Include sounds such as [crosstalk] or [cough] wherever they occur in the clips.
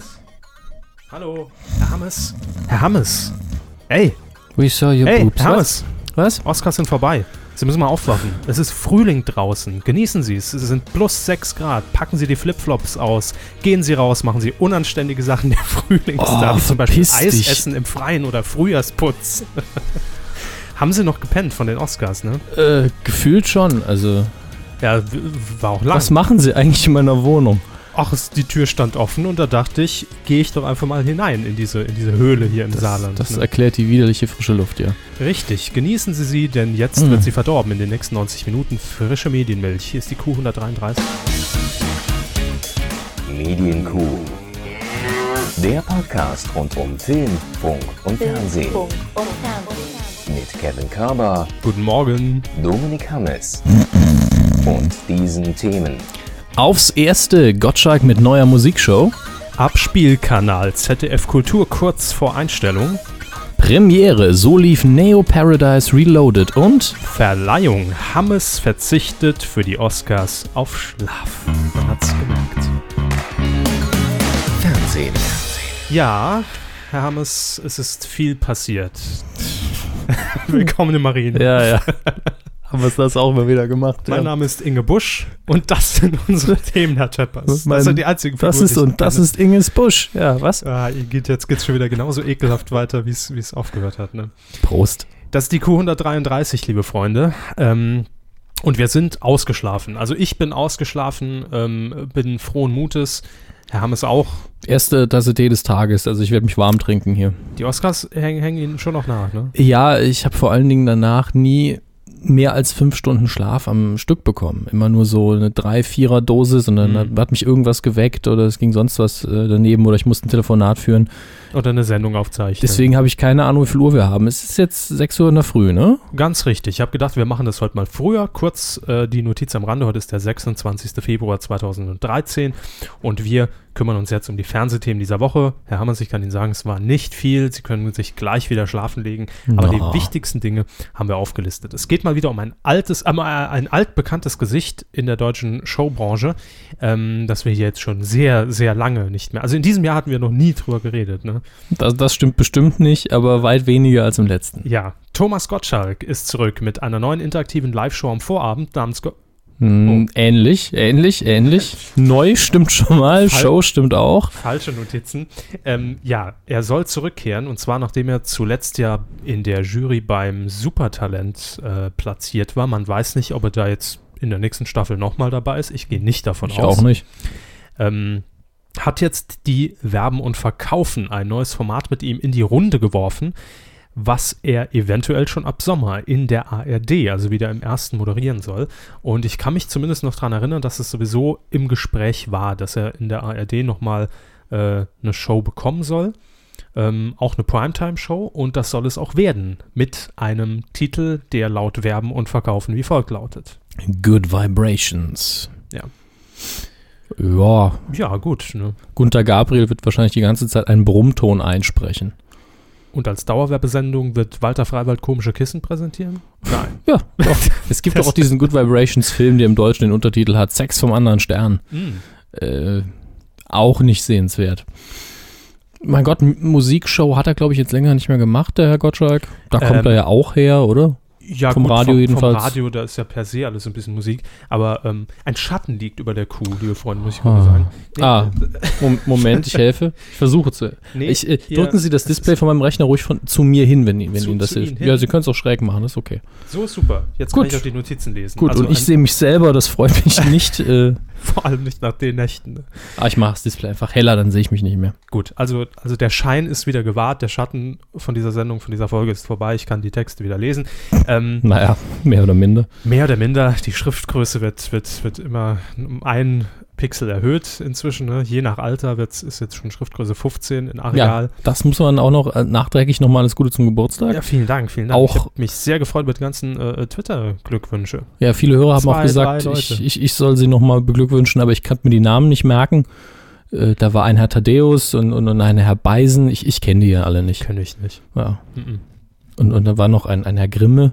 Hammes? Hallo, Herr Hammes. Herr Hammes. Ey, We saw your hey, boobs. Herr Was? Hammes. Was? Oscars sind vorbei. Sie müssen mal aufwachen. Es ist Frühling draußen. Genießen Sie es. Es sind plus 6 Grad. Packen Sie die Flipflops aus. Gehen Sie raus. Machen Sie unanständige Sachen der Frühlingstag. Oh, wie zum Beispiel verpiss Eis dich. essen im Freien oder Frühjahrsputz. [laughs] Haben Sie noch gepennt von den Oscars, ne? Äh, gefühlt schon. Also, Ja, war auch lang. was machen sie eigentlich in meiner Wohnung? Ach, die Tür stand offen und da dachte ich, gehe ich doch einfach mal hinein in diese, in diese Höhle hier im Das, Saarland. das ne? erklärt die widerliche frische Luft, ja. Richtig, genießen Sie sie, denn jetzt Mm. wird sie verdorben in den nächsten 90 Minuten. Frische Medienmilch. Hier ist die Q133. Medienkuh. Der Podcast rund um Film, Funk und Fernsehen. Funk und Fernsehen. Mit Kevin Körber, Guten Morgen. Dominik Hammes und diesen Themen. Aufs erste Gottschalk mit neuer Musikshow. Abspielkanal ZDF Kultur kurz vor Einstellung. Premiere, so lief Neo Paradise Reloaded und Verleihung. Hammes verzichtet für die Oscars auf Schlaf. Man hat's gemerkt. Fernsehen. Ja, Herr Hammes, es ist viel passiert. [laughs] Willkommen im Marien. Ja, ja. Haben wir das auch mal wieder gemacht. Mein Name ist Inge Busch und das sind unsere [laughs] Themen, Herr Scheppers. Mein- Das sind die einzigen Das Figuren, ist die ich und das ist Inges Busch. Ja, was? Ah, ihr geht, jetzt geht's schon wieder genauso ekelhaft weiter, wie es wie es aufgehört hat. Ne? Prost. Das ist die Q133, liebe Freunde. Ähm, und wir sind ausgeschlafen. Also ich bin ausgeschlafen, ähm, bin frohen Mutes. Herr Hammes auch. Erste Tasse Tee des Tages. Also ich werde mich warm trinken hier. Die Oscars hängen, hängen Ihnen schon noch nach, ne? Ja, ich habe vor allen Dingen danach nie mehr als fünf Stunden Schlaf am Stück bekommen. Immer nur so eine drei, vierer Dosis und dann Mhm. hat, mich irgendwas geweckt oder es ging sonst was äh, daneben oder ich musste ein Telefonat führen. Oder eine Sendung aufzeichnen. Deswegen habe ich keine Ahnung, wie viel Uhr wir haben. Es ist jetzt 6 Uhr in der Früh, ne? Ganz richtig. Ich habe gedacht, wir machen das heute mal früher. Kurz äh, die Notiz am Rande. Heute ist der 26. Februar 2013 und wir kümmern uns jetzt um die Fernsehthemen dieser Woche. Herr Hammers, ich kann Ihnen sagen, es war nicht viel. Sie können sich gleich wieder schlafen legen. Aber Na. die wichtigsten Dinge haben wir aufgelistet. Es geht mal wieder um ein altes, äh, ein altbekanntes Gesicht in der deutschen Showbranche, ähm, das wir hier jetzt schon sehr, sehr lange nicht mehr. Also in diesem Jahr hatten wir noch nie drüber geredet. Ne? Das, das stimmt bestimmt nicht, aber weit weniger als im letzten. Ja, Thomas Gottschalk ist zurück mit einer neuen interaktiven Live-Show am Vorabend namens Go Hm, Ähnlich, ähnlich, ähnlich. Neu stimmt schon mal, Fal- Show stimmt auch. Falsche Notizen. Ähm, ja, er soll zurückkehren und zwar nachdem er zuletzt ja in der Jury beim Supertalent äh, platziert war. Man weiß nicht, ob er da jetzt in der nächsten Staffel nochmal dabei ist. Ich gehe nicht davon Ich aus. auch nicht. Ähm, hat jetzt die Werben und Verkaufen ein neues Format mit ihm in die Runde geworfen, was er eventuell schon ab Sommer in der ARD, also wieder im ersten moderieren soll. Und ich kann mich zumindest noch daran erinnern, dass es sowieso im Gespräch war, dass er in der ARD nochmal äh, eine Show bekommen soll. Ähm, auch eine Primetime-Show und das soll es auch werden mit einem Titel, der laut Werben und Verkaufen wie folgt lautet. Good Vibrations. Ja. Ja, Ja, gut. Ne? Gunther Gabriel wird wahrscheinlich die ganze Zeit einen Brummton einsprechen. Und als Dauerwerbesendung wird Walter Freiwald komische Kissen präsentieren? Nein. Ja, doch. [laughs] Es gibt doch auch diesen Good Vibrations Film, der im Deutschen den Untertitel hat, Sex vom anderen Stern. Äh, auch nicht sehenswert. Mein Gott, Musikshow hat er, glaube ich, jetzt länger nicht mehr gemacht, der Herr Gottschalk. Da kommt Ähm, er ja auch her, oder? Ja, Vom Radio vom, jedenfalls. Vom Radio, da ist ja per se alles ein bisschen Musik. Aber ähm, ein Schatten liegt über der Kuh, liebe Freunde, muss ich Ah. mal sagen. Nee, Ah, Mom- Moment, ich helfe. Ich versuche zu. nee, ich, äh, drücken Sie das Display von meinem Rechner ruhig von, zu mir hin, wenn, wenn Zu- Ihnen das hilft. Ihnen? Ja, Sie können es auch schräg machen, das ist okay. So ist super. Jetzt Gut. kann ich auch die Notizen lesen. Gut, also und ich sehe mich selber, das freut mich [laughs] nicht. Äh, vor allem nicht nach den Nächten. ah, ich mache das Display einfach heller, dann sehe ich mich nicht mehr. Gut, also, also der Schein ist wieder gewahrt, der Schatten von dieser Sendung, von dieser Folge ist vorbei. Ich kann die Texte wieder lesen. Ähm, Naja, mehr oder minder. mehr oder minder, die Schriftgröße wird, wird, wird immer um einen Pixel erhöht inzwischen. Ne? Je nach Alter wird's, ist jetzt schon Schriftgröße 15 in Areal. Ja, das muss man auch noch äh, nachträglich nochmal alles Gute zum Geburtstag. Ja, vielen Dank, vielen Dank. Auch- ich habe mich sehr gefreut mit ganzen äh, Twitter-Glückwünsche. Ja, viele Hörer haben Zwei, auch gesagt, ich, ich, ich soll sie nochmal beglückwünschen, aber ich kann mir die Namen nicht merken. Äh, da war ein Herr Thaddeus und, und, und ein Herr Beisen. Ich, ich kenne die ja alle nicht. Kenne ich nicht. Ja. Mhm. Und, und da war noch ein, ein Herr Grimme.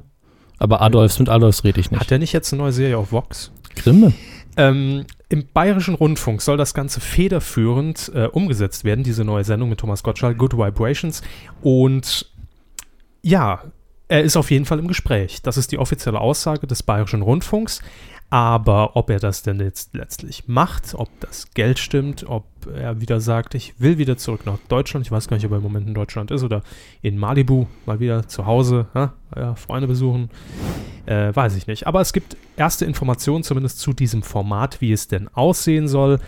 Aber Adolfs mit Adolfs rede ich nicht. Hat der nicht jetzt eine neue Serie auf Vox? Grimme. Ähm, Im Bayerischen Rundfunk soll das Ganze federführend äh, umgesetzt werden, diese neue Sendung mit Thomas Gottschalk, Good Vibrations. Und ja, er ist auf jeden Fall im Gespräch. Das ist die offizielle Aussage des Bayerischen Rundfunks. Aber ob er das denn jetzt letztlich macht, ob das Geld stimmt, ob er wieder sagt, ich will wieder zurück nach Deutschland, ich weiß gar nicht, ob er im Moment in Deutschland ist oder in Malibu mal wieder zu Hause, ja, ja, Freunde besuchen, äh, weiß ich nicht. Aber es gibt erste Informationen zumindest zu diesem Format, wie es denn aussehen soll.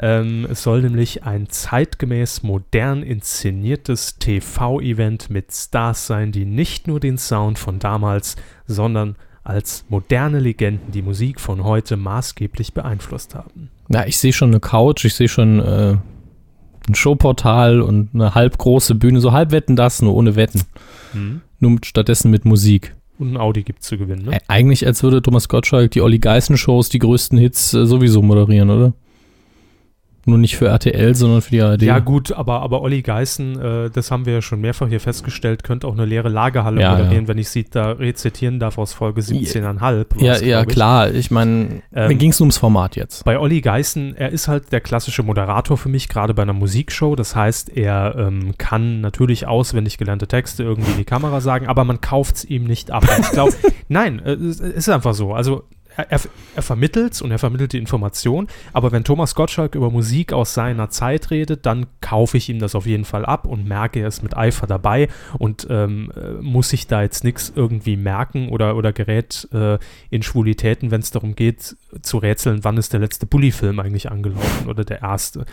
Ähm, es soll nämlich ein zeitgemäß modern inszeniertes TV-Event mit Stars sein, die nicht nur den Sound von damals, sondern als moderne Legenden die Musik von heute maßgeblich beeinflusst haben. Ja, ich sehe schon eine Couch, ich sehe schon äh, ein Showportal und eine halb große Bühne, so halb wetten das, nur ohne Wetten. Hm. Nur mit, stattdessen mit Musik. Und ein Audi gibt zu gewinnen, ne? Eigentlich, als würde Thomas Gottschalk die Olli Geißen-Shows, die größten Hits äh, sowieso moderieren, oder? Nur nicht für RTL, sondern für die ARD. Ja, gut, aber, aber Olli Geißen, äh, das haben wir ja schon mehrfach hier festgestellt, könnte auch eine leere Lagerhalle Ja, moderieren, ja. wenn ich sie da rezitieren darf aus Folge 17,5. ja, war's, ja ich. klar. Ich meine, Ähm, mir ging es nur ums Format jetzt. Bei Olli Geißen, er ist halt der klassische Moderator für mich, gerade bei einer Musikshow. Das heißt, er ähm, kann natürlich auswendig gelernte Texte irgendwie in die Kamera sagen, aber man kauft es ihm nicht ab. Ich glaube, [laughs] nein, äh, es ist einfach so. Also er, er, er vermittelt und er vermittelt die Information, aber wenn Thomas Gottschalk über Musik aus seiner Zeit redet, dann kaufe ich ihm das auf jeden Fall ab und merke, er ist mit Eifer dabei und ähm, äh, muss sich da jetzt nichts irgendwie merken oder, oder gerät äh, in Schwulitäten, wenn es darum geht, zu rätseln, wann ist der letzte Bully-Film eigentlich angelaufen oder der erste.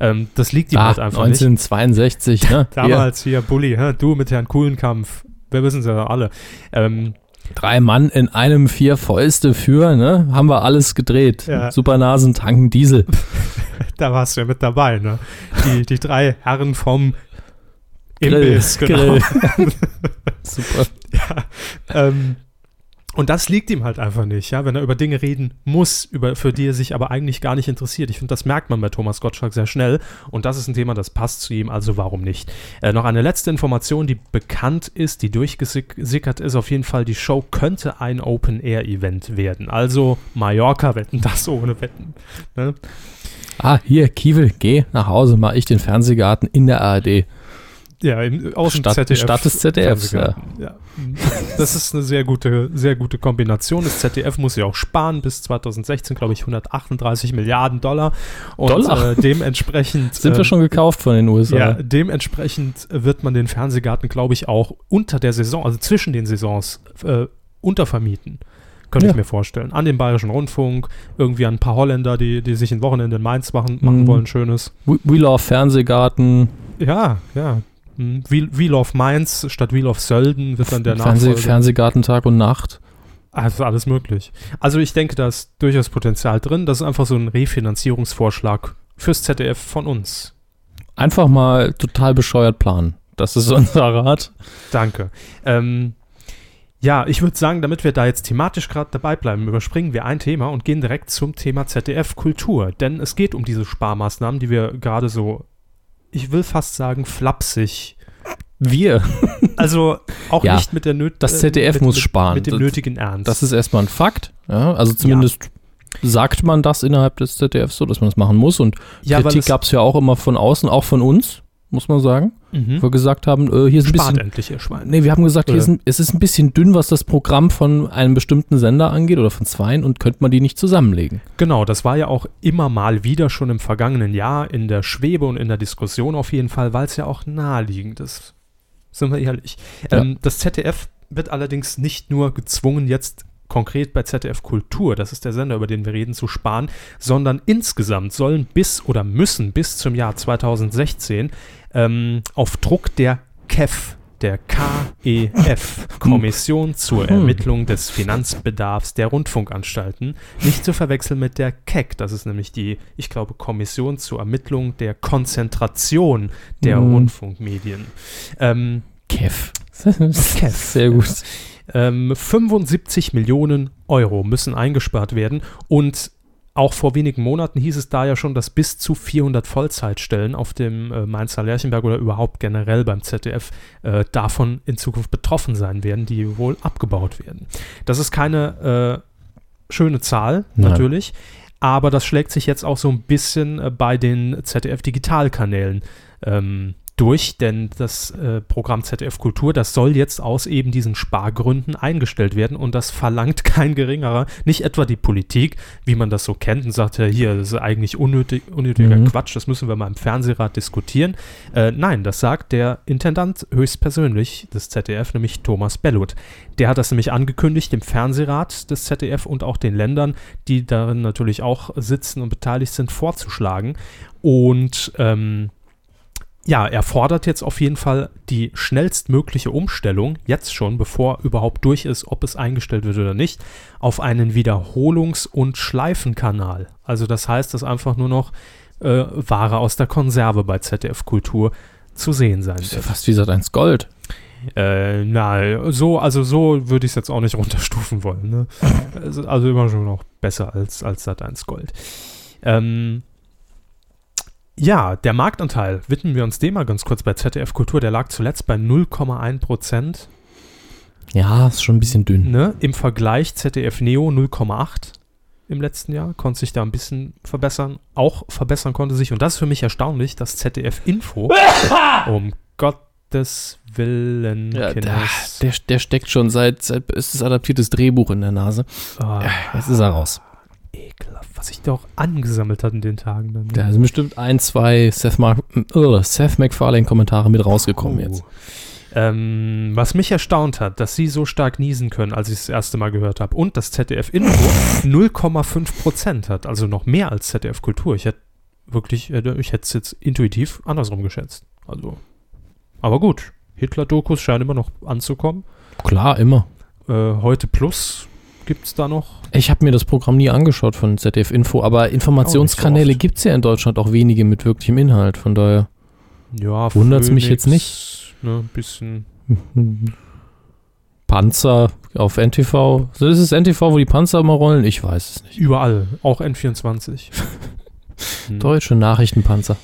Ähm, das liegt ihm Ah, halt einfach nicht. 1962, ne? Hier, [laughs] Damals hier, Bully, hä? du mit Herrn Kuhlenkampf, wir wissen es ja alle. Ähm, drei Mann in einem vier Fäuste für, ne? Haben wir alles gedreht. Ja. Supernasen tanken Diesel. [laughs] da warst du ja mit dabei, ne? Die, die drei Herren vom Grill, Imbiss, genau. Grill. [laughs] Super. Ähm, und das liegt ihm halt einfach nicht, ja, wenn er über Dinge reden muss, über, für die er sich aber eigentlich gar nicht interessiert. Ich finde, das merkt man bei Thomas Gottschalk sehr schnell. Und das ist ein Thema, das passt zu ihm, also warum nicht? Äh, noch eine letzte Information, die bekannt ist, die durchgesickert ist. Auf jeden Fall, die Show könnte ein Open-Air-Event werden. Also Mallorca wetten, das ohne Wetten. Ne? Ah, hier, Kiewel, geh nach Hause, mach ich den Fernsehgarten in der ARD. Ja, im, aus dem Stadt- ZDF. Stadt des ZDFs, Fernsehgarten. ja. Das ist eine sehr gute, sehr gute Kombination. Das ZDF muss ja auch sparen. Bis 2016, glaube ich, 138 Milliarden Dollar. Und Dollar? Äh, dementsprechend. [laughs] Sind wir ähm, schon gekauft von den USA? Ja, dementsprechend wird man den Fernsehgarten, glaube ich, auch unter der Saison, also zwischen den Saisons, äh, untervermieten. Könnte Ja. ich mir vorstellen. An den Bayerischen Rundfunk, irgendwie an ein paar Holländer, die, die sich ein Wochenende in Mainz machen, machen Mhm. wollen, schönes. We, We Love Fernsehgarten, Ja, ja. Hm, Wheel, of Mainz statt Wheel of Sölden wird dann der Fernseh, Nachfolger. Fernsehgarten Tag und Nacht. Also alles möglich. Also ich denke, da ist durchaus Potenzial drin. Das ist einfach so ein Refinanzierungsvorschlag fürs ZDF von uns. Einfach mal total bescheuert planen. Das ist [laughs] unser Rat. Danke. Ähm, ja, ich würde sagen, damit wir da jetzt thematisch gerade dabei bleiben, überspringen wir ein Thema und gehen direkt zum Thema ZDF Kultur. Denn es geht um diese Sparmaßnahmen, die wir gerade so, ich will fast sagen, flapsig. Wir. Also auch [laughs] Ja, nicht mit der Nöt das ZDF mit, muss mit, sparen. Mit dem Das- nötigen Ernst. Das ist erstmal ein Fakt. Ja, also zumindest sagt man das innerhalb des ZDF so, dass man das machen muss. Und ja, Kritik es, gab es ja auch immer von außen, auch von uns, muss man sagen. mhm. Wo wir gesagt haben, äh, hier ist ein spart bisschen. endlich, ihr Schwein. Nee, wir haben gesagt, hier Oder? ist ein, es ist ein bisschen dünn, was das Programm von einem bestimmten Sender angeht oder von zweien und könnte man die nicht zusammenlegen. Genau, das war ja auch immer mal wieder schon im vergangenen Jahr in der Schwebe und in der Diskussion auf jeden Fall, weil es ja auch naheliegend ist. Sind wir ehrlich. Ja. Ähm, das ZDF wird allerdings nicht nur gezwungen, jetzt konkret bei ZDF Kultur, das ist der Sender, über den wir reden, zu sparen, sondern insgesamt sollen bis oder müssen bis zum Jahr 2016 ähm, auf Druck der KEF, der KEF, Kommission zur Hm. Ermittlung des Finanzbedarfs der Rundfunkanstalten, nicht zu verwechseln mit der KEC, das ist nämlich die, ich glaube, Kommission zur Ermittlung der Konzentration der Hm. Rundfunkmedien. Ähm, Kev. [laughs] Kev. Sehr gut. ähm, 75 Millionen Euro müssen eingespart werden und auch vor wenigen Monaten hieß es da ja schon, dass bis zu 400 Vollzeitstellen auf dem äh, Mainzer Lerchenberg oder überhaupt generell beim ZDF äh, davon in Zukunft betroffen sein werden, die wohl abgebaut werden. Das ist keine äh, schöne Zahl, Nein. natürlich. Aber das schlägt sich jetzt auch so ein bisschen äh, bei den ZDF-Digitalkanälen ähm, durch, denn das äh, Programm ZDF Kultur, das soll jetzt aus eben diesen Spargründen eingestellt werden und das verlangt [laughs] kein geringerer, nicht etwa die Politik, wie man das so kennt und sagt ja hier, das ist eigentlich unnötig, unnötiger Mhm. Quatsch, das müssen wir mal im Fernsehrat diskutieren. Äh, nein, das sagt der Intendant höchstpersönlich des ZDF, nämlich Thomas Bellut. Der hat das nämlich angekündigt, dem Fernsehrat des ZDF und auch den Ländern, die darin natürlich auch sitzen und beteiligt sind, vorzuschlagen. Und ähm, ja, er fordert jetzt auf jeden Fall die schnellstmögliche Umstellung, jetzt schon, bevor überhaupt durch ist, ob es eingestellt wird oder nicht, auf einen Wiederholungs- und Schleifenkanal. Also das heißt, dass einfach nur noch äh, Ware aus der Konserve bei ZDF Kultur zu sehen sein Das ist ja wird. fast wie Sat1 Gold. Äh, na, so, also so würde ich es jetzt auch nicht [laughs] runterstufen wollen. Ne? [laughs] also, also immer schon noch besser als, als Sat1 Gold. Ähm, ja, der Marktanteil, widmen wir uns dem mal ganz kurz bei ZDF Kultur, der lag zuletzt bei 0,1 Prozent. Ja, ist schon ein bisschen dünn. Ne? Im Vergleich ZDF Neo 0,8 im letzten Jahr, konnte sich da ein bisschen verbessern. Auch verbessern konnte sich, und das ist für mich erstaunlich, dass ZDF Info, [laughs] um Gottes Willen, Ja, der, der, der steckt schon seit, seit ist es adaptiertes Drehbuch in der Nase. Ah, Jetzt ist er raus. Was sich da auch angesammelt hat in den Tagen. Dann. Da sind bestimmt ein, zwei Seth, Mar uh, Seth MacFarlane-Kommentare mit rausgekommen Oh. jetzt. Ähm, was mich erstaunt hat, dass sie so stark niesen können, als ich es das erste Mal gehört habe. Und dass ZDF Info 0,5 Prozent hat. Also noch mehr als ZDF Kultur. Ich hätte wirklich, äh, ich hätte es jetzt intuitiv andersrum geschätzt. Also, aber gut. Hitler-Dokus scheinen immer noch anzukommen. Klar, immer. Äh, heute Plus gibt es da noch. Ich habe mir das Programm nie angeschaut von ZDF Info, aber Informationskanäle Auch nicht so gibt es ja in Deutschland auch wenige mit wirklichem Inhalt. Von daher Ja, Wundert's mich jetzt nicht. Ne, ein bisschen. [laughs] Panzer auf NTV. So ist es NTV, wo die Panzer immer rollen? Ich weiß es nicht. Überall. Auch N24. Hm. [laughs] Deutsche Nachrichtenpanzer.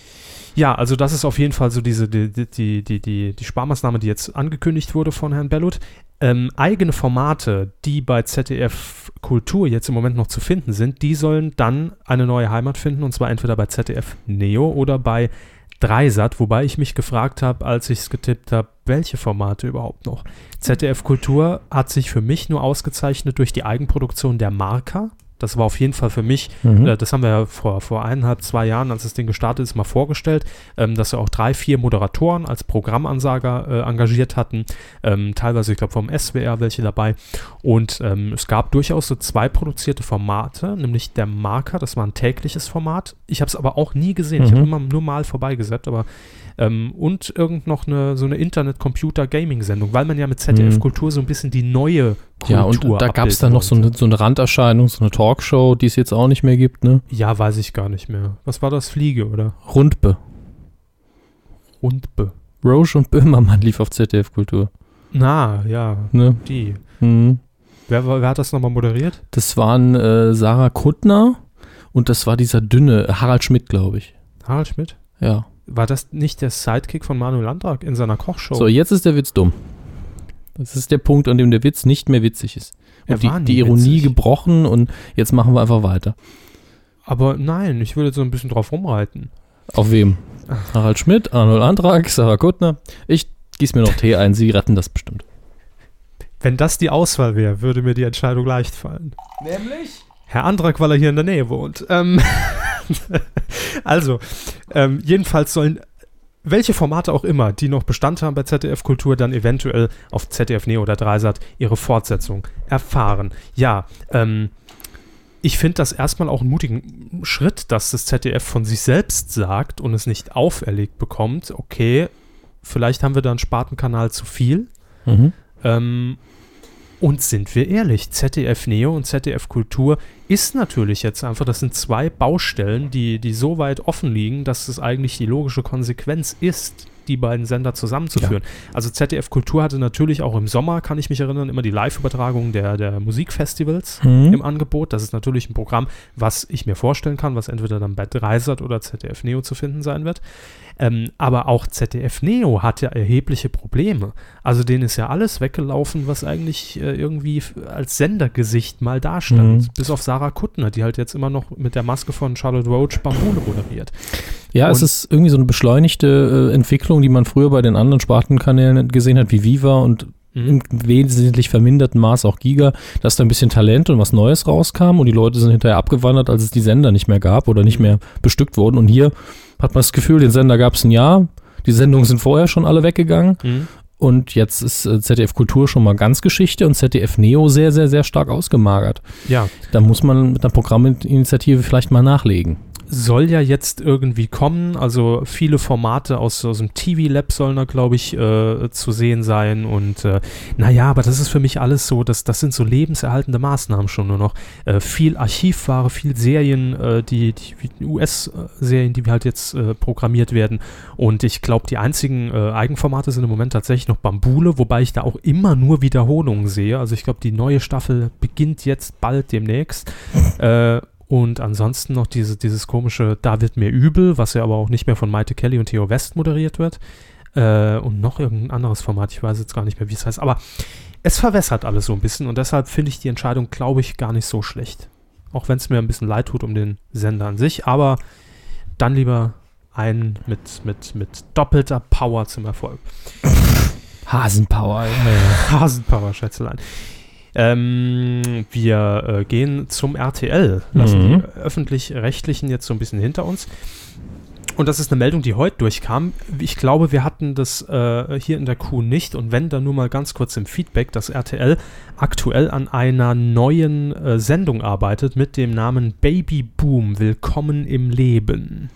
Ja, also das ist auf jeden Fall so diese, die, die, die, die, die Sparmaßnahme, die jetzt angekündigt wurde von Herrn Bellut. Ähm, eigene Formate, die bei ZDF Kultur jetzt im Moment noch zu finden sind, die sollen dann eine neue Heimat finden und zwar entweder bei ZDF Neo oder bei Dreisat, wobei ich mich gefragt habe, als ich es getippt habe, welche Formate überhaupt noch. ZDF Kultur hat sich für mich nur ausgezeichnet durch die Eigenproduktion der Marker. Das war auf jeden Fall für mich Mhm. äh, das haben wir ja vor, vor eineinhalb, zwei Jahren, als das Ding gestartet ist, mal vorgestellt, ähm, dass wir auch drei, vier Moderatoren als Programmansager äh, engagiert hatten. Ähm, teilweise, ich glaube, vom SWR welche dabei. Und ähm, es gab durchaus so zwei produzierte Formate, nämlich der Marker, das war ein tägliches Format. Ich habe es aber auch nie gesehen. Ich habe Mhm. immer nur mal vorbeigesetzt, aber ähm, und irgend noch eine, so eine Internet-Computer-Gaming-Sendung, weil man ja mit ZDF Mhm. So ein bisschen die neue Kultur Ja, und da gab es dann noch so eine, so eine Randerscheinung, so eine Talkshow, die es jetzt auch nicht mehr gibt, ne? Ja, weiß ich gar nicht mehr. Was war das? Fliege, oder? Rundbe. Rundbe. Roche und Böhmermann lief auf ZDF Kultur. Na, ja, Ne? die. Mhm. Wer, wer hat das nochmal moderiert? Das waren äh, Sarah Kuttner und das war dieser dünne Harald Schmidt, glaube ich. Harald Schmidt? Ja. War das nicht der Sidekick von Manuel Landrak in seiner Kochshow? So, jetzt ist der Witz dumm. Das ist der Punkt, an dem der Witz nicht mehr witzig ist. Er Und die, war nie die Ironie witzig. gebrochen und jetzt machen wir einfach weiter. Aber nein, ich würde so ein bisschen drauf rumreiten. Auf wem? Harald Schmidt, Arnold Antrag, Sarah Kuttner. Ich gieß mir noch Tee ein, sie retten das bestimmt. Wenn das die Auswahl wäre, würde mir die Entscheidung leicht fallen. Nämlich? Herr Andrak, weil er hier in der Nähe wohnt. Ähm, [laughs] also, ähm, jedenfalls sollen welche Formate auch immer, die noch Bestand haben bei ZDF Kultur, dann eventuell auf ZDF Neo oder Dreisat ihre Fortsetzung erfahren. Ja, ähm, ich finde das erstmal auch einen mutigen Schritt, dass das ZDF von sich selbst sagt und es nicht auferlegt bekommt. Okay, vielleicht haben wir da einen Spartenkanal zu viel. Mhm. Ähm, und sind wir ehrlich, ZDF Neo und ZDF Kultur ist natürlich jetzt einfach, das sind zwei Baustellen, die, die so weit offen liegen, dass es eigentlich die logische Konsequenz ist, die beiden Sender zusammenzuführen. Also ZDF Kultur hatte natürlich auch im Sommer, kann ich mich erinnern, immer die Live-Übertragung der, der Musikfestivals Mhm. im Angebot. Das ist natürlich ein Programm, was ich mir vorstellen kann, was entweder dann bei Dreisat oder ZDF Neo zu finden sein wird. Ähm, aber auch ZDF Neo hat ja erhebliche Probleme. Also denen ist ja alles weggelaufen, was eigentlich äh, irgendwie als Sendergesicht mal dastand. Mhm. Bis auf Sarah Kuttner, die halt jetzt immer noch mit der Maske von Charlotte Roach Bambule moderiert. Ja, es Und- ist irgendwie so eine beschleunigte äh, Entwicklung, die man früher bei den anderen Spartenkanälen gesehen hat, wie Viva und Mhm. im wesentlich verminderten Maß auch Giga, dass da ein bisschen Talent und was Neues rauskam und die Leute sind hinterher abgewandert, als es die Sender nicht mehr gab oder nicht mehr bestückt wurden. Und hier hat man das Gefühl, den Sender gab es ein Jahr, die Sendungen sind vorher schon alle weggegangen Mhm. und jetzt ist äh, ZDF Kultur schon mal ganz Geschichte und ZDF Neo sehr, sehr, sehr stark ausgemagert. Ja, Da muss man mit einer Programminitiative vielleicht mal nachlegen. Soll ja jetzt irgendwie kommen. Also viele Formate aus, aus dem TV-Lab sollen da, glaube ich, äh, zu sehen sein. Und äh, naja, aber das ist für mich alles so, das, das sind so lebenserhaltende Maßnahmen schon nur noch. Äh, viel Archivware, viel Serien, äh, die, die US-Serien, die halt jetzt äh, programmiert werden. Und ich glaube, die einzigen äh, Eigenformate sind im Moment tatsächlich noch Bambule, wobei ich da auch immer nur Wiederholungen sehe. Also ich glaube, die neue Staffel beginnt jetzt bald demnächst. äh, und ansonsten noch diese, dieses komische Da wird mir übel, was ja aber auch nicht mehr von Maite Kelly und Theo West moderiert wird. Äh, und noch irgendein anderes Format, ich weiß jetzt gar nicht mehr, wie es heißt. Aber es verwässert alles so ein bisschen und deshalb finde ich die Entscheidung, glaube ich, gar nicht so schlecht. Auch wenn es mir ein bisschen leid tut um den Sender an sich, aber dann lieber einen mit, mit, mit doppelter Power zum Erfolg. Hasenpower. Ja, [laughs] Hasenpower, Schätzelein. Ähm, wir äh, gehen zum RTL, lassen Mhm. die öffentlich-rechtlichen jetzt so ein bisschen hinter uns. Und das ist eine Meldung, die heute durchkam. Ich glaube, wir hatten das äh, hier in der Kuh nicht. Und wenn, dann nur mal ganz kurz im Feedback, dass RTL aktuell an einer neuen äh, Sendung arbeitet mit dem Namen Baby Boom, Willkommen im Leben.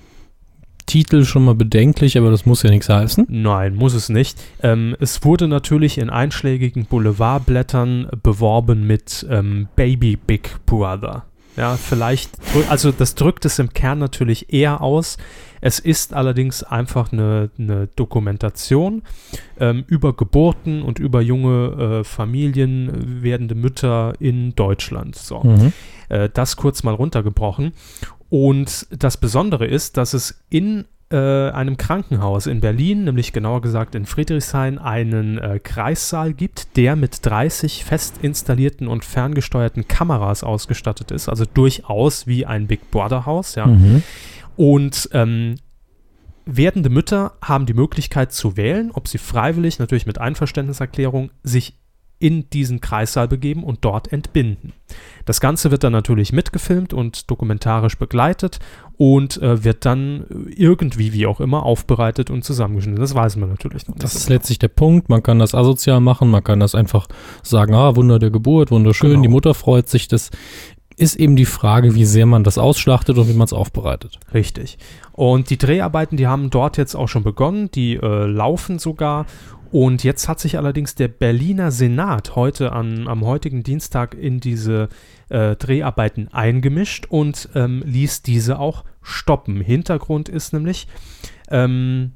Titel schon mal bedenklich, aber das muss ja nichts heißen. Nein, muss es nicht. Ähm, es wurde natürlich in einschlägigen Boulevardblättern beworben mit ähm, Baby Big Brother. Ja, vielleicht, also das drückt es im Kern natürlich eher aus. Es ist allerdings einfach eine, eine Dokumentation ähm, über Geburten und über junge äh, Familien, werdende Mütter in Deutschland. So. Mhm. Äh, das kurz mal runtergebrochen. Und das Besondere ist, dass es in äh, einem Krankenhaus in Berlin, nämlich genauer gesagt in Friedrichshain, einen äh, Kreissaal gibt, der mit 30 fest installierten und ferngesteuerten Kameras ausgestattet ist, also durchaus wie ein Big Brother Haus, ja. Mhm. Und ähm, werdende Mütter haben die Möglichkeit zu wählen, ob sie freiwillig, natürlich mit Einverständniserklärung, sich in diesen Kreissaal begeben und dort entbinden. Das Ganze wird dann natürlich mitgefilmt und dokumentarisch begleitet und äh, wird dann irgendwie, wie auch immer, aufbereitet und zusammengeschnitten. Das weiß man natürlich noch nicht. Das ist letztlich der Punkt. Man kann das asozial machen, man kann das einfach sagen, ah, Wunder der Geburt, wunderschön, Genau. die Mutter freut sich. Das ist eben die Frage, wie sehr man das ausschlachtet und wie man es aufbereitet. Richtig. Und die Dreharbeiten, die haben dort jetzt auch schon begonnen, die äh, laufen sogar. Und jetzt hat sich allerdings der Berliner Senat heute an, am heutigen Dienstag in diese äh, Dreharbeiten eingemischt und ähm, ließ diese auch stoppen. Hintergrund ist nämlich, ähm,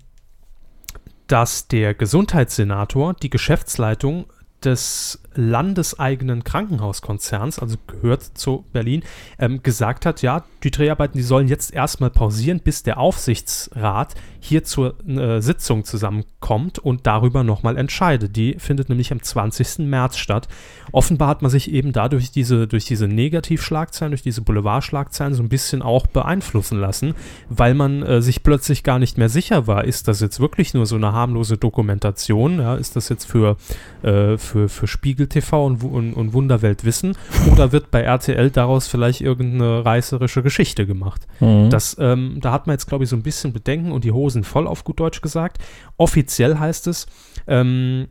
dass der Gesundheitssenator die Geschäftsleitung des landeseigenen Krankenhauskonzerns, also gehört zu Berlin, ähm, gesagt hat, ja, die Dreharbeiten, die sollen jetzt erstmal pausieren, bis der Aufsichtsrat hier zur äh, Sitzung zusammenkommt und darüber nochmal entscheidet. Die findet nämlich am 20. März statt. Offenbar hat man sich eben dadurch diese, durch diese Negativschlagzeilen, durch diese Boulevardschlagzeilen so ein bisschen auch beeinflussen lassen, weil man äh, sich plötzlich gar nicht mehr sicher war, ist das jetzt wirklich nur so eine harmlose Dokumentation, ja, ist das jetzt für, äh, für, für Spiegel TV und, und, und Wunderwelt Wissen oder wird bei RTL daraus vielleicht irgendeine reißerische Geschichte gemacht? Mhm. Das, ähm, da hat man jetzt, glaube ich, so ein bisschen Bedenken und die Hosen voll auf gut Deutsch gesagt. Offiziell heißt es, ähm,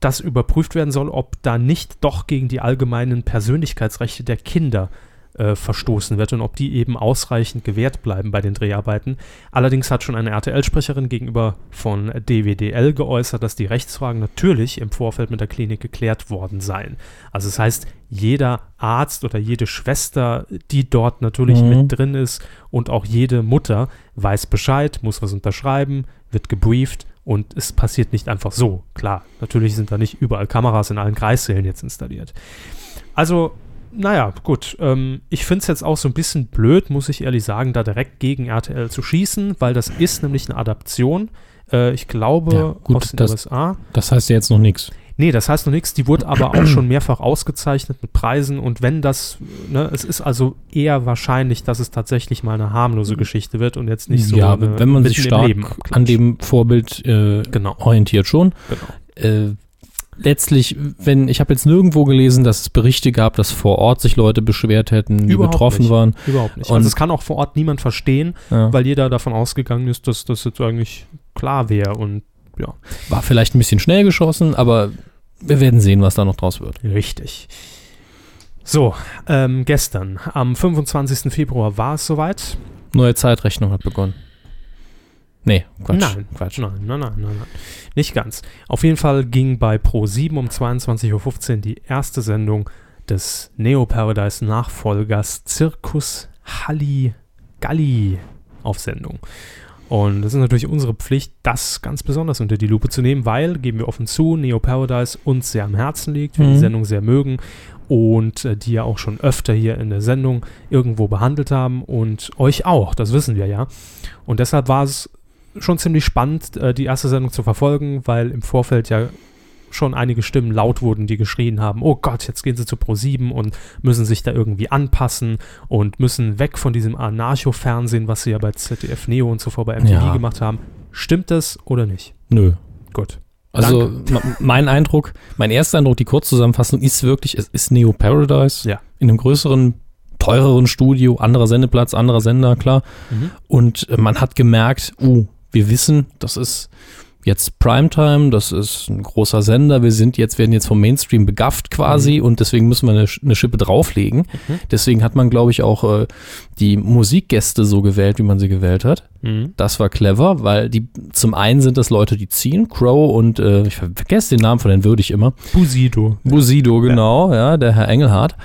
dass überprüft werden soll, ob da nicht doch gegen die allgemeinen Persönlichkeitsrechte der Kinder äh, verstoßen wird und ob die eben ausreichend gewährt bleiben bei den Dreharbeiten. Allerdings hat schon eine RTL-Sprecherin gegenüber von DWDL geäußert, dass die Rechtsfragen natürlich im Vorfeld mit der Klinik geklärt worden seien. Also das heißt, jeder Arzt oder jede Schwester, die dort natürlich Mhm. mit drin ist und auch jede Mutter weiß Bescheid, muss was unterschreiben, wird gebrieft Und es passiert nicht einfach so. Klar, natürlich sind da nicht überall Kameras in allen Kreissälen jetzt installiert. Also, naja, gut. Ähm, ich finde es jetzt auch so ein bisschen blöd, muss ich ehrlich sagen, da direkt gegen RTL zu schießen, weil das ist nämlich eine Adaption. Äh, ich glaube, Ja, gut, aus den das- USA. Das heißt ja jetzt noch nichts. Nee, das heißt noch nichts. Die wurde aber auch schon mehrfach ausgezeichnet mit Preisen. Und wenn das, ne, es ist also eher wahrscheinlich, dass es tatsächlich mal eine harmlose Geschichte wird und jetzt nicht so. ja, eine wenn man sich stark an dem Vorbild äh, Genau, orientiert schon. genau. Äh, letztlich, wenn ich habe jetzt nirgendwo gelesen, dass es Berichte gab, dass vor Ort sich Leute beschwert hätten, die Überhaupt betroffen nicht. waren. Überhaupt nicht. Und- also es kann auch vor Ort niemand verstehen, Ja. weil jeder davon ausgegangen ist, dass das jetzt eigentlich klar wäre. Und ja, War vielleicht ein bisschen schnell geschossen, aber wir werden sehen, was da noch draus wird. richtig. So, ähm, gestern, am 25. Februar war es soweit. Neue Zeitrechnung hat begonnen. Nee, Quatsch. Nein, Quatsch. Nein, nein, nein, nein, nein. Nicht ganz. Auf jeden Fall ging bei Pro7 um 22.15 Uhr die erste Sendung des Neo Paradise Nachfolgers Circus Halli Galli auf Sendung. Und das ist natürlich unsere Pflicht, das ganz besonders unter die Lupe zu nehmen, weil, geben wir offen zu, Neo Paradise uns sehr am Herzen liegt, wir die Mhm. Sendung sehr mögen und äh, die ja auch schon öfter hier in der Sendung irgendwo behandelt haben und euch auch, das wissen wir ja. Und deshalb war es schon ziemlich spannend, äh, die erste Sendung zu verfolgen, weil im Vorfeld ja schon einige Stimmen laut wurden, die geschrien haben, oh Gott, jetzt gehen sie zu Pro7 und müssen sich da irgendwie anpassen und müssen weg von diesem Anarcho-Fernsehen, was sie ja bei ZDF Neo und zuvor bei MTV Ja. gemacht haben. Stimmt das oder nicht? Nö. Gut. Also mein Eindruck, mein erster Eindruck, die Kurzzusammenfassung ist wirklich, es ist Neo Paradise Ja. in einem größeren, teureren Studio, anderer Sendeplatz, anderer Sender, klar. Mhm. Und äh, man hat gemerkt, uh, wir wissen, das ist jetzt Primetime, das ist ein großer Sender, wir sind jetzt, werden jetzt vom Mainstream begafft quasi und deswegen müssen wir eine, eine Schippe drauflegen. Mhm. Deswegen hat man, glaube ich, auch äh, die Musikgäste so gewählt, wie man sie gewählt hat. Mhm. Das war clever, weil die zum einen sind das Leute, die ziehen, Crow und äh, ich ver- vergesse den Namen von denen würde ich immer. Busido. Busido, genau, ja, der Herr Engelhardt.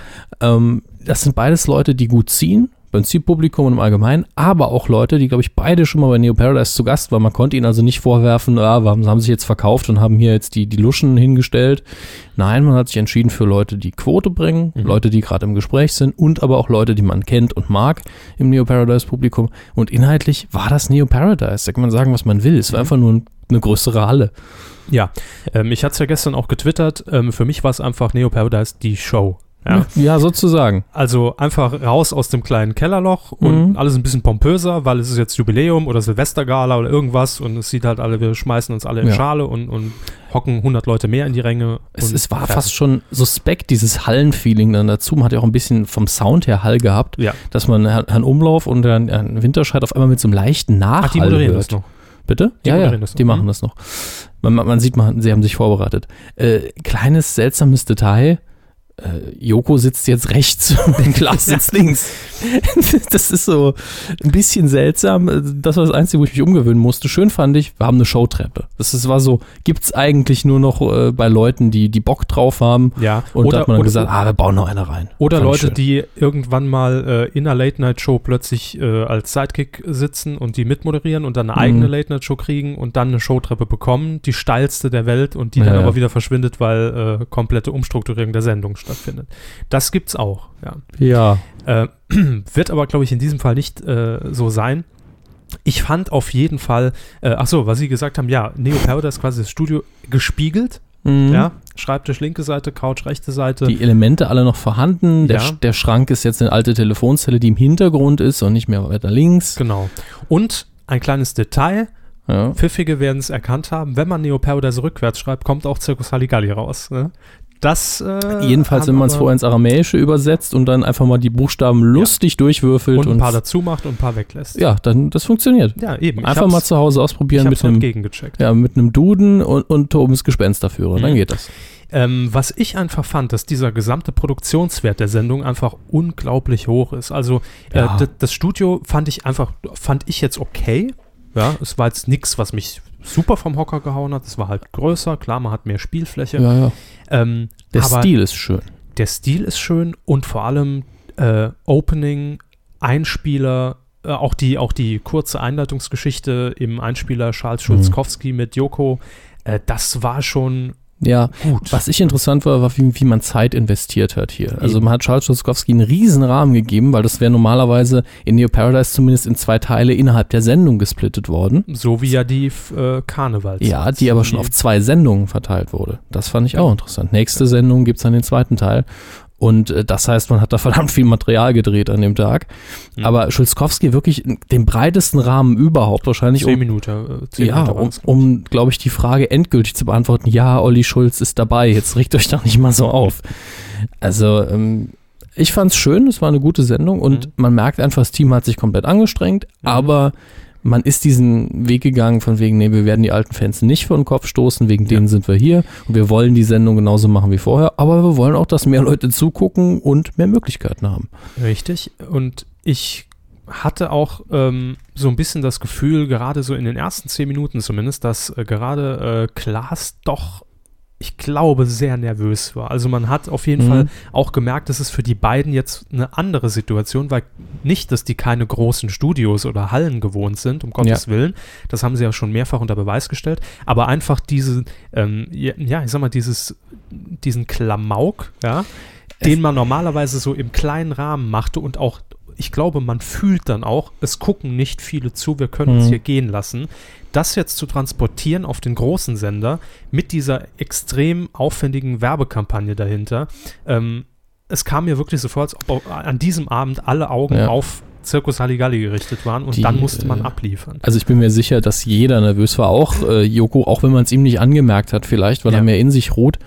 Ähm, das sind beides Leute, die gut ziehen, beim Zielpublikum und im Allgemeinen, aber auch Leute, die, glaube ich, beide schon mal bei Neo Paradise zu Gast waren. Man konnte ihnen also nicht vorwerfen, ah, warum haben sie sich jetzt verkauft und haben hier jetzt die, die Luschen hingestellt. Nein, man hat sich entschieden für Leute, die Quote bringen, Mhm. Leute, die gerade im Gespräch sind und aber auch Leute, die man kennt und mag im Neo Paradise Publikum. Und inhaltlich war das Neo Paradise. Da kann man sagen, was man will. Es war Mhm. einfach nur ein, eine größere Halle. Ja, ähm, ich hatte es ja gestern auch getwittert. Ähm, für mich war es einfach Neo Paradise die Show. Ja. ja sozusagen. Also einfach raus aus dem kleinen Kellerloch und Mhm. alles ein bisschen pompöser, weil es ist jetzt Jubiläum oder Silvestergala oder irgendwas und es sieht halt alle, wir schmeißen uns alle in Ja. Schale und, und hocken 100 Leute mehr in die Ränge. Es, es war fertig. fast schon suspekt, dieses Hallenfeeling dann dazu. Man hat ja auch ein bisschen vom Sound her Hall gehabt, Ja. dass man Herrn, Umlauf und Herrn, Winterscheid auf einmal mit so einem leichten Ach, die Nachhall moderieren hört. das noch. Bitte? Die ja, ja, moderieren das noch. die machen Mhm. das noch. Man, man man sieht, man, sie haben sich vorbereitet. Äh, kleines, seltsames Detail. Äh, Joko sitzt jetzt rechts [laughs] und Klaas sitzt links. [laughs] das ist so ein bisschen seltsam. Das war das Einzige, wo ich mich umgewöhnen musste. Schön fand ich, wir haben eine Showtreppe. Das ist, war so, gibt's eigentlich nur noch äh, bei Leuten, die, die Bock drauf haben. Ja, Und da hat man dann oder, gesagt, ah, wir bauen noch eine rein. oder Fand Leute, die irgendwann mal äh, in einer Late-Night-Show plötzlich äh, als Sidekick sitzen und die mitmoderieren und dann eine Mhm. eigene Late-Night-Show kriegen und dann eine Showtreppe bekommen, die steilste der Welt und die Ja, dann ja. aber wieder verschwindet, weil äh, komplette Umstrukturierung der Sendung stattfindet. Das gibt's auch, ja. Ja. Äh, [clears throat] wird aber, glaube ich, in diesem Fall nicht äh, so sein. Ich fand auf jeden Fall, äh, ach so, was Sie gesagt haben, ja, Neo Paradise quasi das Studio gespiegelt, Mhm. ja, Schreibtisch linke Seite, Couch rechte Seite. Die Elemente alle noch vorhanden. Der, Ja. Der Schrank ist jetzt eine alte Telefonzelle, die im Hintergrund ist und nicht mehr weiter links. genau. Und ein kleines Detail, Ja. Pfiffige werden es erkannt haben, wenn man Neo Paradise rückwärts schreibt, kommt auch Circus Halligalli raus. Ne? Das äh, Jedenfalls, wenn man es vorher ins Aramäische übersetzt und dann einfach mal die Buchstaben lustig durchwürfelt und ein paar dazu macht und ein paar weglässt. ja, dann das funktioniert. ja eben. Einfach mal zu Hause ausprobieren mit einem, ja, mit einem Duden und, und Tobens Gespensterführer. Dann Mhm. geht das. Ähm, was ich einfach fand, dass dieser gesamte Produktionswert der Sendung einfach unglaublich hoch ist. Also Ja. äh, das Studio fand ich einfach, fand ich jetzt okay. Ja, es war jetzt nichts, was mich super vom Hocker gehauen hat. Es war halt größer, klar, man hat mehr Spielfläche. Ja, ja. Ähm, Der Stil ist schön. der Stil ist schön und vor allem äh, Opening, Einspieler, äh, auch, die, auch die kurze Einleitungsgeschichte im Einspieler Charles Schulzkowski mit Joko, äh, das war schon Ja, gut. was ich interessant war, war, wie, wie man Zeit investiert hat hier. Also Eben. man hat Charles Schulzkowski einen riesen Rahmen gegeben, weil das wäre normalerweise in Neo Paradise zumindest in zwei Teile innerhalb der Sendung gesplittet worden. So wie ja die äh, Karnevals. Ja, die aber schon auf zwei Sendungen verteilt wurde. Das fand ich auch interessant. Nächste Sendung gibt's dann den zweiten Teil. Und äh, das heißt, man hat da [laughs] verdammt viel Material gedreht an dem Tag. Mhm. Aber Schulzkowski wirklich den breitesten Rahmen überhaupt wahrscheinlich. Zehn Um, Minuten. Äh, zehn ja, Minuten um, um glaube ich, die Frage endgültig zu beantworten. Ja, Olli Schulz ist dabei. Jetzt regt euch doch nicht mal so auf. Also, ähm, ich fand's schön. Es war eine gute Sendung. Und Mhm. man merkt einfach, das Team hat sich komplett angestrengt. Mhm. Aber man ist diesen Weg gegangen von wegen, nee, wir werden die alten Fans nicht vor den Kopf stoßen, wegen denen sind wir hier und wir wollen die Sendung genauso machen wie vorher, aber wir wollen auch, dass mehr Leute zugucken und mehr Möglichkeiten haben. Richtig. Und ich hatte auch ähm, so ein bisschen das Gefühl, gerade so in den ersten zehn Minuten zumindest, dass äh, gerade äh, Klaas doch, ich glaube, sehr nervös war. Also man hat auf jeden Mhm. Fall auch gemerkt, dass es für die beiden jetzt eine andere Situation, weil nicht, dass die keine großen Studios oder Hallen gewohnt sind, um Gottes Willen. Das haben sie ja schon mehrfach unter Beweis gestellt. Aber einfach diese, ähm, ja, ja, ich sag mal, dieses, diesen Klamauk, ja, den man normalerweise so im kleinen Rahmen machte und auch, ich glaube, man fühlt dann auch, es gucken nicht viele zu, wir können uns Mhm. hier gehen lassen. Das jetzt zu transportieren auf den großen Sender mit dieser extrem aufwendigen Werbekampagne dahinter, ähm, es kam mir wirklich so vor, als ob an diesem Abend alle Augen Ja. auf Zirkus Halligalli gerichtet waren und Die, dann musste man äh, abliefern. Also ich bin mir sicher, dass jeder nervös war, auch äh, Joko, auch wenn man es ihm nicht angemerkt hat vielleicht, weil Ja. er mehr in sich ruht.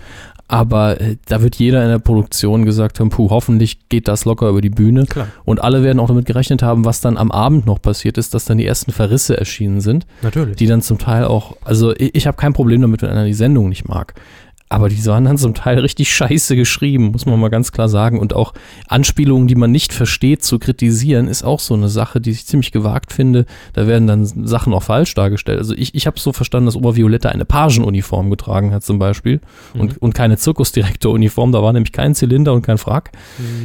Aber äh, da wird jeder in der Produktion gesagt haben, puh, hoffentlich geht das locker über die Bühne. Klar, Und alle werden auch damit gerechnet haben, was dann am Abend noch passiert ist, dass dann die ersten Verrisse erschienen sind. natürlich. die dann zum Teil auch, also ich, ich habe kein Problem damit, wenn einer die Sendung nicht mag. Aber die waren dann zum Teil richtig scheiße geschrieben, muss man mal ganz klar sagen. Und auch Anspielungen, die man nicht versteht, zu kritisieren, ist auch so eine Sache, die ich ziemlich gewagt finde. Da werden dann Sachen auch falsch dargestellt. Also ich, ich habe so verstanden, dass Obervioletta eine Pagenuniform getragen hat zum Beispiel und, und keine Zirkusdirektoruniform. Da war nämlich kein Zylinder und kein Frack.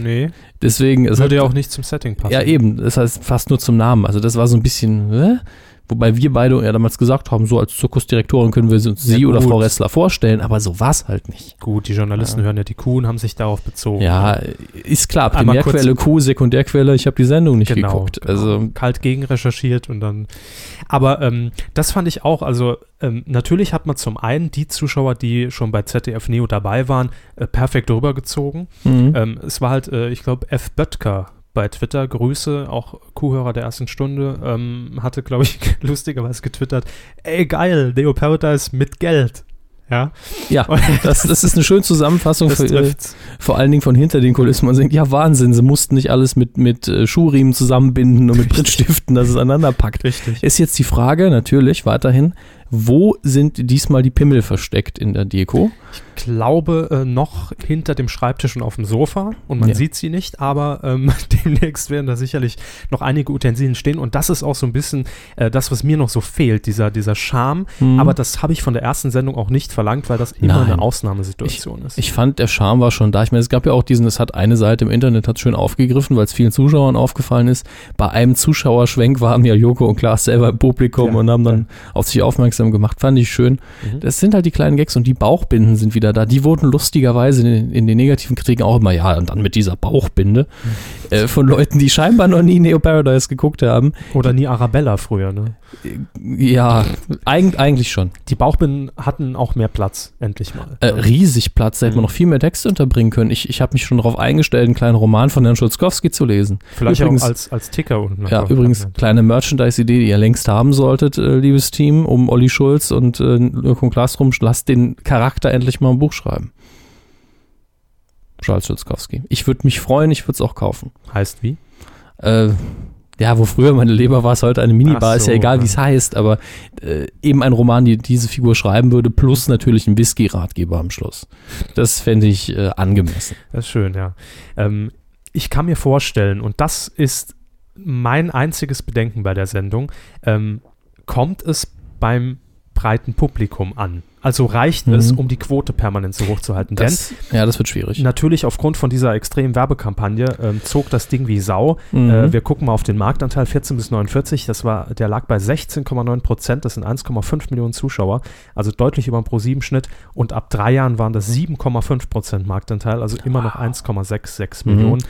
nee, Deswegen, es würde hat- ja auch nicht zum Setting passen. ja, eben. Das heißt fast nur zum Namen. Also das war so ein bisschen, hä? Wobei wir beide ja damals gesagt haben, so als Zirkusdirektorin können wir uns sie Ja, oder gut. Frau Ressler vorstellen, aber so war es halt nicht. Gut, die Journalisten hören ja die Kuh und haben sich darauf bezogen. Ja, ist klar, Primärquelle Q, Sekundärquelle, ich habe die Sendung nicht genau, geguckt. genau. Also kalt gegen recherchiert und dann. Aber ähm, das fand ich auch. Also ähm, natürlich hat man zum einen die Zuschauer, die schon bei ZDF Neo dabei waren, äh, perfekt rübergezogen. mhm. Ähm, es war halt, äh, ich glaube, F. Böttger bei Twitter, Grüße, auch Kuhhörer der ersten Stunde, ähm, hatte, glaube ich, [laughs] lustigerweise getwittert, ey geil, Neo Paradise mit Geld. Ja, ja, [laughs] das, das ist eine schöne Zusammenfassung, für, äh, vor allen Dingen von hinter den Kulissen. Man denkt, ja Wahnsinn, sie mussten nicht alles mit, mit äh, Schuhriemen zusammenbinden und mit Brittstiften, dass es aneinander packt. Richtig. Ist jetzt die Frage natürlich weiterhin, wo sind diesmal die Pimmel versteckt in der Deko? Ich glaube, äh, noch hinter dem Schreibtisch und auf dem Sofa und man Ja. sieht sie nicht, aber ähm, [laughs] demnächst werden da sicherlich noch einige Utensilien stehen und das ist auch so ein bisschen äh, das, was mir noch so fehlt, dieser, dieser Charme. Mhm. Aber das habe ich von der ersten Sendung auch nicht verlangt, weil das immer Nein. eine Ausnahmesituation ist. Ich fand, der Charme war schon da. Ich meine, es gab ja auch diesen, es hat eine Seite im Internet hat schön aufgegriffen, weil es vielen Zuschauern aufgefallen ist. Bei einem Zuschauerschwenk waren ja Joko und Klaas selber im Publikum Ja, und haben dann auf sich aufmerksam gemacht. Fand ich schön. Mhm. Das sind halt die kleinen Gags und die Bauchbinden sind wieder da. Die wurden lustigerweise in, in den negativen Kritiken auch immer, ja, und dann mit dieser Bauchbinde äh, von Leuten, die scheinbar noch nie Neo Paradise geguckt haben. Oder nie Arabella früher, ne? Ja, eig eigentlich schon. Die Bauchbinden hatten auch mehr Platz, endlich mal. Äh, riesig Platz, da hätte man Mhm. noch viel mehr Texte unterbringen können. Ich, ich habe mich schon darauf eingestellt, einen kleinen Roman von Herrn Schulzkowski zu lesen. Vielleicht übrigens- auch als, als Ticker unten. Ja, übrigens, kleine Merchandise-Idee, die ihr längst haben solltet, äh, liebes Team, um Olli Schulz und äh, rum, lasst den Charakter endlich mal ein Buch schreiben. Charles Schulzkowski. Ich würde mich freuen, ich würde es auch kaufen. Heißt wie? Äh, ja, wo früher meine Leber war, ist heute eine Minibar, Ach ist ja so, egal, ja. wie es heißt, aber äh, eben ein Roman, die diese Figur schreiben würde, plus natürlich ein Whisky-Ratgeber am Schluss. Das fände ich äh, angemessen. Das ist schön, ja. Ähm, ich kann mir vorstellen, und das ist mein einziges Bedenken bei der Sendung, ähm, kommt es beim breiten Publikum an. Also reicht Mhm. es, um die Quote permanent so hoch zu halten. Das, ja, das wird schwierig. Denn natürlich aufgrund von dieser extremen Werbekampagne ähm, zog das Ding wie Sau. Mhm. Äh, wir gucken mal auf den Marktanteil 14 bis 49. Das war, der lag bei 16,9 Prozent. Das sind 1,5 Millionen Zuschauer, also deutlich über dem Pro-7-Schnitt. Und ab drei Jahren waren das 7,5 Prozent Marktanteil, also immer noch 1,66 Mhm. Millionen.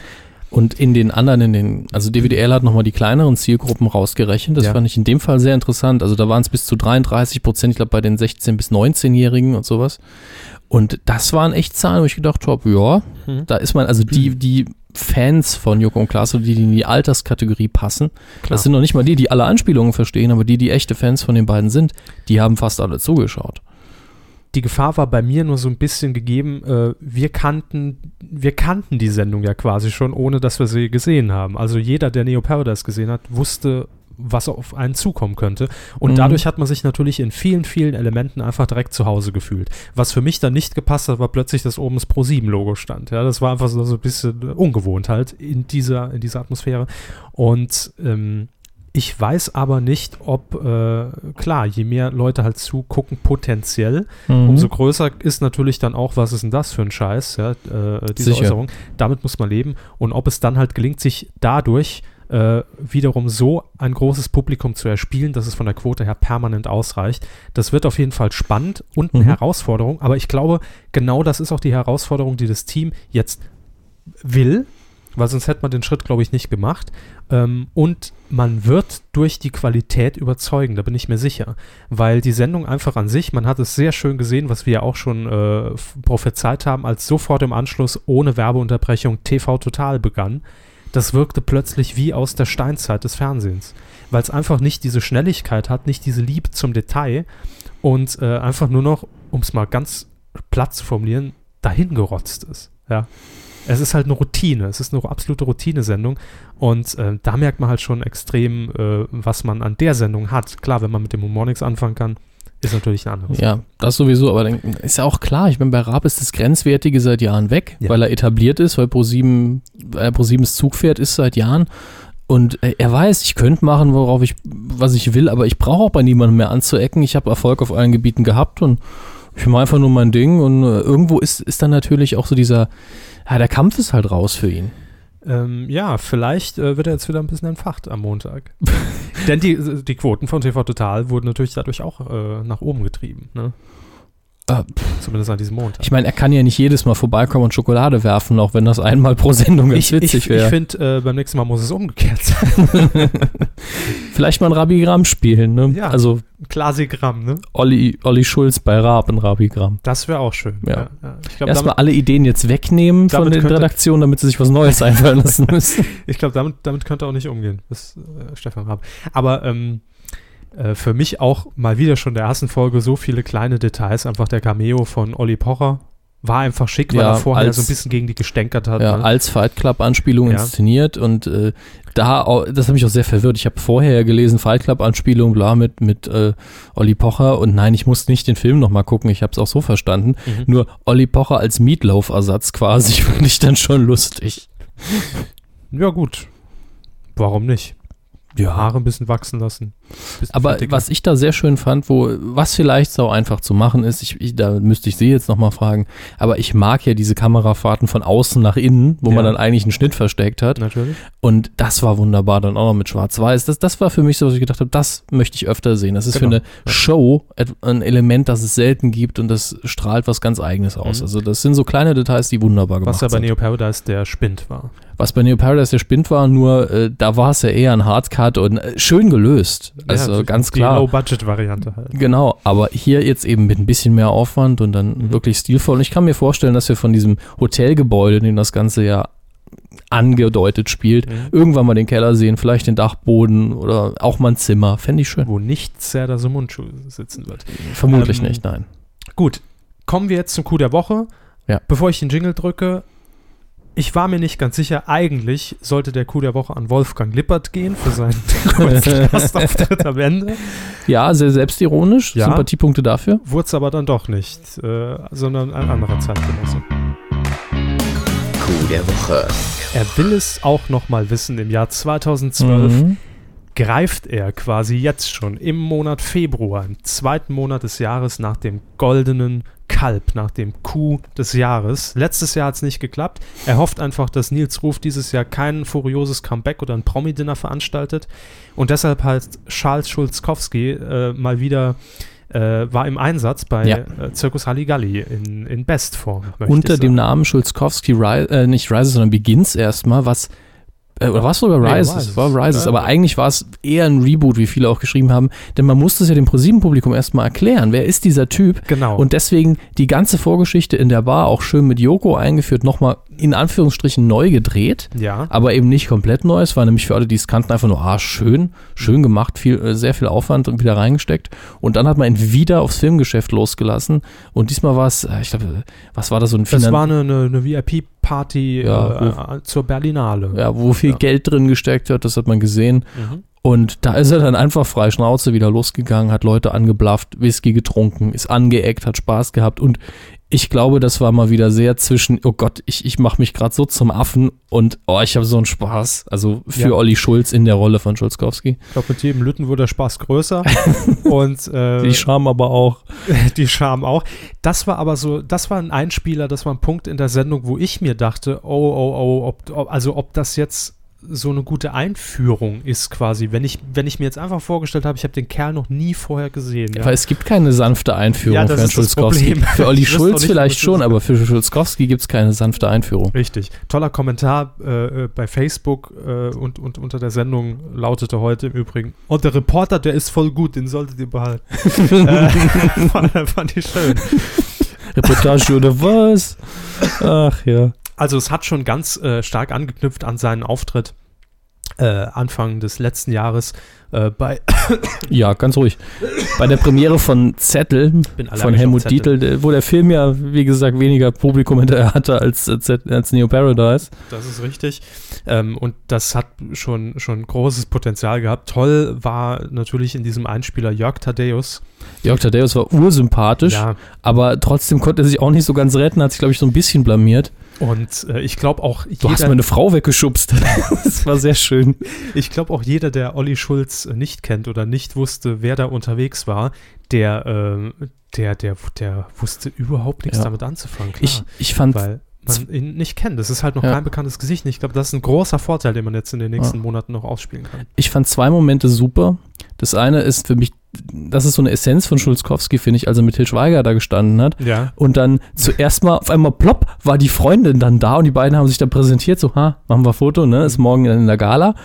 Und in den anderen, in den, also DWDL hat nochmal die kleineren Zielgruppen rausgerechnet. Das Ja. fand ich in dem Fall sehr interessant. Also da waren es bis zu 33 Prozent, ich glaube bei den 16- bis 19-Jährigen und sowas. Und das waren echt Zahlen, wo ich gedacht habe, ja, Mhm. da ist man, also die, die Fans von Joko und Klaas, oder die, die in die Alterskategorie passen, Klar. das sind noch nicht mal die, die alle Anspielungen verstehen, aber die, die echte Fans von den beiden sind, die haben fast alle zugeschaut. Die Gefahr war bei mir nur so ein bisschen gegeben, äh, wir kannten, wir kannten die Sendung ja quasi schon, ohne dass wir sie gesehen haben. Also jeder, der Neo Paradise gesehen hat, wusste, was auf einen zukommen könnte. Und Mhm. dadurch hat man sich natürlich in vielen, vielen Elementen einfach direkt zu Hause gefühlt. Was für mich dann nicht gepasst hat, war plötzlich, dass oben das Pro7-Logo stand. Ja, das war einfach so, so ein bisschen ungewohnt halt in dieser, in dieser Atmosphäre. Und ähm, ich weiß aber nicht, ob, äh, klar, je mehr Leute halt zugucken, potenziell, Mhm. Umso größer ist natürlich dann auch, was ist denn das für ein Scheiß, ja, äh, diese Sicher. Äußerung. Damit muss man leben. Und ob es dann halt gelingt, sich dadurch äh, wiederum so ein großes Publikum zu erspielen, dass es von der Quote her permanent ausreicht, das wird auf jeden Fall spannend und eine Mhm. Herausforderung. Aber ich glaube, genau das ist auch die Herausforderung, die das Team jetzt will, weil sonst hätte man den Schritt, glaube ich, nicht gemacht. Ähm, und man wird durch die Qualität überzeugen, da bin ich mir sicher. Weil die Sendung einfach an sich, man hat es sehr schön gesehen, was wir ja auch schon äh, prophezeit haben, als sofort im Anschluss ohne Werbeunterbrechung TV Total begann. Das wirkte plötzlich wie aus der Steinzeit des Fernsehens. Weil es einfach nicht diese Schnelligkeit hat, nicht diese Liebe zum Detail und äh, einfach nur noch, um es mal ganz platt zu formulieren, dahingerotzt ist. Ja. Es ist halt eine Routine, es ist eine absolute Routinesendung und äh, da merkt man halt schon extrem, äh, was man an der Sendung hat. Klar, wenn man mit dem Humor nichts anfangen kann, ist natürlich ein anderes. Ja, das sowieso, aber dann ist ja auch klar, ich meine, bei Raab ist das Grenzwertige seit Jahren weg, Ja. weil er etabliert ist, weil Pro7, weil er Pro7s Zugpferd ist seit Jahren. Und äh, er weiß, ich könnte machen, worauf ich, was ich will, aber ich brauche auch bei niemandem mehr anzuecken. Ich habe Erfolg auf allen Gebieten gehabt und ich mache einfach nur mein Ding. Und äh, irgendwo ist, ist dann natürlich auch so dieser, ja, der Kampf ist halt raus für ihn. Ähm, ja, vielleicht äh, wird er jetzt wieder ein bisschen entfacht am Montag. [laughs] Denn die, die Quoten von TV Total wurden natürlich dadurch auch äh, nach oben getrieben. Ne? Äh, Zumindest an diesem Montag. Ich meine, er kann ja nicht jedes Mal vorbeikommen und Schokolade werfen, auch wenn das einmal pro Sendung ganz ich, ich, witzig ich wäre. finde, äh, beim nächsten Mal muss es umgekehrt sein. [laughs] Vielleicht mal ein Rabigramm spielen, ne? Ja. Also Klasigramm, ne? Olli, Olli Schulz bei Raab ein Rabigramm. Das wäre auch schön. Ja. ja. Ich glaube, Erstmal damit, alle Ideen jetzt wegnehmen von den könnte- Redaktionen, damit sie sich was Neues einfallen lassen [laughs] müssen. ich glaub, damit, damit könnte er auch nicht umgehen, bis äh, Stefan Raab. Aber ähm, äh, für mich auch mal wieder schon in der ersten Folge so viele kleine Details. Einfach der Cameo von Olli Pocher war einfach schick, weil Ja, er vorher als- so ein bisschen gegen die gestänkert hat. ja, ne? als Fight Club Anspielung Ja. inszeniert und äh, da, au- das hat mich auch sehr verwirrt. Ich habe vorher ja gelesen, Fight Club Anspielung, bla, mit, mit äh, Olli Pocher und nein, ich musste nicht den Film nochmal gucken, ich habe es auch so verstanden. Mhm. Nur Olli Pocher als Meatloaf-Ersatz quasi, [laughs] fand ich dann schon lustig. Ja, gut. Warum nicht? Haare ein bisschen wachsen lassen. Aber fettiger. was ich da sehr schön fand, wo, was vielleicht so einfach zu machen ist, ich, ich, da müsste ich Sie jetzt nochmal fragen, aber ich mag ja diese Kamerafahrten von außen nach innen, wo man Ja. dann eigentlich einen Schnitt versteckt hat. Natürlich. Und das war wunderbar, dann auch noch mit Schwarz-Weiß. Das, das war für mich so, was ich gedacht habe, das möchte ich öfter sehen. Das ist Genau. für eine Show ein Element, das es selten gibt und das strahlt was ganz Eigenes aus. Mhm. Also das sind so kleine Details, die wunderbar gemacht Was ja bei sind. Neo Paradise der Spind war. Was bei Neo Paradise der Spind war, nur äh, da war es ja eher ein Hardcut und äh, schön gelöst. Also Ja, ganz die klar. Low-Budget-Variante halt. Genau, aber hier jetzt eben mit ein bisschen mehr Aufwand und dann Mhm. wirklich stilvoll. Und ich kann mir vorstellen, dass wir von diesem Hotelgebäude, in dem das Ganze ja angedeutet spielt, Mhm. irgendwann mal den Keller sehen, vielleicht den Dachboden oder auch mal ein Zimmer. Fände ich schön. Wo nicht Serdar Sumunchu sitzen wird. Vermutlich Ähm, nicht, nein. Gut, kommen wir jetzt zum Coup der Woche. Ja. Bevor ich den Jingle drücke, ich war mir nicht ganz sicher, eigentlich sollte der Coup der Woche an Wolfgang Lippert gehen für seinen [laughs] Gastauftritt am Ende. Ja, sehr selbstironisch. Ja. Sympathiepunkte dafür. Wurde es aber dann doch nicht, äh, sondern ein anderer Zeitgenosse. Coup der Woche. Er will es auch noch mal wissen im Jahr 2012. Mhm. greift er quasi jetzt schon im Monat Februar, im zweiten Monat des Jahres nach dem goldenen Kalb, nach dem Coup des Jahres. Letztes Jahr hat es nicht geklappt. Er hofft einfach, dass Nils Ruf dieses Jahr kein furioses Comeback oder ein Promi-Dinner veranstaltet. Und deshalb hat Charles Schulzkowski äh, mal wieder äh, war im Einsatz bei Ja. äh, Circus Halligalli in, in Bestform. Unter dem. Namen Schulzkowski, Ri äh, nicht Rises, sondern Begins erstmal, was, äh, oder was sogar Nee, Rises? Rises. War Rises, Ja. aber eigentlich war es eher ein Reboot, wie viele auch geschrieben haben, denn man musste es ja dem ProSieben-Publikum erstmal erklären, wer ist dieser Typ? Genau. Und deswegen die ganze Vorgeschichte in der Bar auch schön mit Yoko eingeführt, nochmal in Anführungsstrichen neu gedreht. ja. aber eben nicht komplett neu. Es war nämlich für alle, die es kannten, einfach nur, ah, schön, schön gemacht, viel, äh, sehr viel Aufwand und wieder reingesteckt. Und dann hat man ihn wieder aufs Filmgeschäft losgelassen. Und diesmal war es, äh, ich glaube, äh, was war das so ein Das Finan- war eine, eine, eine VIP-Party Ja, äh, zur Berlinale. ja, wo viel Ja. Geld drin gesteckt hat, das hat man gesehen. Mhm. Und da ist er dann einfach frei Schnauze wieder losgegangen, hat Leute angeblafft, Whisky getrunken, ist angeeckt, hat Spaß gehabt. Und ich glaube, das war mal wieder sehr zwischen, oh Gott, ich, ich mache mich gerade so zum Affen und oh, ich habe so einen Spaß. Also für Ja. Olli Schulz in der Rolle von Schulzkowski. Ich glaube, mit jedem Lütten wurde der Spaß größer. [laughs] und äh, Die Scham aber auch. [laughs] die Scham auch. Das war aber so, das war ein Einspieler, das war ein Punkt in der Sendung, wo ich mir dachte, oh, oh, oh, ob, ob, also ob das jetzt so eine gute Einführung ist quasi, wenn ich, wenn ich mir jetzt einfach vorgestellt habe, ich habe den Kerl noch nie vorher gesehen. Ja. Weil es gibt keine sanfte Einführung Ja, für Herrn Schulzkowski. [laughs] Für Olli Schulz vielleicht schon, aber für Schulzkowski gibt es keine sanfte Einführung. Richtig. Toller Kommentar äh, äh, bei Facebook äh, und, und unter der Sendung lautete heute im Übrigen, und der Reporter, der ist voll gut, den solltet ihr behalten. [laughs] äh, [laughs] fand, fand ich schön. Reportage oder was? Ach ja. Also es hat schon ganz äh, stark angeknüpft an seinen Auftritt äh, Anfang des letzten Jahres äh, bei [coughs] Ja, ganz ruhig. Bei der Premiere von Zettel von Helmut Zettel. Dietl, wo der Film ja, wie gesagt, weniger Publikum hinterher hatte als, als, als Neo Paradise. Das ist richtig. Ähm, und das hat schon, schon großes Potenzial gehabt. Toll war natürlich in diesem Einspieler Jörg Thaddeus. Jörg Thaddeus war ursympathisch, Ja, aber trotzdem konnte er sich auch nicht so ganz retten, hat sich, glaube ich, so ein bisschen blamiert. Und äh, ich glaube auch Du hast meine Frau weggeschubst. [laughs] das war sehr schön. Ich glaube auch jeder, der Olli Schulz äh, nicht kennt oder nicht wusste, wer da unterwegs war, der, ähm, der, der, der wusste überhaupt nichts Ja. damit anzufangen. Klar, Ich, ich fand, weil man ihn nicht kennt. Das ist halt noch Ja. kein bekanntes Gesicht. Ich glaube, das ist ein großer Vorteil, den man jetzt in den nächsten Monaten noch ausspielen kann. ich fand zwei Momente super. Das eine ist für mich, das ist so eine Essenz von Schulzkowski, finde ich, als er mit Til Schweiger da gestanden hat. Ja. Und dann zuerst mal, auf einmal plopp, war die Freundin dann da und die beiden haben sich dann präsentiert, so, ha, machen wir Foto, ne, ist morgen in der Gala.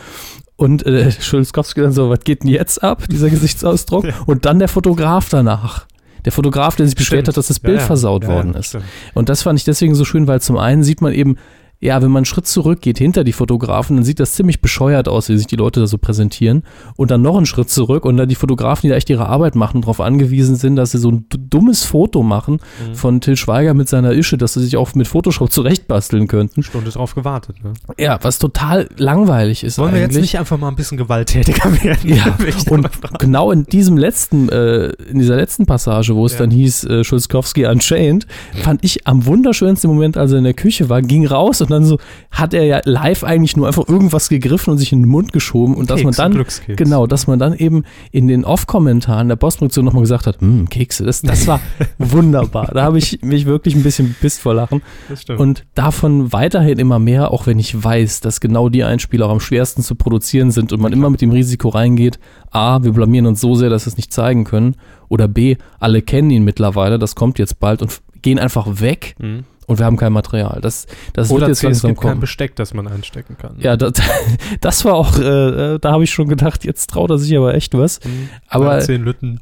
Und äh, Schulzkowski dann so, was geht denn jetzt ab, dieser Gesichtsausdruck? Ja. Und dann der Fotograf danach. Der Fotograf, der sich beschwert hat, dass das Bild ja. versaut Ja, worden ja, ist. stimmt. Und das fand ich deswegen so schön, weil zum einen sieht man eben, ja, wenn man einen Schritt zurückgeht hinter die Fotografen, dann sieht das ziemlich bescheuert aus, wie sich die Leute da so präsentieren. Und dann noch einen Schritt zurück und dann die Fotografen, die da echt ihre Arbeit machen und darauf angewiesen sind, dass sie so ein dummes Foto machen Mhm. von Till Schweiger mit seiner Ische, dass sie sich auch mit Photoshop zurechtbasteln könnten. Stunde drauf gewartet. Ne? Ja, was total langweilig ist Wollen wir eigentlich. jetzt nicht einfach mal ein bisschen gewalttätiger werden? Ja, [laughs] und genau in diesem letzten, äh, in dieser letzten Passage, wo es Ja. dann hieß, äh, Schulzkowski Unchained, fand ich am wunderschönsten Moment, als er in der Küche war, ging raus und dann so, hat er ja live eigentlich nur einfach irgendwas gegriffen und sich in den Mund geschoben und dass man Keks, dann, genau, dass man dann eben in den Off-Kommentaren der Postproduktion nochmal gesagt hat, hm, Kekse, das, das war [laughs] wunderbar. Da habe ich mich wirklich ein bisschen bepisst vor Lachen. Das stimmt. Und davon weiterhin immer mehr, auch wenn ich weiß, dass genau die Einspieler auch am schwersten zu produzieren sind und man immer mit dem Risiko reingeht, A, wir blamieren uns so sehr, dass wir es nicht zeigen können, oder B, alle kennen ihn mittlerweile, das kommt jetzt bald und gehen einfach weg Mhm. Und wir haben kein Material. Das, das Oder wird jetzt C, es langsam gibt kein kommen. Besteck, das man einstecken kann. Ja, das, [laughs] das war auch, äh, äh, da habe ich schon gedacht, jetzt traut er sich aber echt was. Mhm. Aber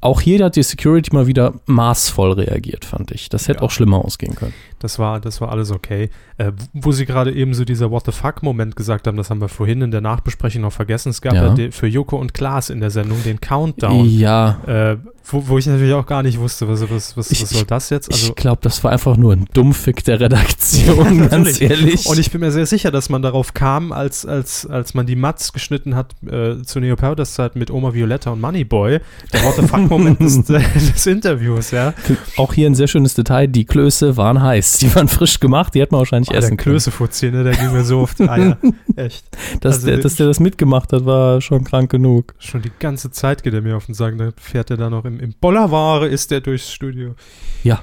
auch hier hat die Security mal wieder maßvoll reagiert, fand ich. Das hätte Ja. auch schlimmer ausgehen können. Das war, das war alles okay. Äh, wo sie gerade eben so dieser What the fuck-Moment gesagt haben, das haben wir vorhin in der Nachbesprechung noch vergessen. Es gab Ja. ja, den, für Joko und Klaas in der Sendung den Countdown. Ja, Äh, Wo, wo ich natürlich auch gar nicht wusste, was, was, was, Ich- was soll das jetzt? Also, ich glaube, das war einfach nur ein Dummfick der Redaktion, [laughs] ganz Natürlich. ehrlich. Und ich bin mir sehr sicher, dass man darauf kam, als, als, als man die Mats geschnitten hat äh, zu Neo Paradise Zeit mit Oma Violetta und Moneyboy. Der What the fuck-Moment [laughs] des, [laughs] des Interviews, ja. Auch hier ein sehr schönes Detail, die Klöße waren heiß. Die waren frisch gemacht, die hätte man wahrscheinlich Oh, der essen können. Klößefutzi, ne, der ging mir so auf die Eier. Echt. Dass, Also der, dass der das mitgemacht hat, war schon krank genug. Schon die ganze Zeit geht er mir auf den Sack. Dann fährt er da noch im, im Bollerware, ist der durchs Studio. Ja.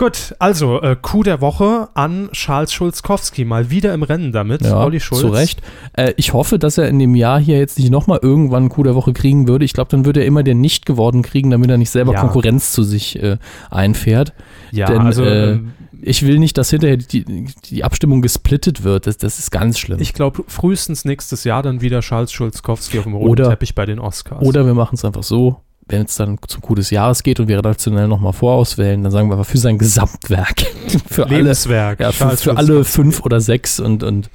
Gut, also äh, Coup der Woche an Charles Schulzkowski. Mal wieder im Rennen damit. Ja, Olli Schulz. zu Recht. Äh, ich hoffe, dass er in dem Jahr hier jetzt nicht nochmal irgendwann einen Coup der Woche kriegen würde. Ich glaube, dann würde er immer den nicht geworden kriegen, damit er nicht selber Ja. Konkurrenz zu sich äh, einfährt. Ja, Denn, also äh, ähm, Ich will nicht, dass hinterher die, die Abstimmung gesplittet wird. Das, das ist ganz schlimm. ich glaube frühestens nächstes Jahr dann wieder Charles Schulzkowski auf dem roten Oder- Teppich bei den Oscars. Oder wir machen es einfach so, wenn es dann zum Coup des Jahres geht und wir redaktionell nochmal vorauswählen, dann sagen wir aber für sein Gesamtwerk. [laughs] für alle, Lebenswerk. ja, für, für alle fünf oder sechs und, und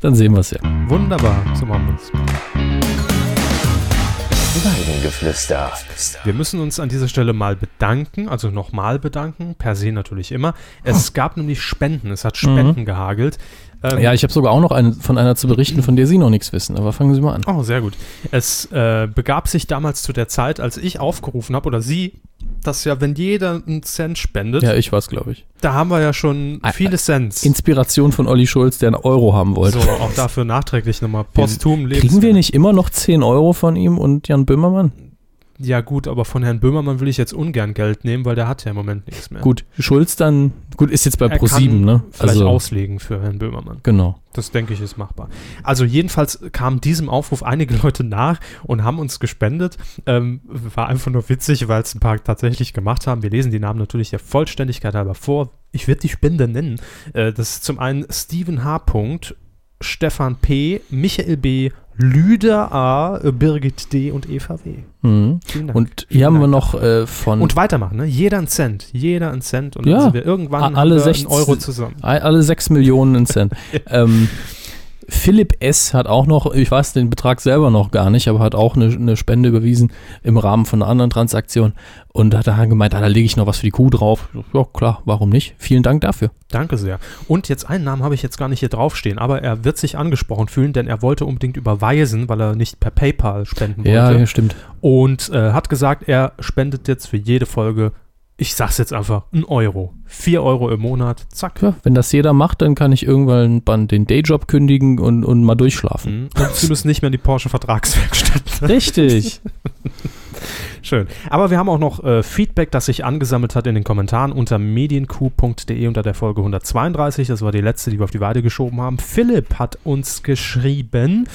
dann sehen wir es ja. Wunderbar, so machen wir es. Weidengeflüster. Wir müssen uns an dieser Stelle mal bedanken, also nochmal bedanken, per se natürlich immer. Es gab nämlich Spenden, es hat Spenden gehagelt. Ähm, Ja, ich habe sogar auch noch eine, von einer zu berichten, von der Sie noch nichts wissen, aber fangen Sie mal an. Oh, sehr gut. Es äh, begab sich damals zu der Zeit, als ich aufgerufen habe, oder Sie, dass ja, wenn jeder einen Cent spendet, Ja, ich war's, glaube ich. da haben wir ja schon Ah, viele Cents. Inspiration von Olli Schulz, der einen Euro haben wollte. so, auch dafür nachträglich nochmal posthum Kriegen wir nicht immer noch 10 Euro von ihm und Jan Böhmermann? Ja, gut, aber von Herrn Böhmermann will ich jetzt ungern Geld nehmen, weil der hat ja im Moment nichts mehr. Gut, Schulz dann, gut, ist jetzt bei Er Pro7, kann ne? Vielleicht auslegen für Herrn Böhmermann. Genau. Das denke ich ist machbar. Also jedenfalls kamen diesem Aufruf einige [laughs] Leute nach und haben uns gespendet. Ähm, war einfach nur witzig, weil es ein paar tatsächlich gemacht haben. Wir lesen die Namen natürlich der Vollständigkeit halber vor. Ich werde die Spende nennen. Äh, das ist zum einen Steven H. Stefan P., Michael B., Lüder A., Birgit D. und Eva W. Mhm. Vielen Dank. Und Vielen hier haben wir Dank noch äh, von Und weitermachen, ne? Jeder ein Cent. Jeder ein Cent. Und Ja. dann sind wir irgendwann haben alle wir 60 einen Euro zusammen. All- Alle 6 Millionen in Cent. [laughs] ähm, Philipp S. hat auch noch, ich weiß den Betrag selber noch gar nicht, aber hat auch eine, eine Spende überwiesen im Rahmen von einer anderen Transaktion und hat dann gemeint, ah, da lege ich noch was für die Kuh drauf. Ja, klar, warum nicht? Vielen Dank dafür. Danke sehr. Und jetzt einen Namen habe ich jetzt gar nicht hier draufstehen, aber er wird sich angesprochen fühlen, denn er wollte unbedingt überweisen, weil er nicht per PayPal spenden wollte. Ja, ja, stimmt. Und äh, hat gesagt, er spendet jetzt für jede Folge, ich sag's jetzt einfach, ein Euro. Vier Euro im Monat. Zack. Ja, wenn das jeder macht, dann kann ich irgendwann dann den Dayjob kündigen und, und mal durchschlafen. Mhm. Und sie müssen nicht mehr in die Porsche Vertragswerkstatt. [laughs] [laughs] Richtig. Schön. Aber wir haben auch noch äh, Feedback, das sich angesammelt hat in den Kommentaren unter medienq.de unter der Folge 132. Das war die letzte, die wir auf die Weide geschoben haben. Philipp hat uns geschrieben,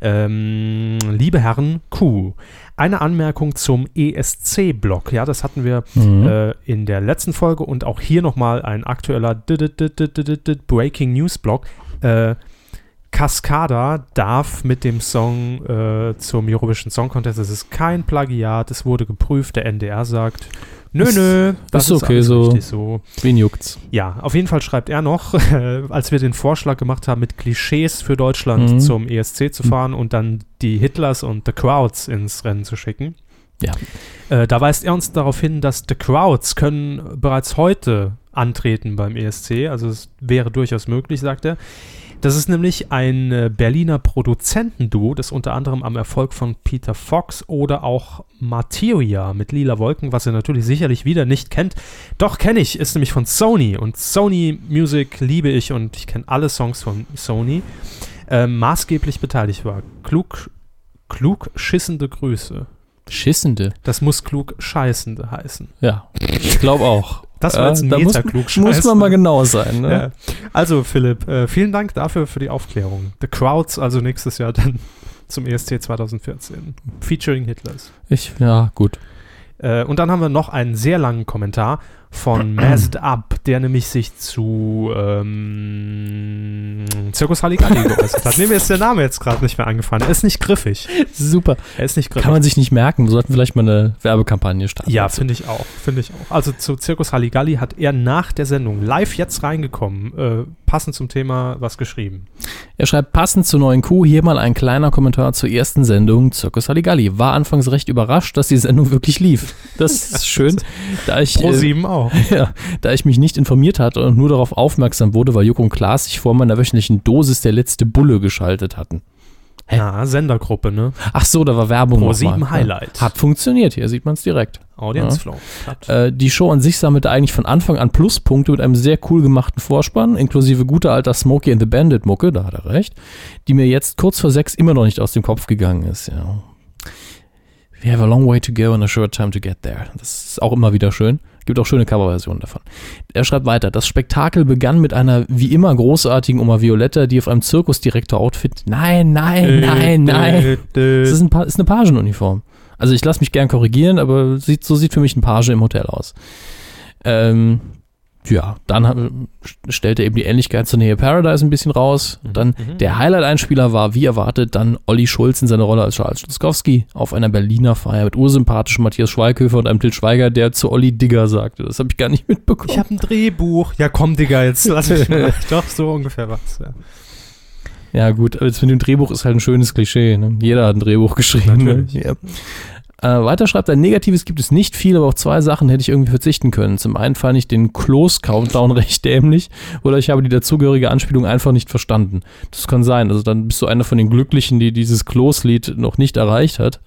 ähm, liebe Herren Q, eine Anmerkung zum ESC-Block. Ja, das hatten wir Mhm. äh, in der letzten Folge und auch hier nochmal ein aktueller Breaking News Block. Äh, Cascada darf mit dem Song äh, zum Eurovision Song Contest, es ist kein Plagiat, es wurde geprüft, der NDR sagt, nö, Ist- nö, ist okay alles so. richtig so. Wen juckt's? Ja, auf jeden Fall schreibt er noch, äh, [laughs] als wir den Vorschlag gemacht haben, mit Klischees für Deutschland Mhm. zum ESC zu fahren und dann die Hitlers und The Crowds ins Rennen zu schicken. Ja. Äh, da weist er uns darauf hin, dass The Crowds können bereits heute antreten beim ESC, also es wäre durchaus möglich, sagt er. Das ist nämlich ein äh, Berliner Produzentenduo, das unter anderem am Erfolg von Peter Fox oder auch Materia mit Lila Wolken, was ihr natürlich sicherlich wieder nicht kennt. Doch kenne ich, ist nämlich von Sony und Sony Music liebe ich und ich kenne alle Songs von Sony. Äh, maßgeblich beteiligt war. Klug, klug schissende Grüße. Schissende. Das muss klug scheißende heißen. Ja, ich glaube auch. Das war jetzt ein da muss, Meta-klug muss man mal genau sein. Ne? Ja. Also Philipp, äh, vielen Dank dafür für die Aufklärung. The Crowds also nächstes Jahr dann [laughs] zum ESC 2014. Featuring Hitlers. Ich, ja, gut. Äh, und dann haben wir noch einen sehr langen Kommentar von [clears throat] Masked Up, der nämlich sich zu ähm, Circus Halligalli geäußert hat. Nee, mir ist der Name jetzt gerade nicht mehr eingefallen. Er ist nicht griffig. Super. Er ist nicht griffig. Kann man sich nicht merken. Wir sollten vielleicht mal eine Werbekampagne starten. ja, finde ich auch. Finde ich auch. Also zu Circus Halligalli hat er nach der Sendung live jetzt reingekommen, äh, passend zum Thema was geschrieben. Er schreibt passend zur neuen Kuh hier mal ein kleiner Kommentar zur ersten Sendung Circus Halligalli. War anfangs recht überrascht, dass die Sendung wirklich lief. Das ist [laughs] schön, da ich, Pro äh, 7 auch. [laughs] ja, da ich mich nicht informiert hatte und nur darauf aufmerksam wurde, weil Joko und Klaas sich vor meiner wöchentlichen Dosis der letzte Bulle geschaltet hatten. Hä? Ja, Sendergruppe, ne? Ach so, da war Werbung Pro noch 7 mal. Highlight. Ja. Hat funktioniert, hier sieht man es direkt. Audience Flow. Klappt. Äh, die Show an sich sammelte eigentlich von Anfang an Pluspunkte mit einem sehr cool gemachten Vorspann, inklusive guter alter Smokey and the Bandit Mucke, da hat er recht, die mir jetzt kurz vor sechs immer noch nicht aus dem Kopf gegangen ist. Ja. We have a long way to go and a short time to get there. Das ist auch immer wieder schön. Gibt auch schöne Coverversionen davon. Er schreibt weiter, das Spektakel begann mit einer wie immer großartigen Oma Violetta, die auf einem Zirkusdirektor-Outfit, nein, nein, nein, nein, das ist, ein pa ist eine Pagenuniform. Also ich lasse mich gern korrigieren, aber sieht, so sieht für mich ein Page im Hotel aus. Ähm, ja, dann hat- stellt er eben die Ähnlichkeit zur Nähe Paradise ein bisschen raus. Dann der Highlight-Einspieler war, wie erwartet, dann Olli Schulz in seiner Rolle als Charles Stuskowski auf einer Berliner Feier mit ursympathischen Matthias Schweighöfer und einem Til Schweiger, der zu Olli Digger sagte. Das habe ich gar nicht mitbekommen. Ich habe ein Drehbuch. Ja, komm, Digga, jetzt lass mich [laughs] mal. Doch, so ungefähr was. Ja. Ja, gut, aber jetzt mit dem Drehbuch ist halt ein schönes Klischee. Ne? Jeder hat ein Drehbuch geschrieben. Natürlich. Ne? Ja. Äh, weiter schreibt er, Negatives gibt es nicht viel, aber auf zwei Sachen hätte ich irgendwie verzichten können. Zum einen fand ich den Close-Countdown [laughs] recht dämlich oder ich habe die dazugehörige Anspielung einfach nicht verstanden. Das kann sein. Also dann bist du einer von den Glücklichen, die dieses Close-Lied noch nicht erreicht hat.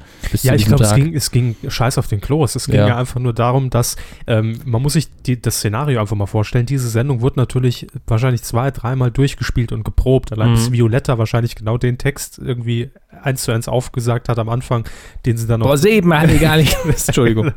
Ja, ich glaube, es ging, es ging scheiß auf den Klos. Es ging Ja. ja, einfach nur darum, dass ähm, man muss sich die, das Szenario einfach mal vorstellen. Diese Sendung wird natürlich wahrscheinlich zwei, dreimal durchgespielt und geprobt. Allein Mhm. bis Violetta wahrscheinlich genau den Text irgendwie eins zu eins aufgesagt hat am Anfang, den sie dann noch Boah, sieben hatte ich gar nicht. [laughs] Entschuldigung.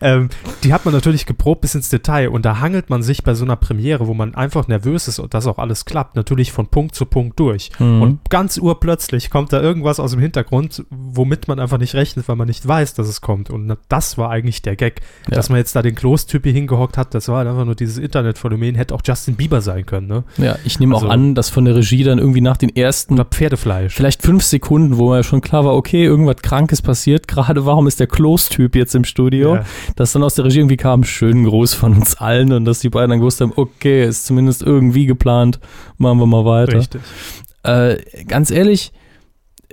ähm, die hat man natürlich geprobt bis ins Detail und da hangelt man sich bei so einer Premiere, wo man einfach nervös ist und das auch alles klappt, natürlich von Punkt zu Punkt durch. Mhm. Und ganz urplötzlich kommt da irgendwas aus dem Hintergrund, womit man einfach nicht rechnet, weil man nicht weiß, dass es kommt. Und das war eigentlich der Gag. Ja. Dass man jetzt da den Klos-Typ hier hingehockt hat, das war halt einfach nur dieses Internetphänomen, hätte auch Justin Bieber sein können, ne? Ja, ich nehme Also- auch an, dass von der Regie dann irgendwie nach den ersten Oder Pferdefleisch. vielleicht fünf Sekunden, wo mir schon klar war, okay, irgendwas Krankes passiert gerade, [laughs] warum ist der Close-Typ jetzt im Studio? Ja. Dass dann aus der Regie irgendwie kam, schönen Gruß von uns allen und dass die beiden dann gewusst haben, okay, ist zumindest irgendwie geplant, machen wir mal weiter. Richtig. Äh, ganz ehrlich,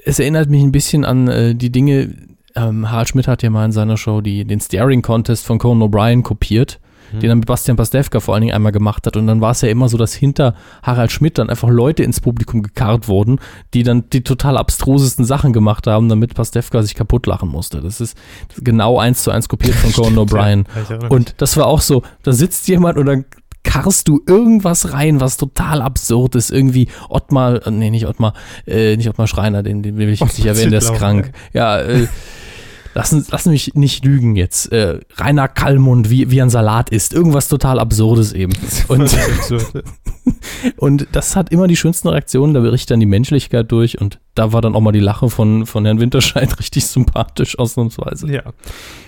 es erinnert mich ein bisschen an äh, die Dinge, ähm, Harald Schmidt hat ja mal in seiner Show die, den Staring-Contest von Conan O'Brien kopiert, Hm. den dann mit Bastian Pastewka vor allen Dingen einmal gemacht hat. Und dann war es ja immer so, dass hinter Harald Schmidt dann einfach Leute ins Publikum gekarrt wurden, die dann die total abstrusesten Sachen gemacht haben, damit Pastewka sich kaputt lachen musste. Das ist genau eins zu eins kopiert von [laughs] Conan O'Brien. Ja. Und das war auch so, da sitzt jemand und dann karrst du irgendwas rein, was total absurd ist. Irgendwie Ottmar, äh, nee, nicht Ottmar, äh, nicht Ottmar Schreiner, den, den will ich nicht erwähnen, der ist krank. Ja, äh, [laughs] lassen, lassen mich nicht lügen jetzt. Äh, Rainer Kallmund, wie, wie ein Salat ist. Irgendwas total Absurdes eben. Und, [laughs] und das hat immer die schönsten Reaktionen, da berichtet dann die Menschlichkeit durch und da war dann auch mal die Lache von, von Herrn Winterscheid [laughs] richtig sympathisch ausnahmsweise. Ja.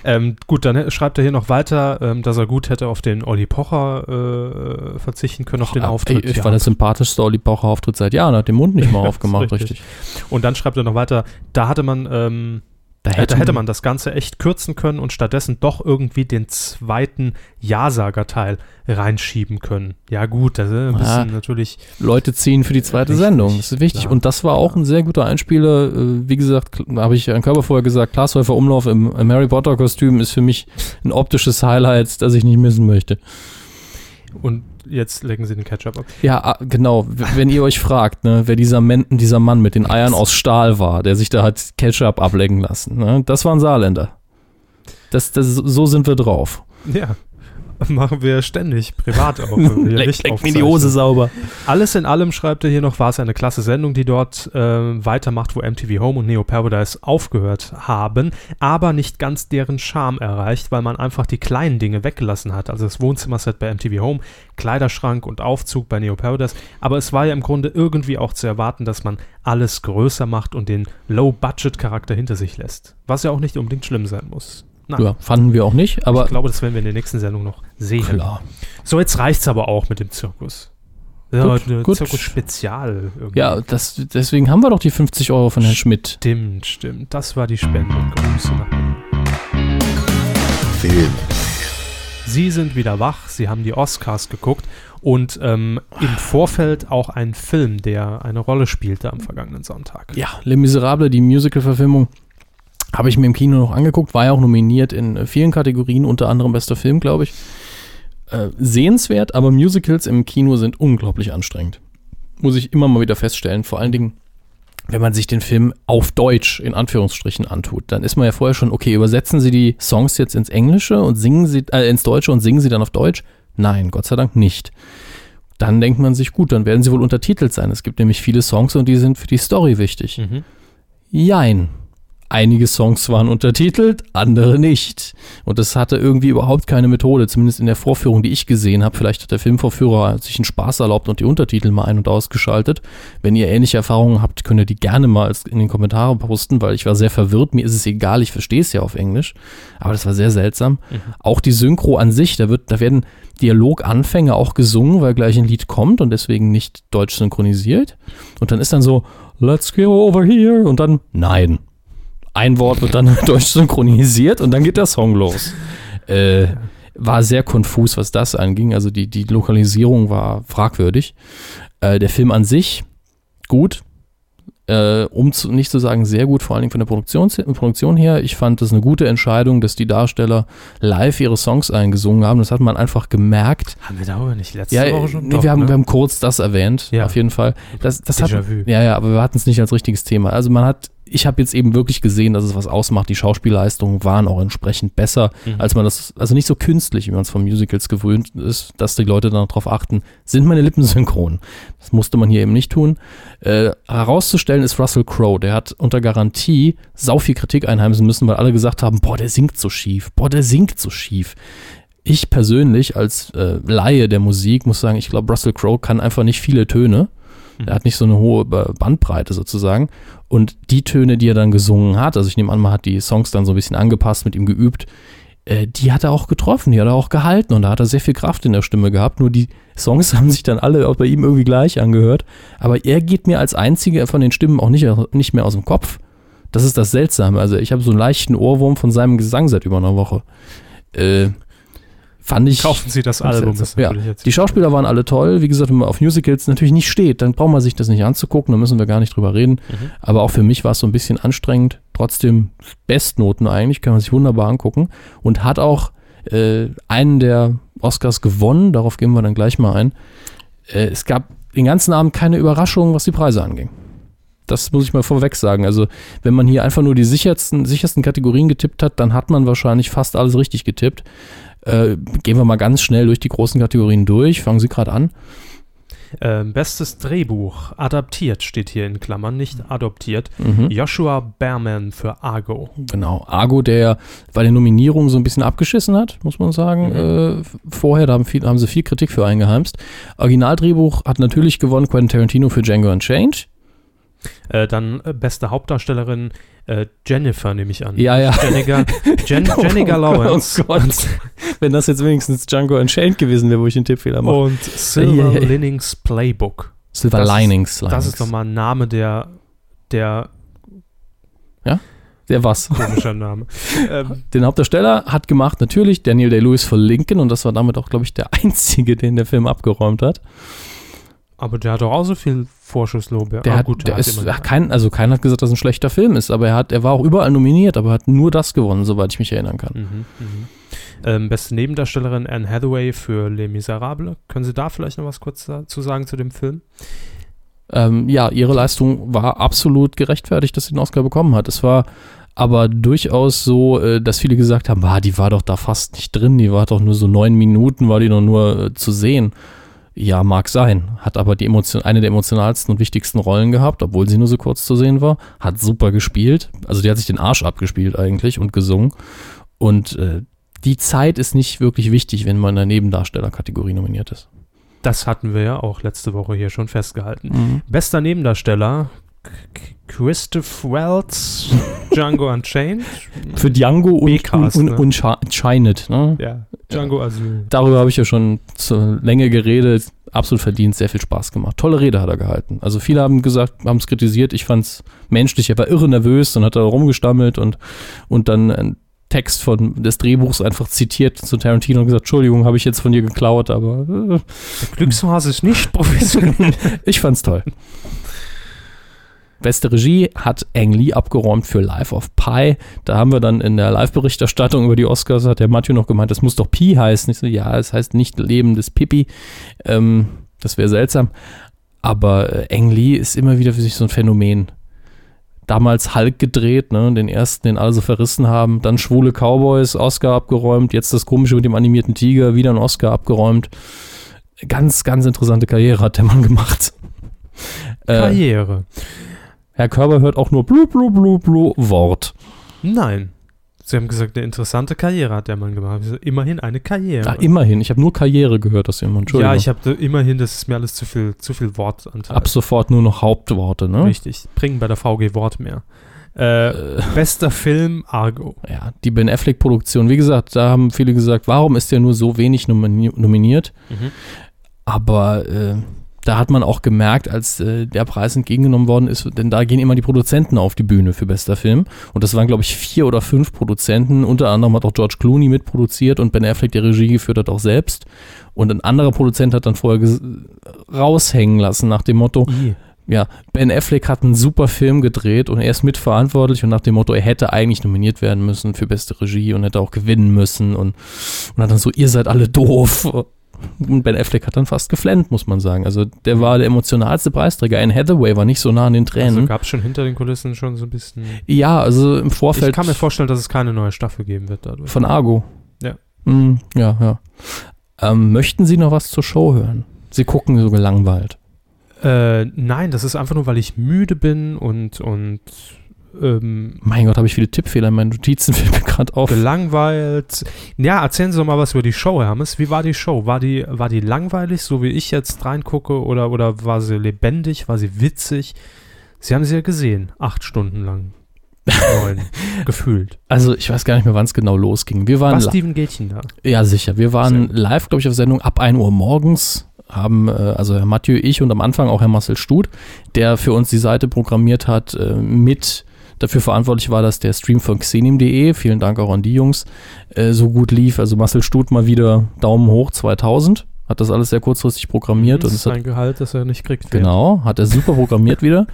Ähm, gut, dann schreibt er hier noch weiter, ähm, dass er gut hätte auf den Olli Pocher äh, verzichten können, auf den Auftritt. ey, Ich war der sympathischste Olli Pocher Auftritt seit Jahren, hat den Mund nicht mal [laughs] aufgemacht, richtig. richtig. Und dann schreibt er noch weiter, da hatte man, ähm, Da hätte, hätte man das Ganze echt kürzen können und stattdessen doch irgendwie den zweiten Ja-Sager-Teil reinschieben können. Ja gut, das ist ein bisschen natürlich, Leute ziehen für die zweite Richtig, Sendung. Das ist wichtig. klar. Und das war auch ein sehr guter Einspieler. Äh, Wie gesagt, habe ich Herrn Körper vorher gesagt, Glashäufer Umlauf im, im Harry Potter Kostüm ist für mich ein optisches Highlight, das ich nicht missen möchte. und jetzt legen sie den Ketchup ab. Ja, ah, genau. Wenn ihr euch fragt, ne, wer dieser, Men dieser Mann mit den Eiern aus Stahl war, der sich da hat Ketchup ablecken lassen, ne, das war ein Saarländer. Das, das, so sind wir drauf. Ja, machen wir ständig, privat auch. [laughs] Leck, leck mir die Hose sauber. Alles in allem, schreibt er hier noch, war es eine klasse Sendung, die dort äh, weitermacht, wo MTV Home und Neo Paradise aufgehört haben, aber nicht ganz deren Charme erreicht, weil man einfach die kleinen Dinge weggelassen hat. Also das Wohnzimmerset bei MTV Home, Kleiderschrank und Aufzug bei Neo Paradise. Aber es war ja im Grunde irgendwie auch zu erwarten, dass man alles größer macht und den Low-Budget-Charakter hinter sich lässt. Was ja auch nicht unbedingt schlimm sein muss. Na, Ja, fanden wir auch nicht, aber ich glaube, das werden wir in der nächsten Sendung noch sehen. Klar. So, jetzt reicht's aber auch mit dem Zirkus. Ja, Gut, eine gut. Zirkus-Spezial. irgendwie. Ja, das, deswegen haben wir doch die 50 Euro von Herrn Schmidt. Stimmt, stimmt. Das war die Spende. Grüße nach Film. Sie sind wieder wach, Sie haben die Oscars geguckt und ähm, im Vorfeld auch einen Film, der eine Rolle spielte am vergangenen Sonntag. Ja, Les Miserables, die Musical-Verfilmung, habe ich mir im Kino noch angeguckt, war ja auch nominiert in äh, vielen Kategorien, unter anderem bester Film, glaube ich. Äh, sehenswert, aber Musicals im Kino sind unglaublich anstrengend. Muss ich immer mal wieder feststellen. Vor allen Dingen, wenn man sich den Film auf Deutsch in Anführungsstrichen antut, dann ist man ja vorher schon, okay, übersetzen Sie die Songs jetzt ins Englische und singen Sie, äh, ins Deutsche und singen Sie dann auf Deutsch? Nein, Gott sei Dank nicht. Dann denkt man sich, gut, dann werden sie wohl untertitelt sein. Es gibt nämlich viele Songs und die sind für die Story wichtig. Mhm. Jein. Einige Songs waren untertitelt, andere nicht. Und das hatte irgendwie überhaupt keine Methode, zumindest in der Vorführung, die ich gesehen habe. Vielleicht hat der Filmvorführer sich einen Spaß erlaubt und die Untertitel mal ein- und ausgeschaltet. Wenn ihr ähnliche Erfahrungen habt, könnt ihr die gerne mal in den Kommentaren posten, weil ich war sehr verwirrt. Mir ist es egal, ich verstehe es ja auf Englisch. Aber das war sehr seltsam. Auch die Synchro an sich, da, wird, da werden Dialoganfänge auch gesungen, weil gleich ein Lied kommt und deswegen nicht deutsch synchronisiert. Und dann ist dann so, let's go over here und dann nein. Ein Wort wird dann [laughs] deutsch synchronisiert und dann geht der Song los. Äh, war sehr konfus, was das anging. Also die, die Lokalisierung war fragwürdig. Äh, der Film an sich, gut. Äh, um zu, nicht zu sagen sehr gut, vor allen Dingen von der Produktion, Produktion her. Ich fand das eine gute Entscheidung, dass die Darsteller live ihre Songs eingesungen haben. Das hat man einfach gemerkt. Haben wir darüber nicht letzte Ja, Woche schon? nee, Doch, wir, haben, ne? wir haben kurz das erwähnt, Ja. auf jeden Fall. Das, das hat, ja, ja, aber wir hatten es nicht als richtiges Thema. Also man hat, ich habe jetzt eben wirklich gesehen, dass es was ausmacht. Die Schauspielleistungen waren auch entsprechend besser, Mhm. als man das, also nicht so künstlich, wie man es von Musicals gewöhnt ist, dass die Leute dann darauf achten, sind meine Lippen [laughs] synchron. Das musste man hier eben nicht tun. Äh, herauszustellen ist Russell Crowe. Der hat unter Garantie sau viel Kritik einheimsen müssen, weil alle gesagt haben, boah, der singt so schief, boah, der singt so schief. Ich persönlich als äh, Laie der Musik muss sagen, ich glaube, Russell Crowe kann einfach nicht viele Töne. Er hat nicht so eine hohe Ba- Bandbreite sozusagen. Und die Töne, die er dann gesungen hat, also ich nehme an, man hat die Songs dann so ein bisschen angepasst, mit ihm geübt, äh, die hat er auch getroffen, die hat er auch gehalten und da hat er sehr viel Kraft in der Stimme gehabt. Nur die Songs [laughs] haben sich dann alle auch bei ihm irgendwie gleich angehört. Aber er geht mir als einziger von den Stimmen auch nicht, nicht mehr aus dem Kopf. Das ist das Seltsame. Also ich habe so einen leichten Ohrwurm von seinem Gesang seit über einer Woche. Äh, fand ich. Kaufen Sie das Album. ist Ja, die Schauspieler waren alle toll. Wie gesagt, wenn man auf Musicals natürlich nicht steht, dann braucht man sich das nicht anzugucken, da müssen wir gar nicht drüber reden. Mhm. Aber auch für mich war es so ein bisschen anstrengend. Trotzdem Bestnoten eigentlich, kann man sich wunderbar angucken. Und hat auch äh, einen der Oscars gewonnen, darauf gehen wir dann gleich mal ein. Äh, es gab den ganzen Abend keine Überraschung, was die Preise anging. Das muss ich mal vorweg sagen. Also, wenn man hier einfach nur die sichersten, sichersten Kategorien getippt hat, dann hat man wahrscheinlich fast alles richtig getippt. Äh, gehen wir mal ganz schnell durch die großen Kategorien durch. Fangen Sie gerade an. Ähm, bestes Drehbuch. Adaptiert steht hier in Klammern, nicht adoptiert. Mhm. Joshua Behrman für Argo. Genau. Argo, der bei den Nominierungen so ein bisschen abgeschissen hat, muss man sagen. Mhm. Äh, vorher, da haben, viel, haben sie viel Kritik für eingeheimst. Originaldrehbuch hat natürlich gewonnen Quentin Tarantino für Django Unchained. Äh, dann äh, beste Hauptdarstellerin äh, Jennifer, nehme ich an. Ja, ja. Jennifer, [laughs] Jen, Jennifer Lawrence. Oh Gott. Wenn das jetzt wenigstens Django Unchained gewesen wäre, wo ich den Tippfehler mache. Und Silver Ja, ja, ja. Linings Playbook. Silver das Linings. Das ist nochmal ein Name, der, der Der was? komischer Name. [laughs] ähm, Den Hauptdarsteller hat gemacht natürlich Daniel Day-Lewis für Lincoln und das war damit auch, glaube ich, der [laughs] einzige, den der Film abgeräumt hat. aber der hat doch auch so viel Vorschusslorbeer. Der Ah, hat, gut, der hat ist, kein, also keiner hat gesagt, dass es ein schlechter Film ist, aber er hat, er war auch überall nominiert, aber hat nur das gewonnen, soweit ich mich erinnern kann. Mhm, mhm. Ähm, beste Nebendarstellerin Anne Hathaway für Les Miserables. Können Sie da vielleicht noch was kurz dazu sagen zu dem Film? Ähm, ja, ihre Leistung war absolut gerechtfertigt, dass sie den Oscar bekommen hat. Es war aber durchaus so, äh, dass viele gesagt haben, ah, die war doch da fast nicht drin, die war doch nur so neun Minuten, war die doch nur äh, zu sehen. Ja, mag sein. Hat aber die Emotion, eine der emotionalsten und wichtigsten Rollen gehabt, obwohl sie nur so kurz zu sehen war. Hat super gespielt. Also die hat sich den Arsch abgespielt eigentlich und gesungen. Und äh, die Zeit ist nicht wirklich wichtig, wenn man in der Nebendarstellerkategorie nominiert ist. Das hatten wir ja auch letzte Woche hier schon festgehalten. Bester Nebendarsteller Christoph Waltz, [laughs] Django Unchained. Für Django und, und, ne? ne? Ja. Django Asyl. Darüber habe ich ja schon zur Länge geredet. Absolut verdient, sehr viel Spaß gemacht. Tolle Rede hat er gehalten. Also viele haben gesagt, haben es kritisiert. Ich fand es menschlich. Er war irre nervös, dann hat er rumgestammelt und, und dann einen Text von, des Drehbuchs einfach zitiert zu Tarantino und gesagt, Entschuldigung, habe ich jetzt von dir geklaut, aber äh, Der Glückshase ist nicht professionell. [laughs] ich fand's toll. Beste Regie hat Ang Lee abgeräumt für Life of Pi. Da haben wir dann in der Live-Berichterstattung über die Oscars, hat der Matthew noch gemeint, das muss doch Pi heißen. Ich so, ja, es heißt nicht Leben des Pippi. Ähm, das wäre seltsam. Aber äh, Ang Lee ist immer wieder für sich so ein Phänomen. Damals Hulk gedreht, ne, den ersten, den alle so verrissen haben. Dann Schwule Cowboys, Oscar abgeräumt. Jetzt das Komische mit dem animierten Tiger, wieder ein Oscar abgeräumt. Ganz, ganz interessante Karriere hat der Mann gemacht. Äh, Karriere. Herr Körber hört auch nur blu blu blu blu Wort. Nein. Sie haben gesagt, eine interessante Karriere hat der Mann gemacht. Ich so, Immerhin eine Karriere. Ah, immerhin, ich habe nur Karriere gehört aus jemandem. Entschuldigung. ja, ich habe immerhin, das ist mir alles zu viel, zu viel Wortanteil. Ab sofort nur noch Hauptworte, ne? Richtig. Bringen bei der VG Wort mehr. Äh, bester Film, Argo. Ja, die Ben Affleck-Produktion. Wie gesagt, da haben viele gesagt, warum ist der nur so wenig nomini nominiert? Aber äh, da hat man auch gemerkt, als äh, der Preis entgegengenommen worden ist, denn da gehen immer die Produzenten auf die Bühne für bester Film. Und das waren, glaube ich, vier oder fünf Produzenten. Unter anderem hat auch George Clooney mitproduziert und Ben Affleck die Regie geführt hat auch selbst. Und ein anderer Produzent hat dann vorher raushängen lassen nach dem Motto, I. ja, Ben Affleck hat einen super Film gedreht und er ist mitverantwortlich und nach dem Motto, er hätte eigentlich nominiert werden müssen für beste Regie und hätte auch gewinnen müssen und, und hat dann so, ihr seid alle doof. Und Ben Affleck hat dann fast geflennt, muss man sagen. Also der war der emotionalste Preisträger. Anne Hathaway war nicht so nah an den Also Tränen. gab es schon hinter den Kulissen schon so ein bisschen. ja, also im Vorfeld Ich kann mir vorstellen, dass es keine neue Staffel geben wird dadurch. von Argo. Ja. Mm, ja, ja. Ähm, möchten Sie noch was zur Show hören? Sie gucken so gelangweilt. Äh, nein, das ist einfach nur, weil ich müde bin und, und ähm, Mein Gott, habe ich viele Tippfehler in meinen Notizen, [laughs] fällt mir gerade auf. gelangweilt. Ja, erzählen Sie doch mal was über die Show, Hermes. Wie war die Show? War die, war die langweilig, so wie ich jetzt reingucke, oder, oder war sie lebendig? War sie witzig? Sie haben sie ja gesehen, acht Stunden lang. [laughs] Neun, gefühlt. Also ich weiß gar nicht mehr, wann es genau losging. Wir waren War Steven Gätchen da? Ja, sicher. Wir waren live, glaube ich, auf Sendung ab 1 Uhr morgens. Haben, äh, also Herr Mathieu, ich und am Anfang auch Herr Marcel Stut, der für uns die Seite programmiert hat, äh, mit dafür verantwortlich war, dass der Stream von xenim.de, vielen Dank auch an die Jungs, äh, so gut lief. Also Marcel Stut mal wieder Daumen hoch 2000, hat das alles sehr kurzfristig programmiert. das und ist es hat ein Gehalt, das er nicht kriegt. Genau, hat er super programmiert wieder.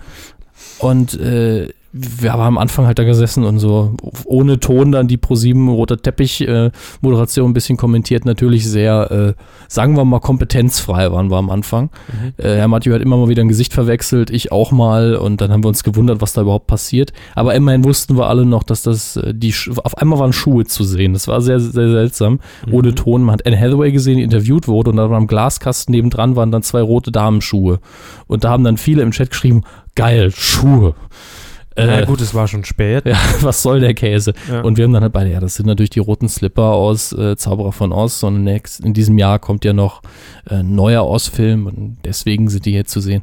Und äh, wir haben am Anfang halt da gesessen und so ohne Ton dann die Pro7 roter Teppich äh, Moderation ein bisschen kommentiert, natürlich sehr, äh, sagen wir mal, kompetenzfrei waren wir am Anfang. Mhm. Äh, Herr Mathieu hat immer mal wieder ein Gesicht verwechselt, ich auch mal und dann haben wir uns gewundert, was da überhaupt passiert. Aber immerhin wussten wir alle noch, dass das äh, die Sch- auf einmal waren Schuhe zu sehen. Das war sehr, sehr seltsam. Ohne Ton. Man hat Anne Hathaway gesehen, die interviewt wurde und da war am Glaskasten nebendran waren dann zwei rote Damenschuhe. Und da haben dann viele im Chat geschrieben, geil, Schuhe. Na Äh, gut, es war schon spät. ja, [laughs] was soll der Käse? Ja. Und wir haben dann halt beide, ja, das sind natürlich die roten Slipper aus äh, Zauberer von Oz und next, in diesem Jahr kommt ja noch äh, ein neuer Oz-Film und deswegen sind die hier zu sehen.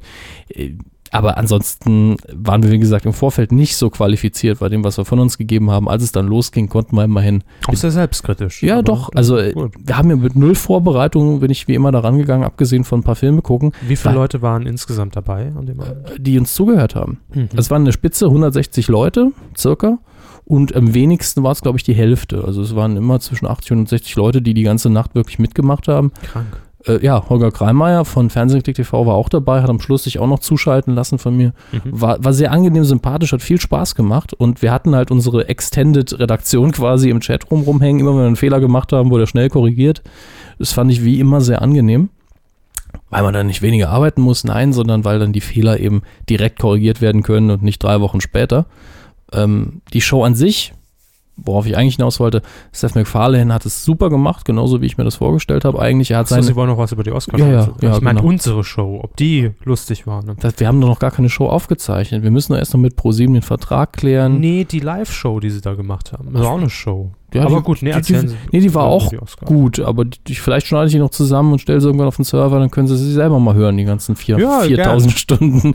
Äh, aber ansonsten waren wir, wie gesagt, im Vorfeld nicht so qualifiziert bei dem, was wir von uns gegeben haben. Als es dann losging, konnten wir immerhin Auch sehr selbstkritisch. ja, doch. Also, äh, gut. wir haben ja mit null Vorbereitung, bin ich wie immer da rangegangen, abgesehen von ein paar Filme gucken, Wie viele Weil- Leute waren insgesamt dabei an dem Abend? die uns zugehört haben. Mhm. Es waren eine Spitze, 160 Leute, circa. Und am wenigsten war es, glaube ich, die Hälfte. Also es waren immer zwischen 80 und 60 Leute, die die ganze Nacht wirklich mitgemacht haben. krank. Äh, ja, Holger Kreimeier von Fernsehklick TV war auch dabei, hat am Schluss sich auch noch zuschalten lassen von mir. Mhm. War, war sehr angenehm, sympathisch, hat viel Spaß gemacht. Und wir hatten halt unsere Extended-Redaktion quasi im Chatroom rumhängen. Immer wenn wir einen Fehler gemacht haben, wurde er schnell korrigiert. Das fand ich wie immer sehr angenehm. Weil man dann nicht weniger arbeiten muss, nein, sondern weil dann die Fehler eben direkt korrigiert werden können und nicht drei Wochen später. Ähm, die Show an sich, worauf ich eigentlich hinaus wollte, Seth MacFarlane hat es super gemacht, genauso wie ich mir das vorgestellt habe. Eigentlich, er hat Achso, seine, Sie wollen noch was über die Oscars Ja, ja, sagen. ja, Ich meine genau. unsere Show, ob die lustig war. Ne? Das, wir haben doch noch gar keine Show aufgezeichnet. Wir müssen doch erst noch mit ProSieben den Vertrag klären. Nee, die Live-Show, die sie da gemacht haben. Das war auch eine Show. Ja, Aber die- gut, nee, die- erzählen die- Sie. nee, die war auch die. Gut, aber die, vielleicht schneide ich die noch zusammen und stelle sie irgendwann auf den Server, dann können sie sie selber mal hören, die ganzen vier- Ja, 4000 Stunden.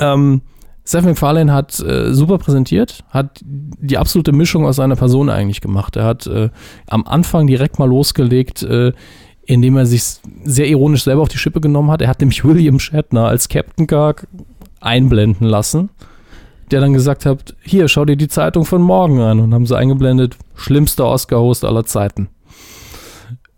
Ähm, Seth MacFarlane hat äh, super präsentiert, hat die absolute Mischung aus seiner Person eigentlich gemacht. Er hat äh, am Anfang direkt mal losgelegt, äh, indem er sich sehr ironisch selber auf die Schippe genommen hat. Er hat nämlich William Shatner als Captain Kirk einblenden lassen, der dann gesagt hat, hier, schau dir die Zeitung von morgen an. Und haben sie eingeblendet, schlimmster Oscar-Host aller Zeiten.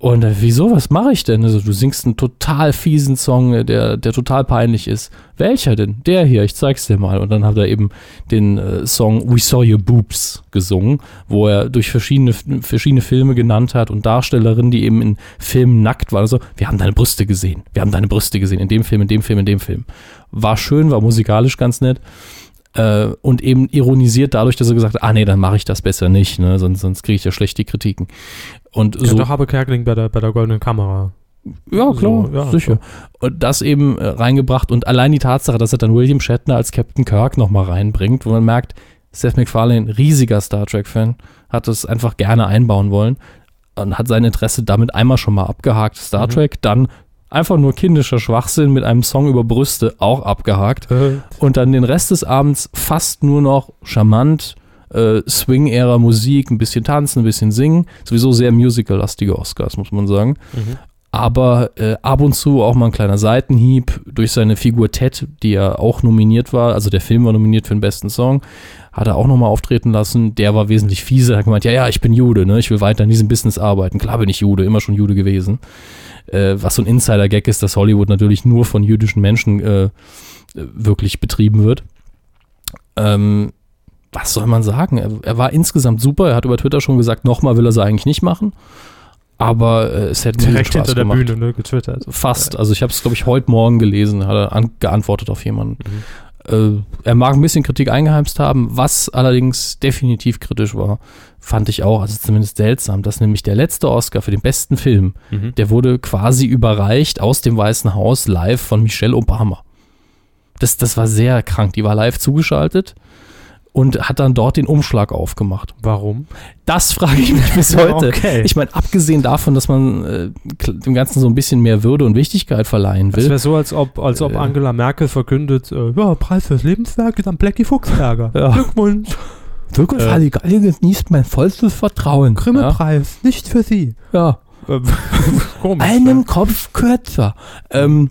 Und äh, wieso, was mache ich denn? Also du singst einen total fiesen Song, äh, der, der total peinlich ist. Welcher denn? Der hier, ich zeig's dir mal. Und dann hat er eben den äh, Song We Saw Your Boobs gesungen, wo er durch verschiedene, verschiedene Filme genannt hat und Darstellerinnen, die eben in Filmen nackt waren. Also, wir haben deine Brüste gesehen, wir haben deine Brüste gesehen, in dem Film, in dem Film, in dem Film. War schön, war musikalisch ganz nett. Äh, und eben ironisiert dadurch, dass er gesagt hat, ah nee, dann mache ich das besser nicht, ne? sonst, sonst kriege ich ja schlecht die Kritiken. Und Ja, so, doch habe Kerkeling bei der, bei der goldenen Kamera. ja, klar, So, ja, sicher. Und das eben äh, reingebracht und allein die Tatsache, dass er dann William Shatner als Captain Kirk nochmal reinbringt, wo man merkt, Seth MacFarlane, riesiger Star Trek-Fan, hat das einfach gerne einbauen wollen und hat sein Interesse damit einmal schon mal abgehakt. Star Mhm. Trek, dann einfach nur kindischer Schwachsinn mit einem Song über Brüste, auch abgehakt. Und dann den Rest des Abends fast nur noch charmant, äh, Swing-Ära Musik, ein bisschen tanzen, ein bisschen singen. Sowieso sehr musical-lastige Oscars, muss man sagen. Mhm. Aber äh, ab und zu auch mal ein kleiner Seitenhieb durch seine Figur Ted, die ja auch nominiert war. Also der Film war nominiert für den besten Song. Hat er auch nochmal auftreten lassen. Der war wesentlich fieser. Hat gemeint, ja, ja, ich bin Jude, ne? Ich will weiter in diesem Business arbeiten. Klar bin ich Jude, immer schon Jude gewesen. Äh, was so ein Insider-Gag ist, dass Hollywood natürlich nur von jüdischen Menschen äh, äh, wirklich betrieben wird. Ähm, was soll man sagen? Er, er war insgesamt super. Er hat über Twitter schon gesagt, nochmal will er sie eigentlich nicht machen. Aber äh, es hätte Direkt Spaß hinter der gemacht. Bühne, ne, getwittert. Fast. Also ich habe es, glaube ich, heute Morgen gelesen, hat er an, geantwortet auf jemanden. Mhm. Äh, er mag ein bisschen Kritik eingeheimst haben, was allerdings definitiv kritisch war, fand ich auch, also zumindest seltsam, dass nämlich der letzte Oscar für den besten Film, Mhm. der wurde quasi überreicht aus dem Weißen Haus live von Michelle Obama. Das, das war sehr krank. Die war live zugeschaltet und hat dann dort den Umschlag aufgemacht. Warum? Das frage ich mich bis heute. Okay. Ich meine, abgesehen davon, dass man äh, dem Ganzen so ein bisschen mehr Würde und Wichtigkeit verleihen will. wäre so, als ob, als ob Äh. Angela Merkel verkündet, äh, ja, Preis fürs Lebenswerk ist an Blackie Fuchsberger. Ja. Glückwunsch. Wirklich, Äh. Galli genießt mein vollstes Vertrauen. Grimme-Preis, nicht für Sie. Ja. Äh, [laughs] Komisch. Einen ne? Kopf kürzer. Ähm,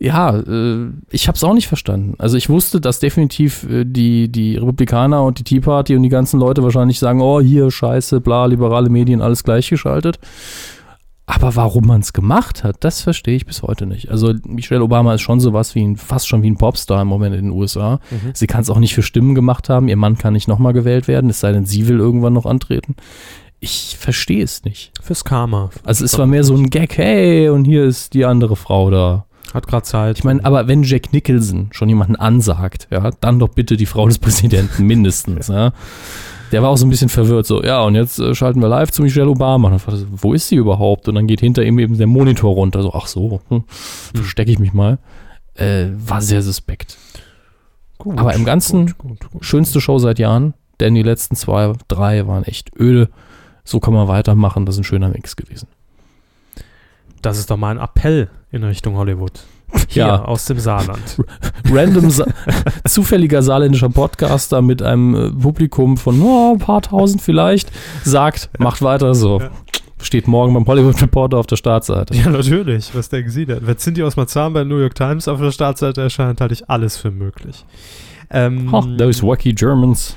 ja, äh, ich habe es auch nicht verstanden. Also ich wusste, dass definitiv äh, die, die Republikaner und die Tea Party und die ganzen Leute wahrscheinlich sagen, oh hier, scheiße, bla, liberale Medien, alles gleichgeschaltet. Aber warum man es gemacht hat, das verstehe ich bis heute nicht. Also Michelle Obama ist schon sowas wie ein, fast schon wie ein Popstar im Moment in den USA. Mhm. Sie kann es auch nicht für Stimmen gemacht haben. Ihr Mann kann nicht nochmal gewählt werden, es sei denn, sie will irgendwann noch antreten. Ich verstehe es nicht. Fürs Karma. Also es war mehr so ein Gag, hey, und hier ist die andere Frau da. Hat gerade Zeit. Ich meine, aber wenn Jack Nicholson schon jemanden ansagt, ja, dann doch bitte die Frau des Präsidenten [laughs] mindestens, ja. Der war auch so ein bisschen verwirrt, so, ja, und jetzt äh, schalten wir live zu Michelle Obama. Und dann wo ist sie überhaupt? Und dann geht hinter ihm eben der Monitor runter, so, ach so, hm, verstecke ich mich mal. Äh, war sehr suspekt. Gut, aber im Ganzen gut, gut. Schönste Show seit Jahren, denn die letzten zwei, drei waren echt öde. So kann man weitermachen, das ist ein schöner Mix gewesen. Das ist doch mal ein Appell in Richtung Hollywood. [laughs] Hier Ja. aus dem Saarland. [laughs] random Sa [laughs] zufälliger saarländischer Podcaster mit einem äh, Publikum von oh, ein paar tausend vielleicht sagt, macht weiter so. Ja. Steht morgen beim Hollywood Reporter auf der Startseite. Ja, natürlich. Was denken Sie denn? Wenn Cindy aus Marzahn bei New York Times auf der Startseite erscheint, halte ich alles für möglich. Ähm, Ha, those wacky Germans.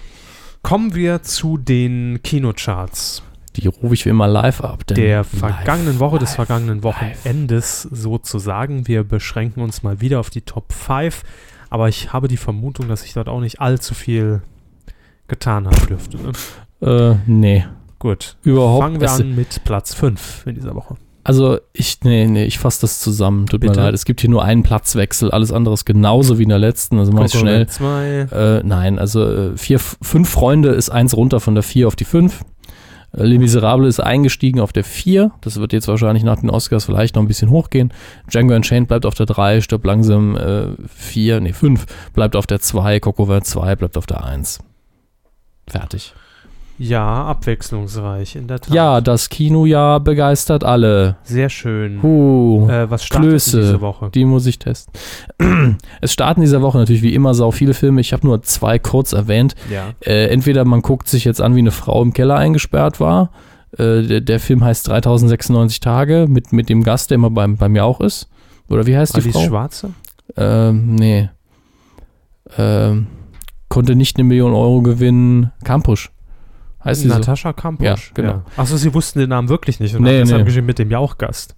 kommen wir zu den Kinocharts Die rufe ich wie immer live ab. der live, vergangenen Woche, des live, vergangenen live. Wochenendes sozusagen. Wir beschränken uns mal wieder auf die Top 5, aber ich habe die Vermutung, dass ich dort auch nicht allzu viel getan haben dürfte. Ne? Äh, nee, Gut. überhaupt. Fangen wir an mit Platz 5 in dieser Woche. Also ich, nee, nee, ich fasse das zusammen. Tut Bitte? mir leid. Es gibt hier nur einen Platzwechsel. Alles andere ist genauso wie in der letzten. Also mach ich schnell. Äh, nein, also äh, vier, fünf Freunde ist eins runter von der vier auf die fünf. Les Miserables ist eingestiegen auf der vier. Das wird jetzt wahrscheinlich nach den Oscars vielleicht noch ein bisschen hochgehen. Django Unchained bleibt auf der drei, stirbt langsam äh, vier, nee fünf, bleibt auf der zwei, Coco Vert zwei, bleibt auf der eins. Fertig. Ja, abwechslungsreich, in der Tat. Ja, das Kinojahr begeistert alle. Sehr schön. Huh. Äh, was startet Klöße. diese Woche? Die muss ich testen. [clears throat] es starten dieser Woche natürlich wie immer sau viele Filme. Ich habe nur zwei kurz erwähnt. Ja. Äh, entweder man guckt sich jetzt an, wie eine Frau im Keller eingesperrt war. Äh, der, der Film heißt 3096 Tage mit, mit dem Gast, der immer beim, bei mir auch ist. Oder wie heißt die Alice Frau? Schwarze? Ähm, nee. Ähm, konnte nicht eine Million Euro gewinnen. Kampusch. Heißt sie so? Natascha Kampusch. Ja, genau. Achso, sie wussten den Namen wirklich nicht und Nee, haben deshalb nee. geschrieben mit dem Jauchgast.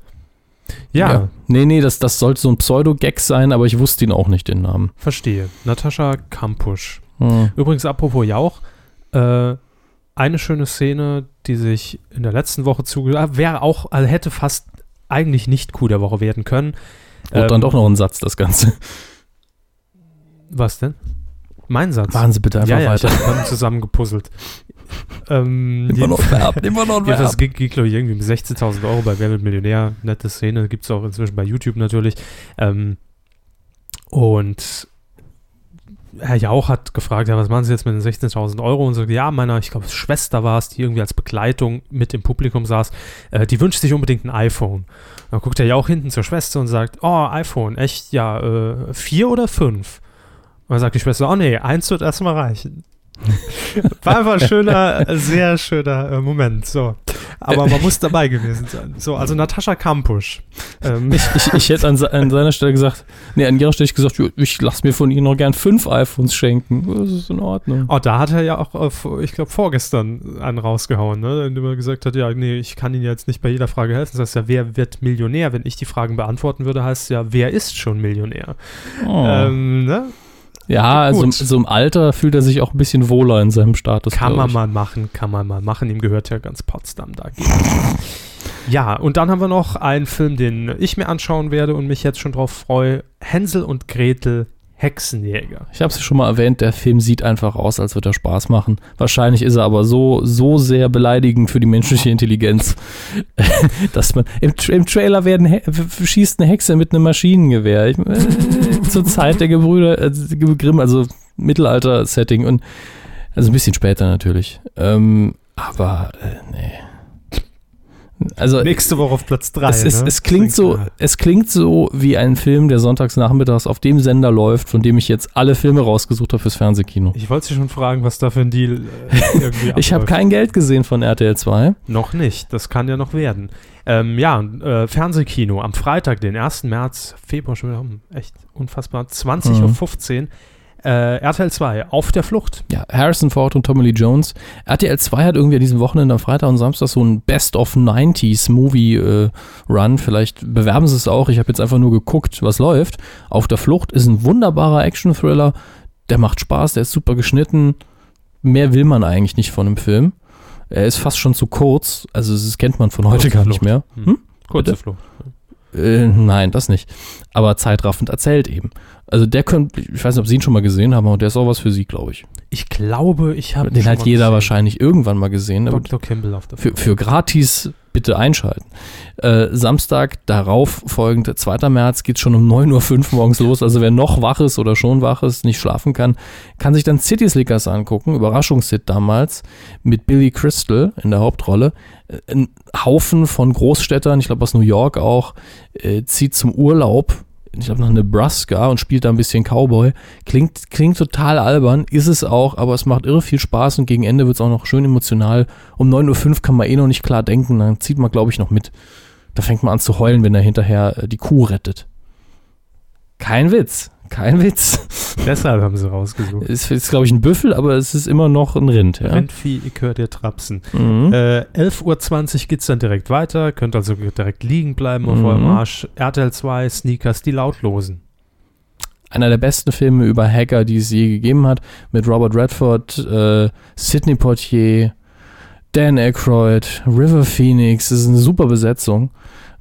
Ja, Ja. Nee, nee, das, das sollte so ein Pseudo-Gag sein, aber ich wusste ihn auch nicht, den Namen. verstehe. Natascha Kampusch. Hm. Übrigens, apropos Jauch, äh, eine schöne Szene, die sich in der letzten Woche zugesagt wäre auch, also hätte fast eigentlich nicht Coup der Woche werden können. Wurde dann Ähm, doch noch ein Satz, das Ganze. Was denn? Mein Satz. Machen Sie bitte einfach ja, ja, weiter. Ich habe zusammen gepuzzelt. [laughs] ähm, Immer noch Verb, immer noch ein Ja, das Verb. ging, ging glaube ich, irgendwie um 16.000 Euro bei Wer wird Millionär. Nette Szene. Gibt es auch inzwischen bei YouTube natürlich. Ähm, und Herr Jauch hat gefragt, ja, was machen Sie jetzt mit den 16.000 Euro? Und so, ja, meiner, ich glaube, Schwester war es, die irgendwie als Begleitung mit im Publikum saß, äh, die wünscht sich unbedingt ein iPhone. Dann guckt der Jauch hinten zur Schwester und sagt, oh, iPhone, echt, ja, äh, vier oder fünf? Und dann sagt die Schwester, oh nee, eins wird erstmal reichen. [laughs] War einfach ein schöner, sehr schöner äh, Moment. So. Aber man muss dabei gewesen sein. So, also Natascha Kampusch. Ähm, Ich, ich, ich hätte an, an seiner Stelle gesagt, nee, an ihrer Stelle hätte ich gesagt, ich lasse mir von Ihnen noch gern fünf iPhones schenken. Das ist in Ordnung. oh, da hat er ja auch, äh, ich glaube, vorgestern einen rausgehauen, ne? indem er gesagt hat, ja, nee, ich kann Ihnen jetzt nicht bei jeder Frage helfen. Das heißt ja, wer wird Millionär? Wenn ich die Fragen beantworten würde, heißt es ja, wer ist schon Millionär? Oh. Ähm, ne? Ja, also so im Alter fühlt er sich auch ein bisschen wohler in seinem Status. Kann man mal machen, kann man mal machen. Ihm gehört ja ganz Potsdam da. Ja, und dann haben wir noch einen Film, den ich mir anschauen werde und mich jetzt schon drauf freue. Hänsel und Gretel, Hexenjäger. Ich habe es schon mal erwähnt, der Film sieht einfach aus, als würde er Spaß machen. Wahrscheinlich ist er aber so, so sehr beleidigend für die menschliche Intelligenz, [laughs] dass man im, im Trailer werden schießt eine Hexe mit einem Maschinengewehr. Ich, äh, zur Zeit der Gebrüder äh, Grimm, also Mittelalter-Setting und also ein bisschen später natürlich. Ähm, aber äh, nee. Also Nächste Woche auf Platz 3. es, ne? es, klingt so, es klingt so wie ein Film, der sonntags nachmittags auf dem Sender läuft, von dem ich jetzt alle Filme rausgesucht habe fürs Fernsehkino. Ich wollte Sie schon fragen, was da für ein Deal äh, [laughs] irgendwie Ich habe kein Geld gesehen von RTL 2. Noch nicht, das kann ja noch werden. Ähm, ja, äh, Fernsehkino am Freitag, den 1. März, Februar schon wieder, hm, echt unfassbar, 20.15 Uhr. Äh, RTL 2, auf der Flucht. Ja, Harrison Ford und Tommy Lee Jones. RTL 2 hat irgendwie an diesem Wochenende am Freitag und Samstag so ein Best of 90s Movie äh, Run. Vielleicht bewerben sie es auch. Ich habe jetzt einfach nur geguckt, was läuft. Auf der Flucht ist ein wunderbarer Action-Thriller. Der macht Spaß, der ist super geschnitten. Mehr will man eigentlich nicht von einem Film. Er ist fast schon zu kurz. Also das kennt man von heute Kurze gar nicht Flucht. mehr. Hm. Hm? Kurze Bitte? Flucht. Äh, nein, das nicht. Aber zeitraffend erzählt eben. Also der könnte, ich weiß nicht, ob Sie ihn schon mal gesehen haben, aber der ist auch was für Sie, glaube ich. Ich glaube, ich habe Den hat jeder wahrscheinlich irgendwann mal gesehen. Aber Dr. Kimball auf der für, für gratis bitte einschalten. Äh, Samstag darauf folgend, 2. März, geht schon um 9.05 Uhr morgens los. Also wer noch wach ist oder schon wach ist, nicht schlafen kann, kann sich dann City Slickers angucken. Überraschungshit damals mit Billy Crystal in der Hauptrolle. Äh, Ein Haufen von Großstädtern, ich glaube aus New York auch, äh, zieht zum Urlaub ich glaube nach Nebraska und spielt da ein bisschen Cowboy. Klingt, klingt total albern, ist es auch, aber es macht irre viel Spaß und gegen Ende wird es auch noch schön emotional. Um 9.05 Uhr kann man eh noch nicht klar denken, dann zieht man, glaube ich, noch mit. Da fängt man an zu heulen, wenn er hinterher äh, die Kuh rettet. Kein Witz, kein Witz. Deshalb haben sie rausgesucht. Es ist, glaube ich, ein Büffel, aber es ist immer noch ein Rind. Ja? Rindvieh, ich höre dir trapsen. Mhm. Äh, 11.20 Uhr geht es dann direkt weiter. Könnt also direkt liegen bleiben auf Mhm. eurem Arsch. RTL 2, Sneakers, die Lautlosen. einer der besten Filme über Hacker, die es je gegeben hat, mit Robert Redford, äh, Sidney Poitier, Dan Aykroyd, River Phoenix. Das ist eine super Besetzung.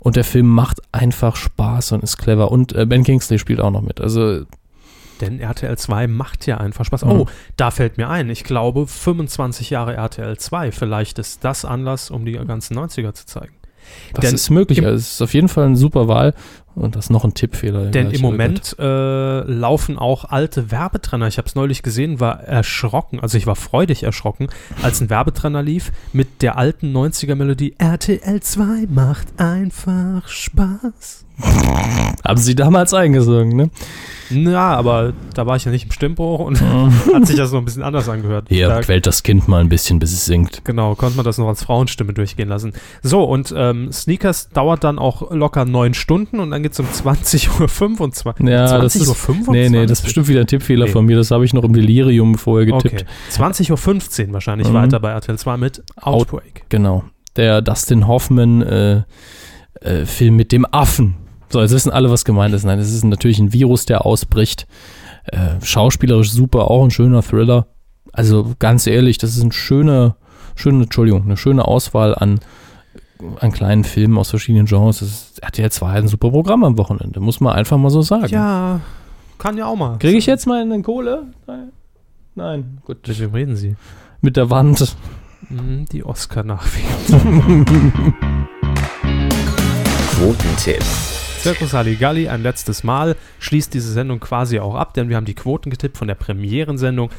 Und der Film macht einfach Spaß und ist clever. Und äh, Ben Kingsley spielt auch noch mit. Also, Denn RTL 2 macht ja einfach Spaß. Mhm. Oh, da fällt mir ein. Ich glaube, 25 Jahre RTL 2. Vielleicht ist das Anlass, um die ganzen 90er zu zeigen. das Denn ist möglich. es ist auf jeden Fall eine super Wahl. Und das ist noch ein Tippfehler. Denn im Moment äh, laufen auch alte Werbetrenner. Ich habe es neulich gesehen, war erschrocken, also ich war freudig erschrocken, als ein Werbetrenner lief mit der alten 90er-Melodie RTL 2 macht einfach Spaß. Haben sie damals eingesungen, ne? Na, aber da war ich ja nicht im Stimmbruch und [laughs] hat sich das noch ein bisschen anders angehört. Hier, Da, quält das Kind mal ein bisschen, bis es singt. genau, konnte man das noch als Frauenstimme durchgehen lassen. So, und ähm, Sneakers dauert dann auch locker neun Stunden und dann geht es um 20.25 Uhr. Ja, das ist, 20.25 nee, nee, das ist bestimmt wieder ein Tippfehler Nee. von mir. Das habe ich noch im Delirium vorher getippt. Okay. 20.15 Uhr wahrscheinlich Mhm. weiter bei RTL 2 mit Outbreak. Genau. Der Dustin Hoffman äh, äh, Film mit dem Affen. So, jetzt wissen alle, was gemeint ist. Nein, es ist natürlich ein Virus, der ausbricht. Äh, schauspielerisch super, auch ein schöner Thriller. Also ganz ehrlich, das ist ein schöner, schöne, Entschuldigung, eine schöne Auswahl an, an kleinen Filmen aus verschiedenen Genres. Das ist, RTL 2 hat ein super Programm am Wochenende, muss man einfach mal so sagen. Ja, kann ja auch mal. Kriege ich jetzt mal eine Kohle? Nein, gut. Mit wem reden Sie? Mit der Wand. Hm, Die Oscar-Nachwehen. [laughs] Quotentipp. Circus Halligalli ein letztes Mal schließt diese Sendung quasi auch ab, denn wir haben die Quoten getippt von der Premierensendung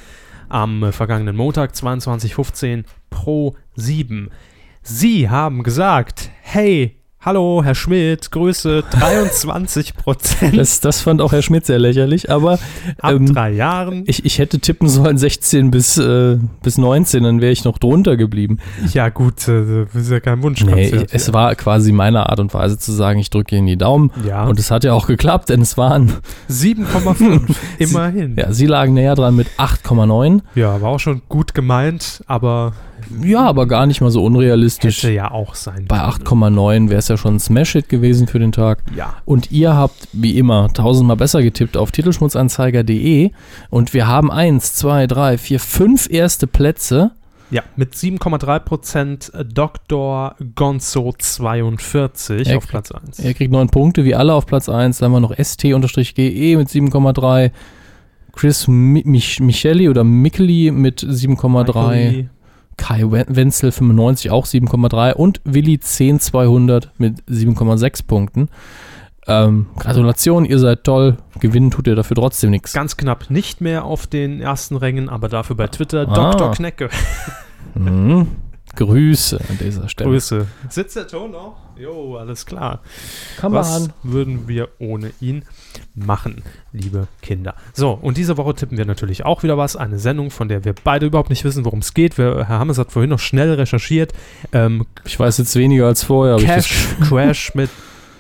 am äh, vergangenen Montag 22.15 pro 7. Sie haben gesagt, hey, hallo Herr Schmidt, Grüße 23 Prozent Das, das fand auch Herr Schmidt sehr lächerlich, aber ab ähm, drei Jahren. Ich, ich hätte tippen sollen 16 bis, äh, bis 19, dann wäre ich noch drunter geblieben. Ja gut, äh, das ist ja kein Nee, Wunschkonzert. ich, es war quasi meine Art und Weise zu sagen, ich drücke Ihnen die Daumen. ja, Und es hat ja auch geklappt, denn es waren, 7,5, [laughs] immerhin. ja, Sie lagen näher dran mit 8,9. Ja, war auch schon gut gemeint, aber Ja, aber gar nicht mal so unrealistisch. hätte ja auch sein Bei können. 8,9 wäre es ja schon ein Smash-Hit gewesen für den Tag. Ja. Und ihr habt, wie immer, tausendmal besser getippt auf titelschmutzanzeiger.de. Und wir haben eins, zwei, drei, vier, fünf erste Plätze. Ja, mit 7,3% Dr. Gonzo 42 Er auf Platz 1. Er kriegt neun Punkte, wie alle auf Platz 1. Dann haben wir noch ST-GE mit 7,3. Chris Mi Mich Micheli oder Mikkeli mit 7,3. Kai Wen- Wenzel 95 auch 7,3. Und Willi 10200 mit 7,6 Punkten. Ähm, Gratulation, ihr seid toll. Gewinnen tut ihr dafür trotzdem nichts. Ganz knapp nicht mehr auf den ersten Rängen, aber dafür bei Twitter Ah. Dr. Knecke. Mhm. Grüße an dieser Stelle. Grüße. Sitzt der Ton noch? Jo, alles klar. Kann Was würden wir ohne ihn machen, liebe Kinder? So, und diese Woche tippen wir natürlich auch wieder was. Eine Sendung, von der wir beide überhaupt nicht wissen, worum es geht. Wir, Herr Hammes hat vorhin noch schnell recherchiert. Ähm, Ich weiß jetzt weniger als vorher. Cash Crash mit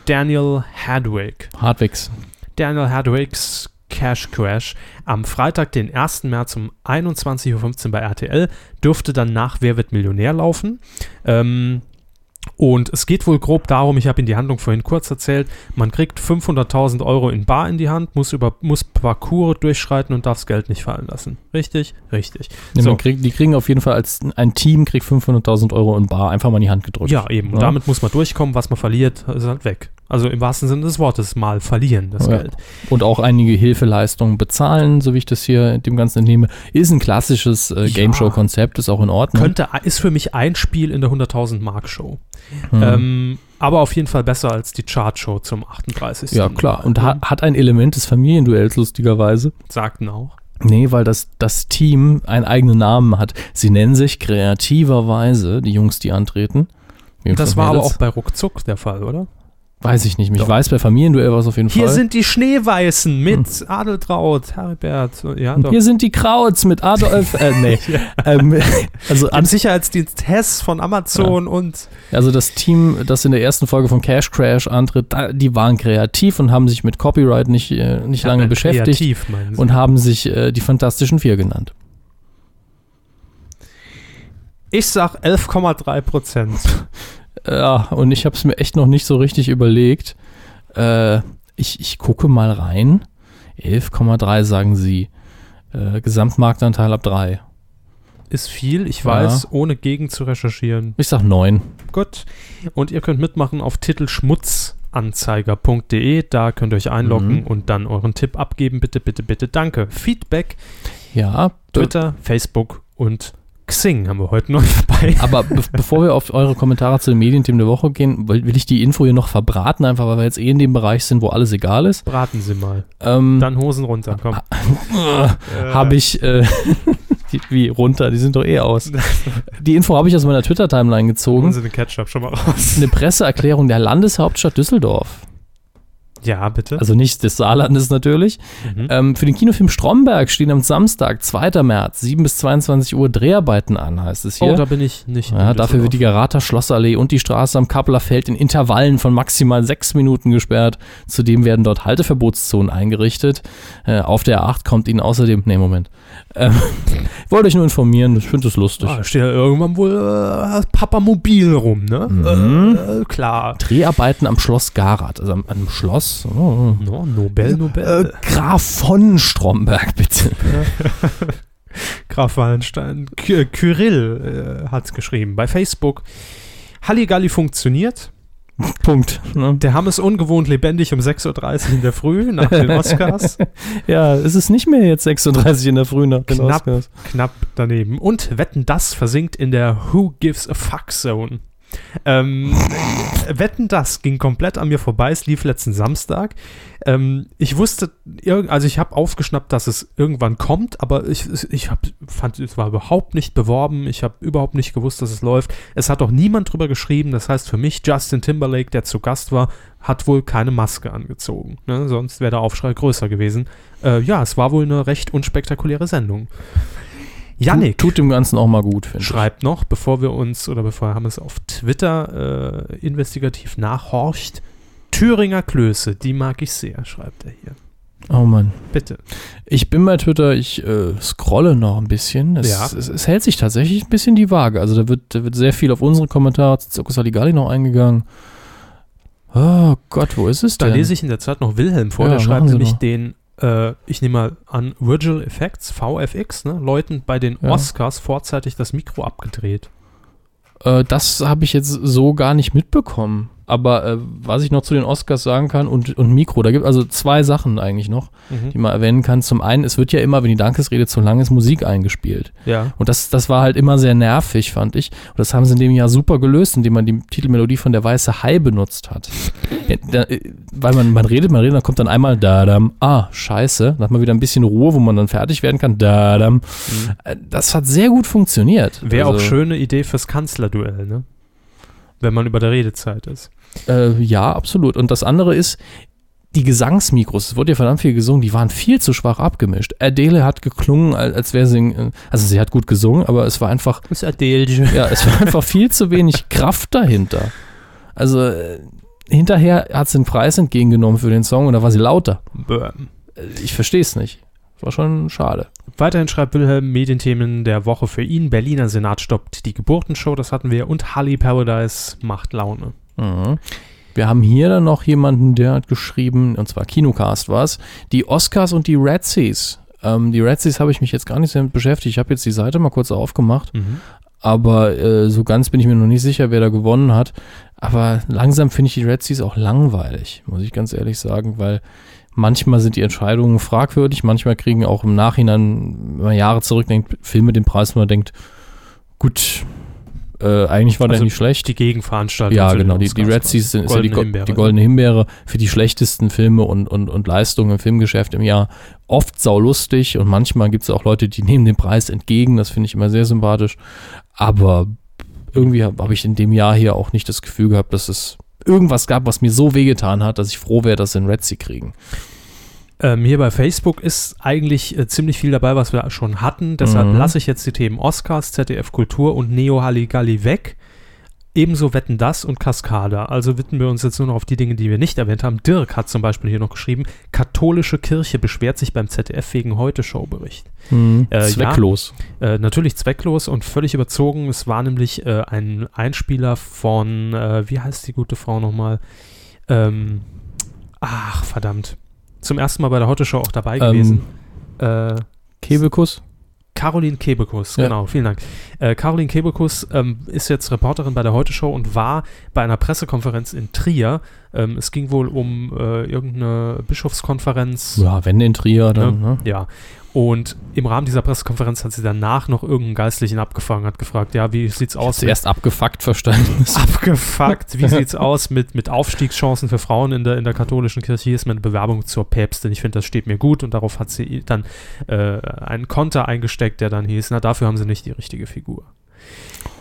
Daniel Hadwick. das- Hardwicks. Daniel Hadwicks Cash Crash am Freitag, den 1. März um 21.15 Uhr bei RTL, dürfte dann nach Wer wird Millionär laufen. Ähm, und es geht wohl grob darum, ich habe Ihnen die Handlung vorhin kurz erzählt, man kriegt 500.000 Euro in Bar in die Hand, muss, über, muss Parcours durchschreiten und darf das Geld nicht fallen lassen. Richtig? Richtig. Ja, So. man kriegt, die kriegen auf jeden Fall als ein Team kriegt 500.000 Euro in Bar einfach mal in die Hand gedrückt. Ja, eben. Und Ja. damit muss man durchkommen. Was man verliert, ist halt weg. Also im wahrsten Sinne des Wortes mal verlieren, das Ja. Geld. Und auch einige Hilfeleistungen bezahlen, so wie ich das hier dem Ganzen entnehme. Ist ein klassisches äh. Gameshow-Konzept, ist auch in Ordnung. Könnte, ist für mich ein Spiel in der 100.000 Mark Show. Hm. Ähm, aber auf jeden Fall besser als die Chartshow zum 38. ja, klar. Und Mal. hat, hat ein Element des Familienduells, lustigerweise. Sagten auch. Nee, weil das, das Team einen eigenen Namen hat. Sie nennen sich kreativerweise, die Jungs, die antreten. Jedenfalls Das war aber auch bei Ruckzuck der Fall, oder? Weiß ich nicht. Ich Doch. weiß, bei Familienduell war es auf jeden Hier Fall. sind die Schneeweißen mit Adeltraut, Heribert. Ja, doch. Hier sind die Krauts mit Adolf. Äh, nee. [laughs] ähm, also, Am Sicherheitsdienst Hess von Amazon und also das Team, das in der ersten Folge von Cash Crash antritt, die waren kreativ und haben sich mit Copyright nicht, äh, nicht lange Ja, beschäftigt Kreativ, meinen Sie. und haben sich äh, die Fantastischen Vier genannt. ich sag 11,3 Prozent. [laughs] Ja, und ich habe es mir echt noch nicht so richtig überlegt. Äh, ich, ich gucke mal rein. 11,3 sagen sie. Äh, Gesamtmarktanteil ab 3. Ist viel, ich Ja. weiß, ohne gegen zu recherchieren. Ich sag 9. Gut. Und ihr könnt mitmachen auf titelschmutzanzeiger.de. Da könnt ihr euch einloggen Mhm. und dann euren Tipp abgeben. Bitte, bitte, bitte. Danke. Feedback, Ja, Twitter, Facebook und Xing haben wir heute noch [laughs] dabei. Aber be bevor wir auf eure Kommentare zu den Medienthemen der Woche gehen, will, will ich die Info hier noch verbraten, einfach weil wir jetzt eh in dem Bereich sind, wo alles egal ist. Braten Sie mal. Ähm, Dann Hosen runter, komm. [laughs] habe ich, äh, [laughs] die, wie runter, die sind doch eh aus. Die Info habe ich aus meiner Twitter-Timeline Holen gezogen. Sie den Ketchup schon mal raus. Eine Presseerklärung der Landeshauptstadt Düsseldorf. Ja, bitte. Also nicht des Saarlandes natürlich. Mhm. Ähm, für den Kinofilm Stromberg stehen am Samstag, 2. März, 7 bis 22 Uhr Dreharbeiten an, heißt es hier. oh, da bin ich nicht. Ja, dafür wird die. Garater Schlossallee und die Straße am Kappeler Feld in Intervallen von maximal sechs Minuten gesperrt. Zudem werden dort Halteverbotszonen eingerichtet. Äh, auf der 8 kommt Ihnen außerdem, nee, Moment. Ähm, [laughs] wollte euch nur informieren, ich finde das lustig. Ah, steht ja irgendwann wohl äh, Papa Mobil rum, ne? Mhm. Äh, klar. Dreharbeiten am Schloss Garat, also am, am Schloss. Oh. No, Nobel, Äh, Nobel. Graf von Stromberg, [laughs] bitte. [laughs] Graf Wallenstein. Ky Kyrill äh, hat es geschrieben bei Facebook. Halligalli funktioniert. Punkt. Ne? Der Hamm ist ungewohnt lebendig um 6.30 Uhr in der Früh nach den [laughs] Oscars. Ja, es ist nicht mehr jetzt 36 in der Früh nach den Knapp. Oscars. Knapp daneben. Und Wetten, das versinkt in der Who Gives a Fuck Zone. Ähm, Wetten, das ging komplett an mir vorbei. Es lief letzten Samstag. Ähm, ich wusste, also ich habe aufgeschnappt, dass es irgendwann kommt, aber ich, ich hab, fand, es war überhaupt nicht beworben. Ich habe überhaupt nicht gewusst, dass es läuft. Es hat auch niemand drüber geschrieben. Das heißt für mich, Justin Timberlake, der zu Gast war, hat wohl keine Maske angezogen. Ne? Sonst wäre der Aufschrei größer gewesen. Äh, ja, es war wohl eine recht unspektakuläre Sendung. Yannick Tut, tut dem Ganzen auch mal gut, finde ich. schreibt noch, bevor wir uns oder bevor haben es auf Twitter äh, investigativ nachhorcht. Thüringer Klöße, die mag ich sehr, schreibt er hier. Oh Mann. Bitte. Ich bin bei Twitter, ich äh, scrolle noch ein bisschen. Es, Ja. es, es hält sich tatsächlich ein bisschen die Waage. Also da wird, da wird sehr viel auf unsere Kommentare zu Zirkus Saligali noch eingegangen. Oh Gott, wo ist es Da denn? lese ich in der Zeit noch Wilhelm vor, Ja, der schreibt nämlich doch. den, äh, ich nehme mal an, Virtual Effects, VFX, ne? Leuten bei den Ja. Oscars vorzeitig das Mikro abgedreht. Äh, das habe ich jetzt so gar nicht mitbekommen. Aber äh, was ich noch zu den Oscars sagen kann und, und Mikro, da gibt also zwei Sachen eigentlich noch, die man erwähnen kann. Zum einen, es wird ja immer, wenn die Dankesrede zu lang ist, Musik eingespielt. Ja. Und das, das war halt immer sehr nervig, fand ich. Und das haben sie in dem Jahr super gelöst, indem man die Titelmelodie von Der Weiße Hai benutzt hat. [laughs] Ja, da, äh, weil man, man redet, man redet, dann kommt dann einmal da-dam, ah, scheiße. Dann hat man wieder ein bisschen Ruhe, wo man dann fertig werden kann, da-dam. Äh, Das hat sehr gut funktioniert. Wäre auch Also, schöne Idee fürs Kanzlerduell, ne? Wenn man über der Redezeit ist. Äh, ja, absolut. Und das andere ist, die Gesangsmikros, es wurde ja verdammt viel gesungen, die waren viel zu schwach abgemischt. Adele hat geklungen, als, wäre sie, äh, also sie hat gut gesungen, aber es war einfach Das ist Adele. [laughs] Ja, es war einfach viel zu wenig Kraft dahinter. Also äh, hinterher hat sie den Preis entgegengenommen für den Song und da war sie lauter. Bäm. Äh, Ich verstehe es nicht. War schon schade. Weiterhin schreibt Wilhelm Medienthemen der Woche für ihn. Berliner Senat stoppt die Geburtenshow, das hatten wir. Und Holly Paradise macht Laune. Mhm. Wir haben hier dann noch jemanden, der hat geschrieben, und zwar Kinocast war es, die Oscars und die Razzies. Ähm, die Razzies habe ich mich jetzt gar nicht sehr mit beschäftigt. Ich habe jetzt die Seite mal kurz aufgemacht, aber äh, so ganz bin ich mir noch nicht sicher, wer da gewonnen hat. Aber langsam finde ich die Razzies auch langweilig, muss ich ganz ehrlich sagen, weil manchmal sind die Entscheidungen fragwürdig, manchmal kriegen auch im Nachhinein, wenn man Jahre zurückdenkt, Filme den Preis, wo man denkt, gut, äh, eigentlich war der Also nicht schlecht. Die Gegenveranstaltung. Ja, genau. Die, die Red Seas sind, ja die, Himbeere. die goldene Himbeere für die schlechtesten Filme und, und, und Leistungen im Filmgeschäft im Jahr. Oft saulustig und manchmal gibt es auch Leute, die nehmen den Preis entgegen. Das finde ich immer sehr sympathisch. Aber irgendwie habe hab ich in dem Jahr hier auch nicht das Gefühl gehabt, dass es irgendwas gab, was mir so wehgetan hat, dass ich froh wäre, dass sie einen Red Sea kriegen. Ähm, hier bei Facebook ist eigentlich äh, ziemlich viel dabei, was wir schon hatten. Deshalb Mhm. lasse ich jetzt die Themen Oscars, ZDF Kultur und Neo Halligalli weg. Ebenso wetten das und Cascada. Also widmen wir uns jetzt nur noch auf die Dinge, die wir nicht erwähnt haben. Dirk hat zum Beispiel hier noch geschrieben, katholische Kirche beschwert sich beim ZDF wegen Heute-Show-Bericht. Äh, Zwecklos. Äh, natürlich zwecklos und völlig überzogen. Es war nämlich äh, ein Einspieler von, äh, wie heißt die gute Frau nochmal? Ähm, ach, verdammt. Zum ersten Mal bei der Heute Show auch dabei Ähm, gewesen. Äh, Kebekus? Caroline Kebekus, Ja. genau, vielen Dank. Äh, Caroline Kebekus ähm, ist jetzt Reporterin bei der Heute Show und war bei einer Pressekonferenz in Trier. Ähm, es ging wohl um äh, irgendeine Bischofskonferenz. Ja, wenn in Trier, dann. Ne? Ja. Und im Rahmen dieser Pressekonferenz hat sie danach noch irgendeinen Geistlichen abgefangen, hat gefragt, ja, wie sieht's aus? Zuerst abgefuckt verstanden. [laughs] abgefuckt. Wie sieht's aus mit, mit Aufstiegschancen für Frauen in der, in der katholischen Kirche? Hier ist meine Bewerbung zur Päpstin. Ich finde, das steht mir gut. Und darauf hat sie dann äh, einen Konter eingesteckt, der dann hieß, na, dafür haben sie nicht die richtige Figur.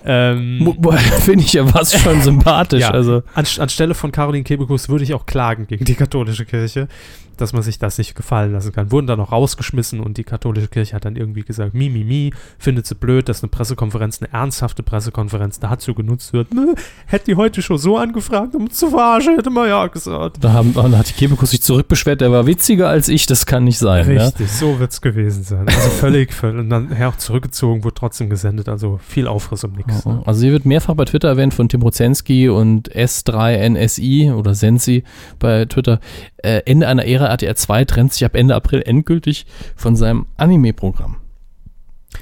Ähm, [laughs] Finde ich ja fast schon [laughs] sympathisch. ja, Also, an, anstelle von Caroline Kebekus würde ich auch klagen gegen die katholische Kirche, dass man sich das nicht gefallen lassen kann. Wurden dann auch rausgeschmissen und die katholische Kirche hat dann irgendwie gesagt, mi, mi, mi, findet sie blöd, dass eine Pressekonferenz, eine ernsthafte Pressekonferenz dazu genutzt wird. Nö, hätte die heute schon so angefragt, um zu verarschen, hätte man ja gesagt. da, haben, da hat die Kebekus sich zurückbeschwert, der war witziger als ich, das kann nicht sein. Ja? Richtig, so wird es gewesen sein. Also völlig, völlig. Und dann her auch zurückgezogen, wurde trotzdem gesendet. Also viel Aufriss um nichts. Ne? Also sie wird mehrfach bei Twitter erwähnt von Tim Rozenski und S3NSI oder Sensi bei Twitter. Äh, Ende einer Ära RTR 2 trennt sich ab Ende April endgültig von seinem Anime-Programm.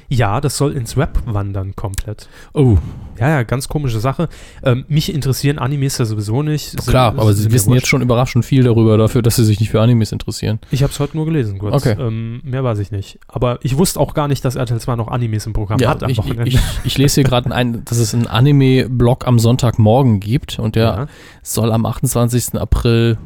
Ja, das soll ins Web wandern komplett. Oh, Ja, ja, ganz komische Sache. Ähm, mich interessieren Animes ja sowieso nicht. Sind- klar, aber sie sind mir wissen jetzt schon überraschend viel darüber, dafür, dass sie sich nicht für Animes interessieren. Ich habe es heute nur gelesen, kurz. Okay. Ähm, mehr weiß ich nicht. Aber ich wusste auch gar nicht, dass RTL 2 noch Animes im Programm hat am ich, Wochenende. ich, ich lese hier gerade, ein, dass es einen Anime-Blog am Sonntagmorgen gibt und der Ja. soll am 28. April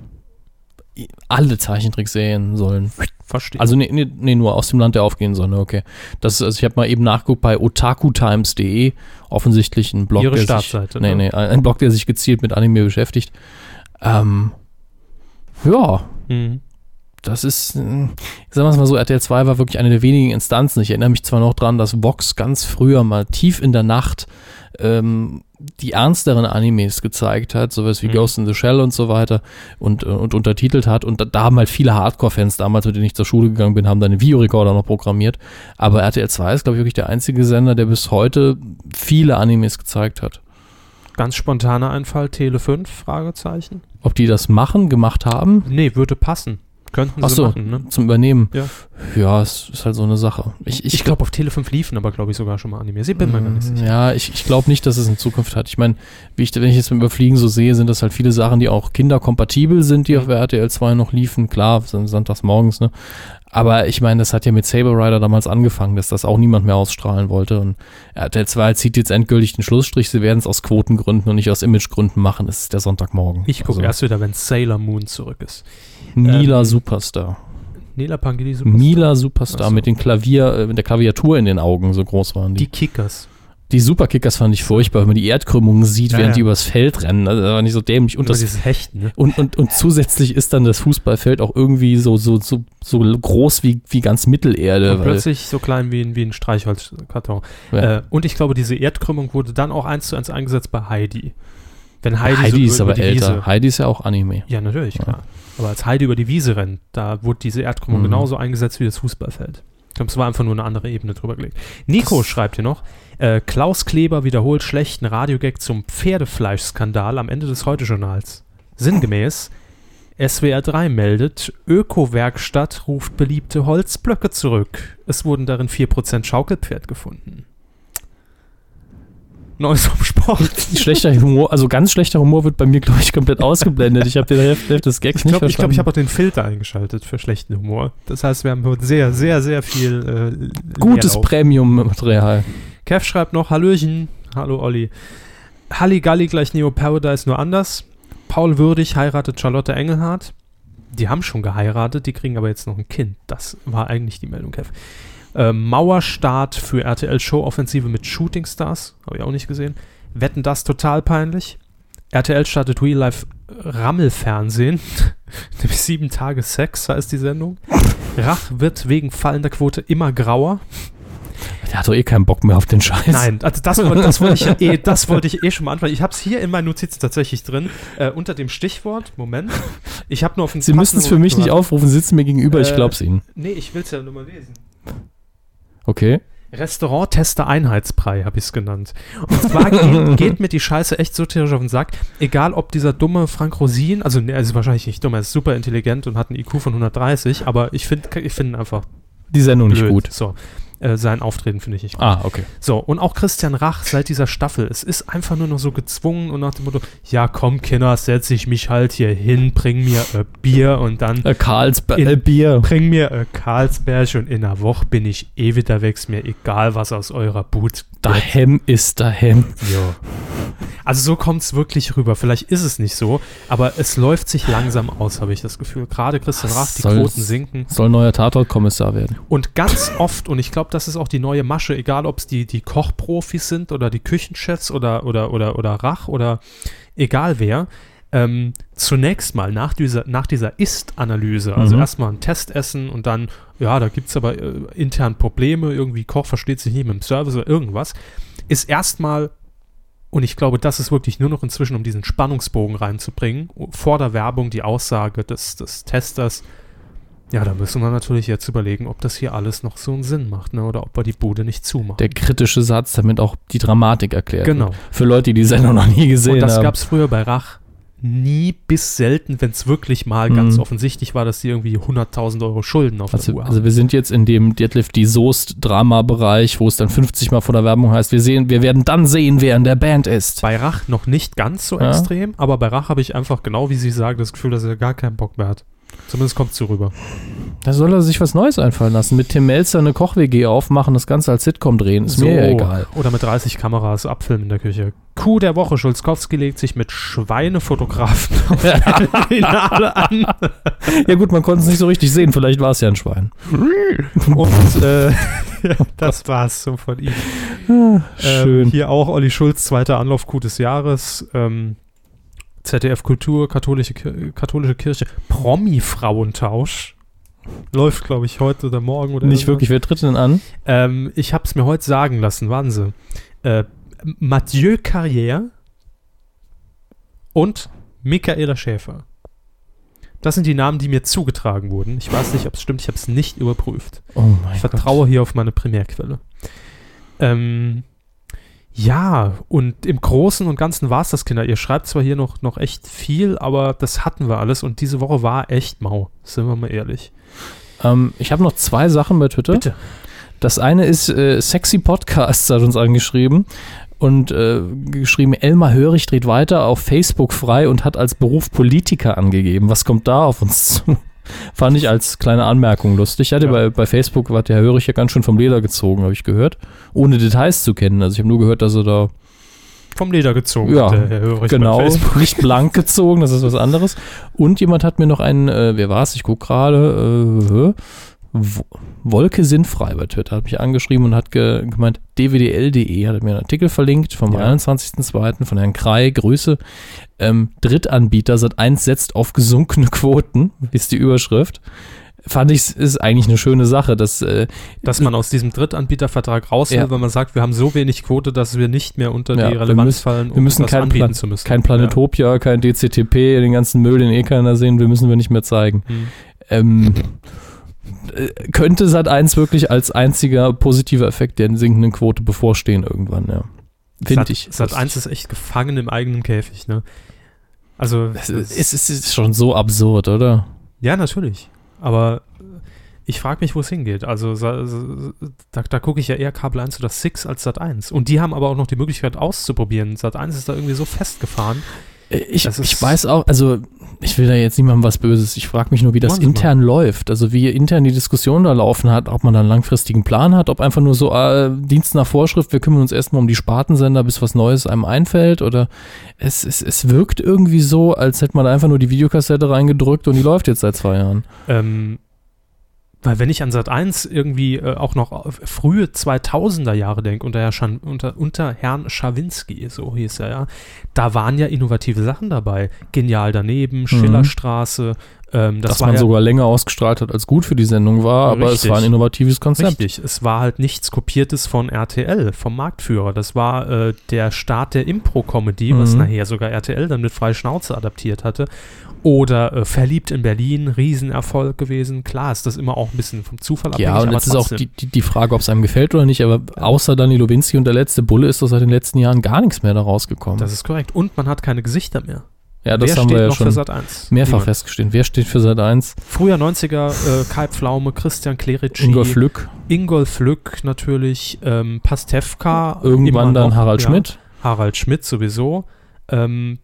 alle Zeichentrickserien sollen. Verstehe. Also nee, nee, nee, nur aus dem Land der aufgehen sollen, okay. Das ist, also ich habe mal eben nachgeguckt bei otakutimes.de, offensichtlich ein Blog, Ihre der Startseite, sich, nee, ne? nee, ein Blog, der sich gezielt mit Anime beschäftigt. Ähm, ja, Mhm. das ist, sagen wir es mal so, RTL 2 war wirklich eine der wenigen Instanzen. Ich erinnere mich zwar noch dran, dass Vox ganz früher mal tief in der Nacht ähm, die ernsteren Animes gezeigt hat, sowas wie Mhm. Ghost in the Shell und so weiter und, äh, und untertitelt hat. Und da, da haben halt viele Hardcore-Fans damals, mit denen ich zur Schule gegangen bin, haben dann den Videorekorder noch programmiert. Aber RTL 2 ist, glaube ich, wirklich der einzige Sender, der bis heute viele Animes gezeigt hat. Ganz spontaner Einfall, Tele 5, Fragezeichen. Ob die das machen, gemacht haben? Nee, würde passen. Könnten Ach sie so, machen, ne? zum Übernehmen. Ja. Ja, es ist halt so eine Sache. Ich, Ich, glaube, auf Tele 5 liefen aber, glaube ich, sogar schon mal Animes. Ich bin mir nicht sicher. Mm, Ja, ich, ich glaube nicht, dass es in Zukunft hat. Ich meine, wie ich, wenn ich jetzt beim Überfliegen so sehe, sind das halt viele Sachen, die auch kinderkompatibel sind, die auf RTL 2 noch liefen. Klar, sonntags morgens, ne? Aber ich meine, das hat ja mit Saber Rider damals angefangen, dass das auch niemand mehr ausstrahlen wollte. Und RTL 2 zieht jetzt endgültig den Schlussstrich. Sie werden es aus Quotengründen und nicht aus Imagegründen machen. Es ist der Sonntagmorgen. Ich gucke Also, erst wieder, wenn Sailor Moon zurück ist. Mila ähm, Superstar. Nela Pangeli Superstar. Mila Superstar so. mit den Klavier, äh, mit der Klaviatur in den Augen, so groß waren die. Die Kickers. Die Superkickers fand ich furchtbar, wenn man die Erdkrümmungen sieht, Ja, während ja. die übers Feld rennen. Also, das war nicht so dämlich. Und, Und das, Hechten, ne? und, und, und zusätzlich ist dann das Fußballfeld auch irgendwie so, so, so, so groß wie, wie ganz Mittelerde. Und plötzlich so klein wie ein, wie ein Streichholzkarton. ja. Äh, und ich glaube, diese Erdkrümmung wurde dann auch eins zu eins eingesetzt bei Heidi. Wenn Heidi, Heidi, so ist aber älter. Wiese. Heidi ist ja auch Anime. Ja, natürlich, klar. Aber als Heidi über die Wiese rennt, da wurde diese Erdkrümmung Mhm. genauso eingesetzt wie das Fußballfeld. Ich glaube, es war einfach nur eine andere Ebene drüber gelegt. Nico Das- schreibt hier noch, äh, Klaus Kleber wiederholt schlechten Radiogag zum Pferdefleischskandal am Ende des Heute-Journals. Sinngemäß, SWR 3 meldet, Öko-Werkstatt ruft beliebte Holzblöcke zurück. Es wurden darin 4% Schaukelpferd gefunden. Neues vom Sport. Schlechter Humor, also ganz schlechter Humor wird bei mir, glaube ich, komplett ausgeblendet. Ich habe den Hälfte, des Gags Ich nicht glaube, ich, glaub, ich verstanden. habe auch den Filter eingeschaltet für schlechten Humor. Das heißt, wir haben heute sehr, sehr, sehr viel äh, Gutes. Premium-Material. Kev schreibt noch, Hallöchen. Hallo Olli. Halligalli gleich Neo Paradise, nur anders. Paul Würdig heiratet Charlotte Engelhardt. Die haben schon geheiratet, die kriegen aber jetzt noch ein Kind. Das war eigentlich die Meldung, Kev. Äh, Mauerstart für RTL Show-Offensive mit Shooting Stars. Habe ich auch nicht gesehen. Wetten das total peinlich. RTL startet Real Life Rammelfernsehen. [laughs] Nämlich sieben Tage Sex heißt die Sendung. Rach wird wegen fallender Quote immer grauer. Der hat doch eh keinen Bock mehr auf den Scheiß. Nein, also das, das, wollte ich ja eh, das [laughs] wollte ich eh schon mal anfangen. Ich habe es hier in meinen Notizen tatsächlich drin, äh, unter dem Stichwort, Moment, ich habe nur auf den Sie müssen es für mich nicht aufrufen, sitzen mir gegenüber, ich Äh, glaub's Ihnen. Nee, ich will es ja nur mal lesen. Okay. Restaurant-Tester Einheitsbrei habe ich es genannt. Und zwar geht, [laughs] geht mir die Scheiße echt so tierisch auf den Sack. Egal, ob dieser dumme Frank Rosin, also ne, er ist wahrscheinlich nicht dumm, er ist super intelligent und hat einen IQ von 130, aber ich finde ich find ihn einfach Die Sendung nicht blöd. gut. So. Äh, sein Auftreten finde ich nicht gut. Ah, okay. So, und auch Christian Rach seit dieser Staffel. Es ist einfach nur noch so gezwungen und nach dem Motto, ja komm, Kinder, setz ich mich halt hier hin, bring mir äh, Bier und dann Äh, Karlsberg, äh, Bier. bring mir äh, Karlsberg und in einer Woche bin ich eh wieder weg, ist mir egal, was aus eurer Boot Dahem ist dahem. Ja. Also so kommt es wirklich rüber. Vielleicht ist es nicht so, aber es läuft sich langsam aus, habe ich das Gefühl. Gerade Christian Rach, die Soll's- Quoten sinken. Soll neuer Tatort-Kommissar werden. Und ganz oft, und ich glaube, das ist auch die neue Masche, egal ob es die, die Kochprofis sind oder die Küchenchefs oder, oder, oder, oder Rach oder egal wer, ähm, zunächst mal nach dieser, nach dieser Ist-Analyse, also Mhm. erstmal ein Testessen und dann, ja, da gibt es aber äh, intern Probleme, irgendwie Koch versteht sich nicht mit dem Service oder irgendwas, ist erstmal, und ich glaube, das ist wirklich nur noch inzwischen, um diesen Spannungsbogen reinzubringen, vor der Werbung die Aussage des, des Testers, ja, da müssen wir natürlich jetzt überlegen, ob das hier alles noch so einen Sinn macht, ne? Oder ob wir die Bude nicht zumachen. Der kritische Satz, damit auch die Dramatik erklärt. Genau. wird. Für Leute, die die Sendung noch nie gesehen Und das haben. gab es früher bei Rach nie bis selten, wenn es wirklich mal Mhm. ganz offensichtlich war, dass die irgendwie 100.000 Euro Schulden auf der Also, Uhr haben. also wir sind jetzt in dem Deadlift die Soest-Drama-Bereich, wo es dann 50 Mal vor der Werbung heißt, wir sehen, wir werden dann sehen, wer in der Band ist. bei Rach noch nicht ganz so Ja. extrem, aber bei Rach habe ich einfach genau, wie Sie sagen, das Gefühl, dass er gar keinen Bock mehr hat. Zumindest kommt es so rüber. Da soll er sich was Neues einfallen lassen. Mit Tim Melzer eine Koch-WG aufmachen, das Ganze als Sitcom drehen. Ist mir ja egal. Oder mit 30 Kameras abfilmen in der Küche. Kuh der Woche. Schulzkowski legt sich mit Schweinefotografen auf [laughs] Finale an. Ja gut, man konnte es nicht so richtig sehen. Vielleicht war es ja ein Schwein. Und äh, [laughs] das war's so von ihm. Schön. Ähm, hier auch Olli Schulz, zweiter Anlauf Coup des Jahres. Ähm, ZDF Kultur, katholische, katholische Kirche, Promi-Frauentausch. Läuft, glaube ich, heute oder morgen oder nicht irgendwann. wirklich. Wer tritt denn an? Ähm, ich habe es mir heute sagen lassen, Sie. Äh, Mathieu Carrière und Michaela Schäfer. Das sind die Namen, die mir zugetragen wurden. Ich weiß nicht, ob es stimmt, ich habe es nicht überprüft. Oh Ich vertraue hier auf meine Primärquelle. Ähm, ja, und im Großen und Ganzen war es das, Kinder. Ihr schreibt zwar hier noch, noch echt viel, aber das hatten wir alles und diese Woche war echt mau. Sind wir mal ehrlich. Ähm, ich habe noch zwei Sachen bei Twitter. Bitte. Das eine ist, äh, Sexy Podcasts hat uns angeschrieben und äh, geschrieben, Elmar Hörig dreht weiter auf Facebook frei und hat als Beruf Politiker angegeben. Was kommt da auf uns zu? Fand ich als kleine Anmerkung lustig. Ich hatte Ja. bei, bei Facebook, hat der Hörig ja ganz schön vom Leder gezogen, habe ich gehört. Ohne Details zu kennen. Also ich habe nur gehört, dass er da Vom Leder gezogen, Ja, hat der Herr Hörig bei genau, nicht blank gezogen, das ist was anderes. Und jemand hat mir noch einen, äh, wer war es? Ich gucke gerade, äh, Wolke sinnfrei bei Twitter, hat mich angeschrieben und hat ge gemeint, dwdl.de, hat mir einen Artikel verlinkt vom Ja. 21.02. von Herrn Krei, Grüße. Ähm, Drittanbieter seit 1 setzt auf gesunkene Quoten, ist die Überschrift. Fand ich, ist eigentlich eine schöne Sache, dass äh, Dass man aus diesem Drittanbietervertrag raus will, Ja. weil man sagt, wir haben so wenig Quote, dass wir nicht mehr unter Ja, die wir Relevanz müssen- fallen, wir müssen kein anbieten Plan- zu müssen. kein Planetopia, kein DCTP, den ganzen Müll, den eh keiner sehen will, müssen wir nicht mehr zeigen. Hm. Ähm, äh, könnte Sat 1 wirklich als einziger positiver Effekt der sinkenden Quote bevorstehen irgendwann, ja. Finde ich. Sat 1 ist echt gefangen im eigenen Käfig, ne? Also, es, es, es ist schon so absurd, oder? ja, natürlich. Aber äh, ich frage mich, wo es hingeht. Also, da, da gucke ich ja eher Kabel 1 oder 6 als Sat 1. Und die haben aber auch noch die Möglichkeit auszuprobieren. Sat 1 ist da irgendwie so festgefahren. Ich, ich weiß auch, also ich will da jetzt niemandem was Böses. Ich frage mich nur, wie das Sie mal. intern läuft. Also wie intern die Diskussion da laufen hat, ob man da einen langfristigen Plan hat, ob einfach nur so äh, Dienst nach Vorschrift, wir kümmern uns erstmal um die Spartensender, bis was Neues einem einfällt. Oder es, es, es wirkt irgendwie so, als hätte man einfach nur die Videokassette reingedrückt und die läuft jetzt seit zwei Jahren. Ähm, weil wenn ich an Sat 1 irgendwie äh, auch noch frühe 2000er Jahre denke, unter, Herr Schan- unter, unter Herrn Schawinski, so hieß er ja, da waren ja innovative Sachen dabei. Genial daneben, Schillerstraße. Ähm, das Dass man ja, sogar länger ausgestrahlt hat, als gut für die Sendung war, aber es war ein innovatives Konzept. Richtig, es war halt nichts Kopiertes von RTL, vom Marktführer. Das war äh, der Start der Impro-Comedy, was Mhm. nachher sogar RTL dann mit freie Schnauze adaptiert hatte. Oder äh, Verliebt in Berlin, Riesenerfolg gewesen. Klar ist das immer auch ein bisschen vom Zufall abhängig, Ja, und jetzt ist auch die, die, die Frage, ob es einem gefällt oder nicht, aber außer Dani Lowinski und der letzte Bulle ist doch seit den letzten Jahren gar nichts mehr da rausgekommen. Das ist korrekt. Und man hat keine Gesichter mehr. Ja, das Wer haben steht wir ja noch schon für Sat 1? mehrfach festgestellt. Wer steht für Sat 1? Früher 90er, äh, Kai Pflaume, Christian Klerici, Ingolf Lück. Ingolf Lück natürlich, ähm, Pastewka. Irgendwann dann noch, Harald ja. Schmidt. Harald Schmidt sowieso. Ähm,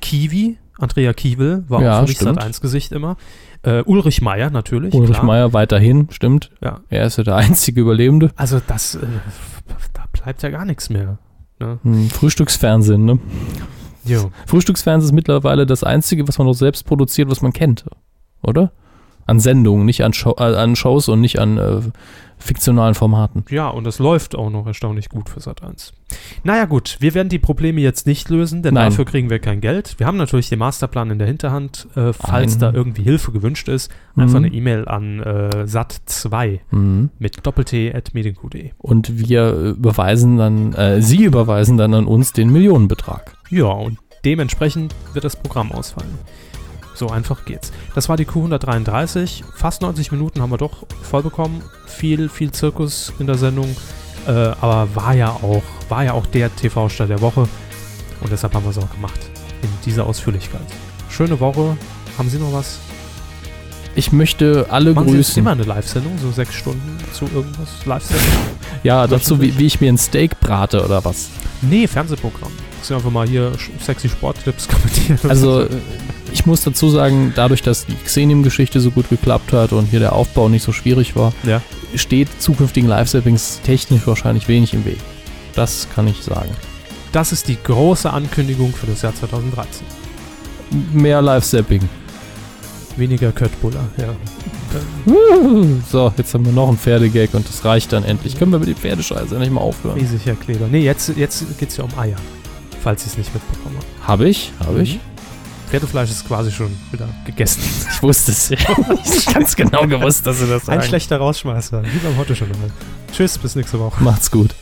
Kiwi, Andrea Kiewel, war Ja, auch für. Sat 1 Gesicht immer. Äh, Ulrich Meier natürlich. Ulrich. Meier weiterhin, stimmt. Ja. Er ist ja der [laughs] einzige Überlebende. Also das, äh, da bleibt ja gar nichts mehr. Ne? Hm, Frühstücksfernsehen, ne? Jo. Frühstücksfernsehen ist mittlerweile das einzige, was man noch selbst produziert, was man kennt. Oder? An Sendungen, nicht an, Show, äh, an Shows und nicht an äh, fiktionalen Formaten. Ja, und das läuft auch noch erstaunlich gut für Sat 1. Naja, gut, wir werden die Probleme jetzt nicht lösen, denn Nein. dafür kriegen wir kein Geld. Wir haben natürlich den Masterplan in der Hinterhand. Äh, falls Ein- da irgendwie Hilfe gewünscht ist, einfach Mhm. eine E-Mail an äh, sat2 Mhm. mit doppelt-t.medienq.de. Und wir überweisen dann, äh, Sie überweisen dann an uns den Millionenbetrag. Ja, und dementsprechend wird das Programm ausfallen. So einfach geht's. Das war die Q133. Fast 90 Minuten haben wir doch voll bekommen. Viel, viel Zirkus in der Sendung. Äh, aber war ja auch, war ja auch der TV-Start der Woche. Und deshalb haben wir es auch gemacht. In dieser Ausführlichkeit. Schöne Woche. Haben Sie noch was? Ich möchte alle Machen Sie grüßen. immer eine Live-Sendung? So sechs Stunden zu irgendwas? Live-Sendung? Ja, dazu, wie, wie ich mir ein Steak brate oder was. nee, Fernsehprogramm. Sie einfach mal hier sexy Sporttipps [laughs] kommentieren. Also, ich muss dazu sagen, dadurch, dass die Xenium-Geschichte so gut geklappt hat und hier der Aufbau nicht so schwierig war, Ja. steht zukünftigen Live-Sappings technisch wahrscheinlich wenig im Weg. Das kann ich sagen. Das ist die große Ankündigung für das Jahr 2013. Mehr Live-Sapping. Weniger Köttbuller, ja. So, jetzt haben wir noch einen Pferdegag und das reicht dann endlich. Können wir mit dem Pferdescheiße endlich mal aufhören? Riesig, Herr Kleber. Nee, jetzt, jetzt geht es ja um Eier. Falls Sie es nicht mitbekommen haben. Habe ich, habe ich. Pferdefleisch ist quasi schon wieder gegessen. [laughs] Ich wusste es. [laughs] Ich hab ganz genau gewusst, dass du das Ein sagst. schlechter Rausschmeißer. Wie beim Heute schon mal. Tschüss, bis nächste Woche. Macht's gut.